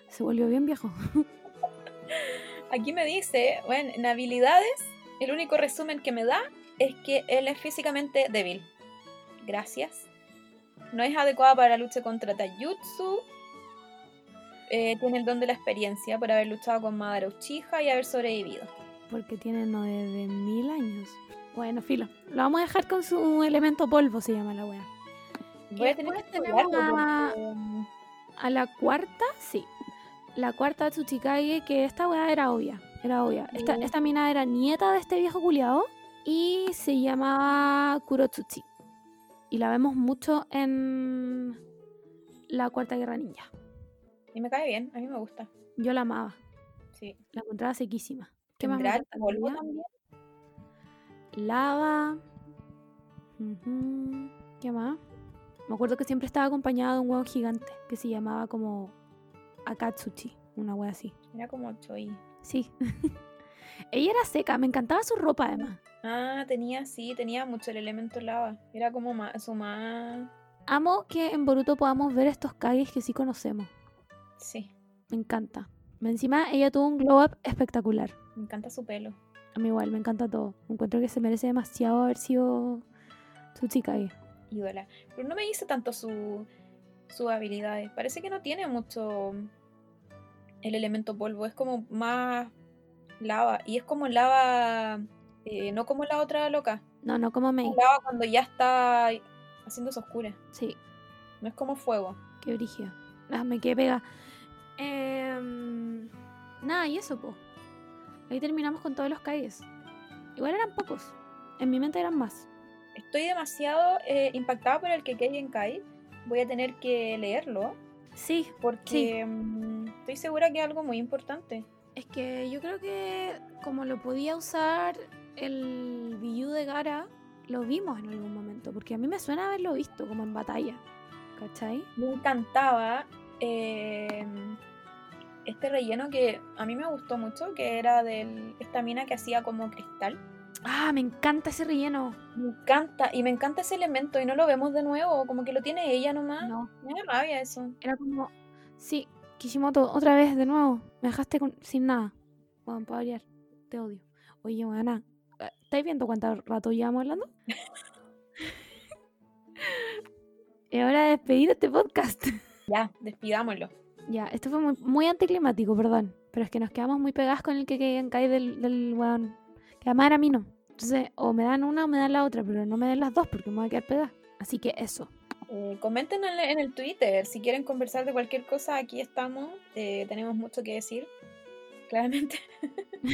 Se volvió bien viejo. [LAUGHS] Aquí me dice, bueno, en habilidades, el único resumen que me da es que él es físicamente débil. Gracias. No es adecuada para la lucha contra Taijutsu. Eh, tiene el don de la experiencia por haber luchado con Madara Uchiha y haber sobrevivido. Porque tiene nueve mil años. Bueno, filo. Lo vamos a dejar con su elemento polvo, se llama la wea. Voy a tener que tenemos a- porque, mm, A la cuarta, sí. La cuarta Tsuchikage, que esta weá era obvia. Era obvia. Esta, Sí. esta mina era nieta de este viejo culiao y se llamaba Kurotsuchi. Y la vemos mucho en la cuarta guerra ninja. Y me cae bien, a mí me gusta. Yo la amaba. Sí. La encontraba sequísima. ¿Qué más me también? Lava. ¿Qué más? Me acuerdo que siempre estaba acompañada de un huevo gigante que se llamaba como Akatsuchi, una wea así. Era como Choi. Sí. [LAUGHS] Ella era seca, me encantaba su ropa además. Ah, tenía, sí, tenía mucho el elemento lava. Era como más, su más... Amo que en Boruto podamos ver estos Kages que sí conocemos. Sí, Me encanta. Encima ella tuvo un glow up espectacular. me encanta su pelo. A mí igual, me encanta todo. Encuentro que se merece demasiado haber sido Tsuchikage. ídola. Pero no me dice tanto su, sus habilidades. Parece que no tiene mucho el elemento polvo, es como más lava. Y es como lava, eh, no como la otra loca. No, no como May. Lava cuando ya está haciéndose oscura. Sí, No es como fuego. qué brígido. Ah, me quedé pega. Em, nada, y eso, po. Ahí terminamos con todos los calles. Igual eran pocos. En mi mente eran más. Estoy demasiado eh, impactada por el que en Kai. Voy a tener que leerlo Sí, porque mm, estoy segura que es algo muy importante. Es que yo creo que como lo podía usar el Biyu de Gara, lo vimos en algún momento. Porque a mí me suena haberlo visto como en batalla. ¿Cachai? Me encantaba eh, este relleno que a mí me gustó mucho, que era de esta mina que hacía como cristal. Ah, me encanta ese relleno. Me encanta, y me encanta ese elemento y no lo vemos de nuevo, como que lo tiene ella nomás. No, Me da rabia eso. era como. Sí, Kishimoto, otra vez, de nuevo. Me dejaste con- sin nada. Bueno, para variar. Te odio. Oye, Ana, ¿estáis viendo cuánto rato llevamos hablando? [LAUGHS] es hora de despedir este podcast. [LAUGHS] Ya, despidámoslo. ya, esto fue muy, muy anticlimático, perdón. Pero es que nos quedamos muy pegadas con el que caer del, del weón. Que además era mino. Entonces, o me dan una o me dan la otra, pero no me den las dos porque me voy a quedar pegada. Así que eso. Eh, comenten en, el- en el Twitter si quieren conversar de cualquier cosa. Aquí estamos. eh, tenemos mucho que decir. [LAUGHS] Claramente. [LAUGHS]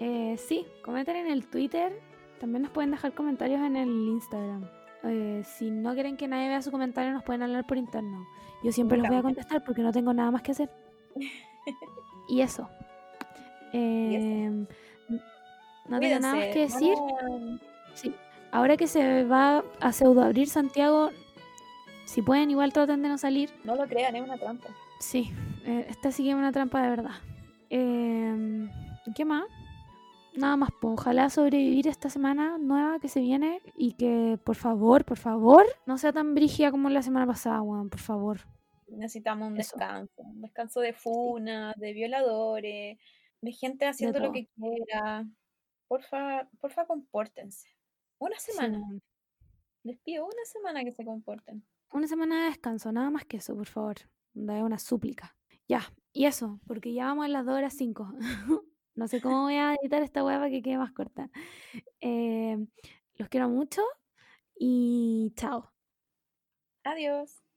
Eh, sí, comenten en el Twitter. También nos pueden dejar comentarios en el Instagram. Eh, si no quieren que nadie vea su comentario, nos pueden hablar por interno. Yo siempre los voy a contestar porque no tengo nada más que hacer. [LAUGHS] y eso. Eh, n- no tengo nada más que decir. vamos Sí. Ahora que se va a pseudo abrir Santiago, si pueden, igual traten de no salir. No lo crean, es una trampa. Sí, eh, esta sí que es una trampa de verdad. Em, ¿Qué más? Nada más, pues, ojalá sobrevivir esta semana nueva que se viene y que, por favor, por favor, no sea tan brígida como la semana pasada, weón, por favor. Necesitamos un Eso. descanso. Un descanso de funas, de violadores, de gente haciendo lo que quiera. Porfa, porfa, compórtense. Una Sí, semana. weón. Les pido una semana que se comporten. Una semana de descanso, nada más que eso, por favor. Da una súplica. Ya, y eso, porque ya vamos a las 2 horas 5. [LAUGHS] no sé cómo voy a editar esta hueá para que quede más corta. Eh, los quiero mucho y chao. Adiós.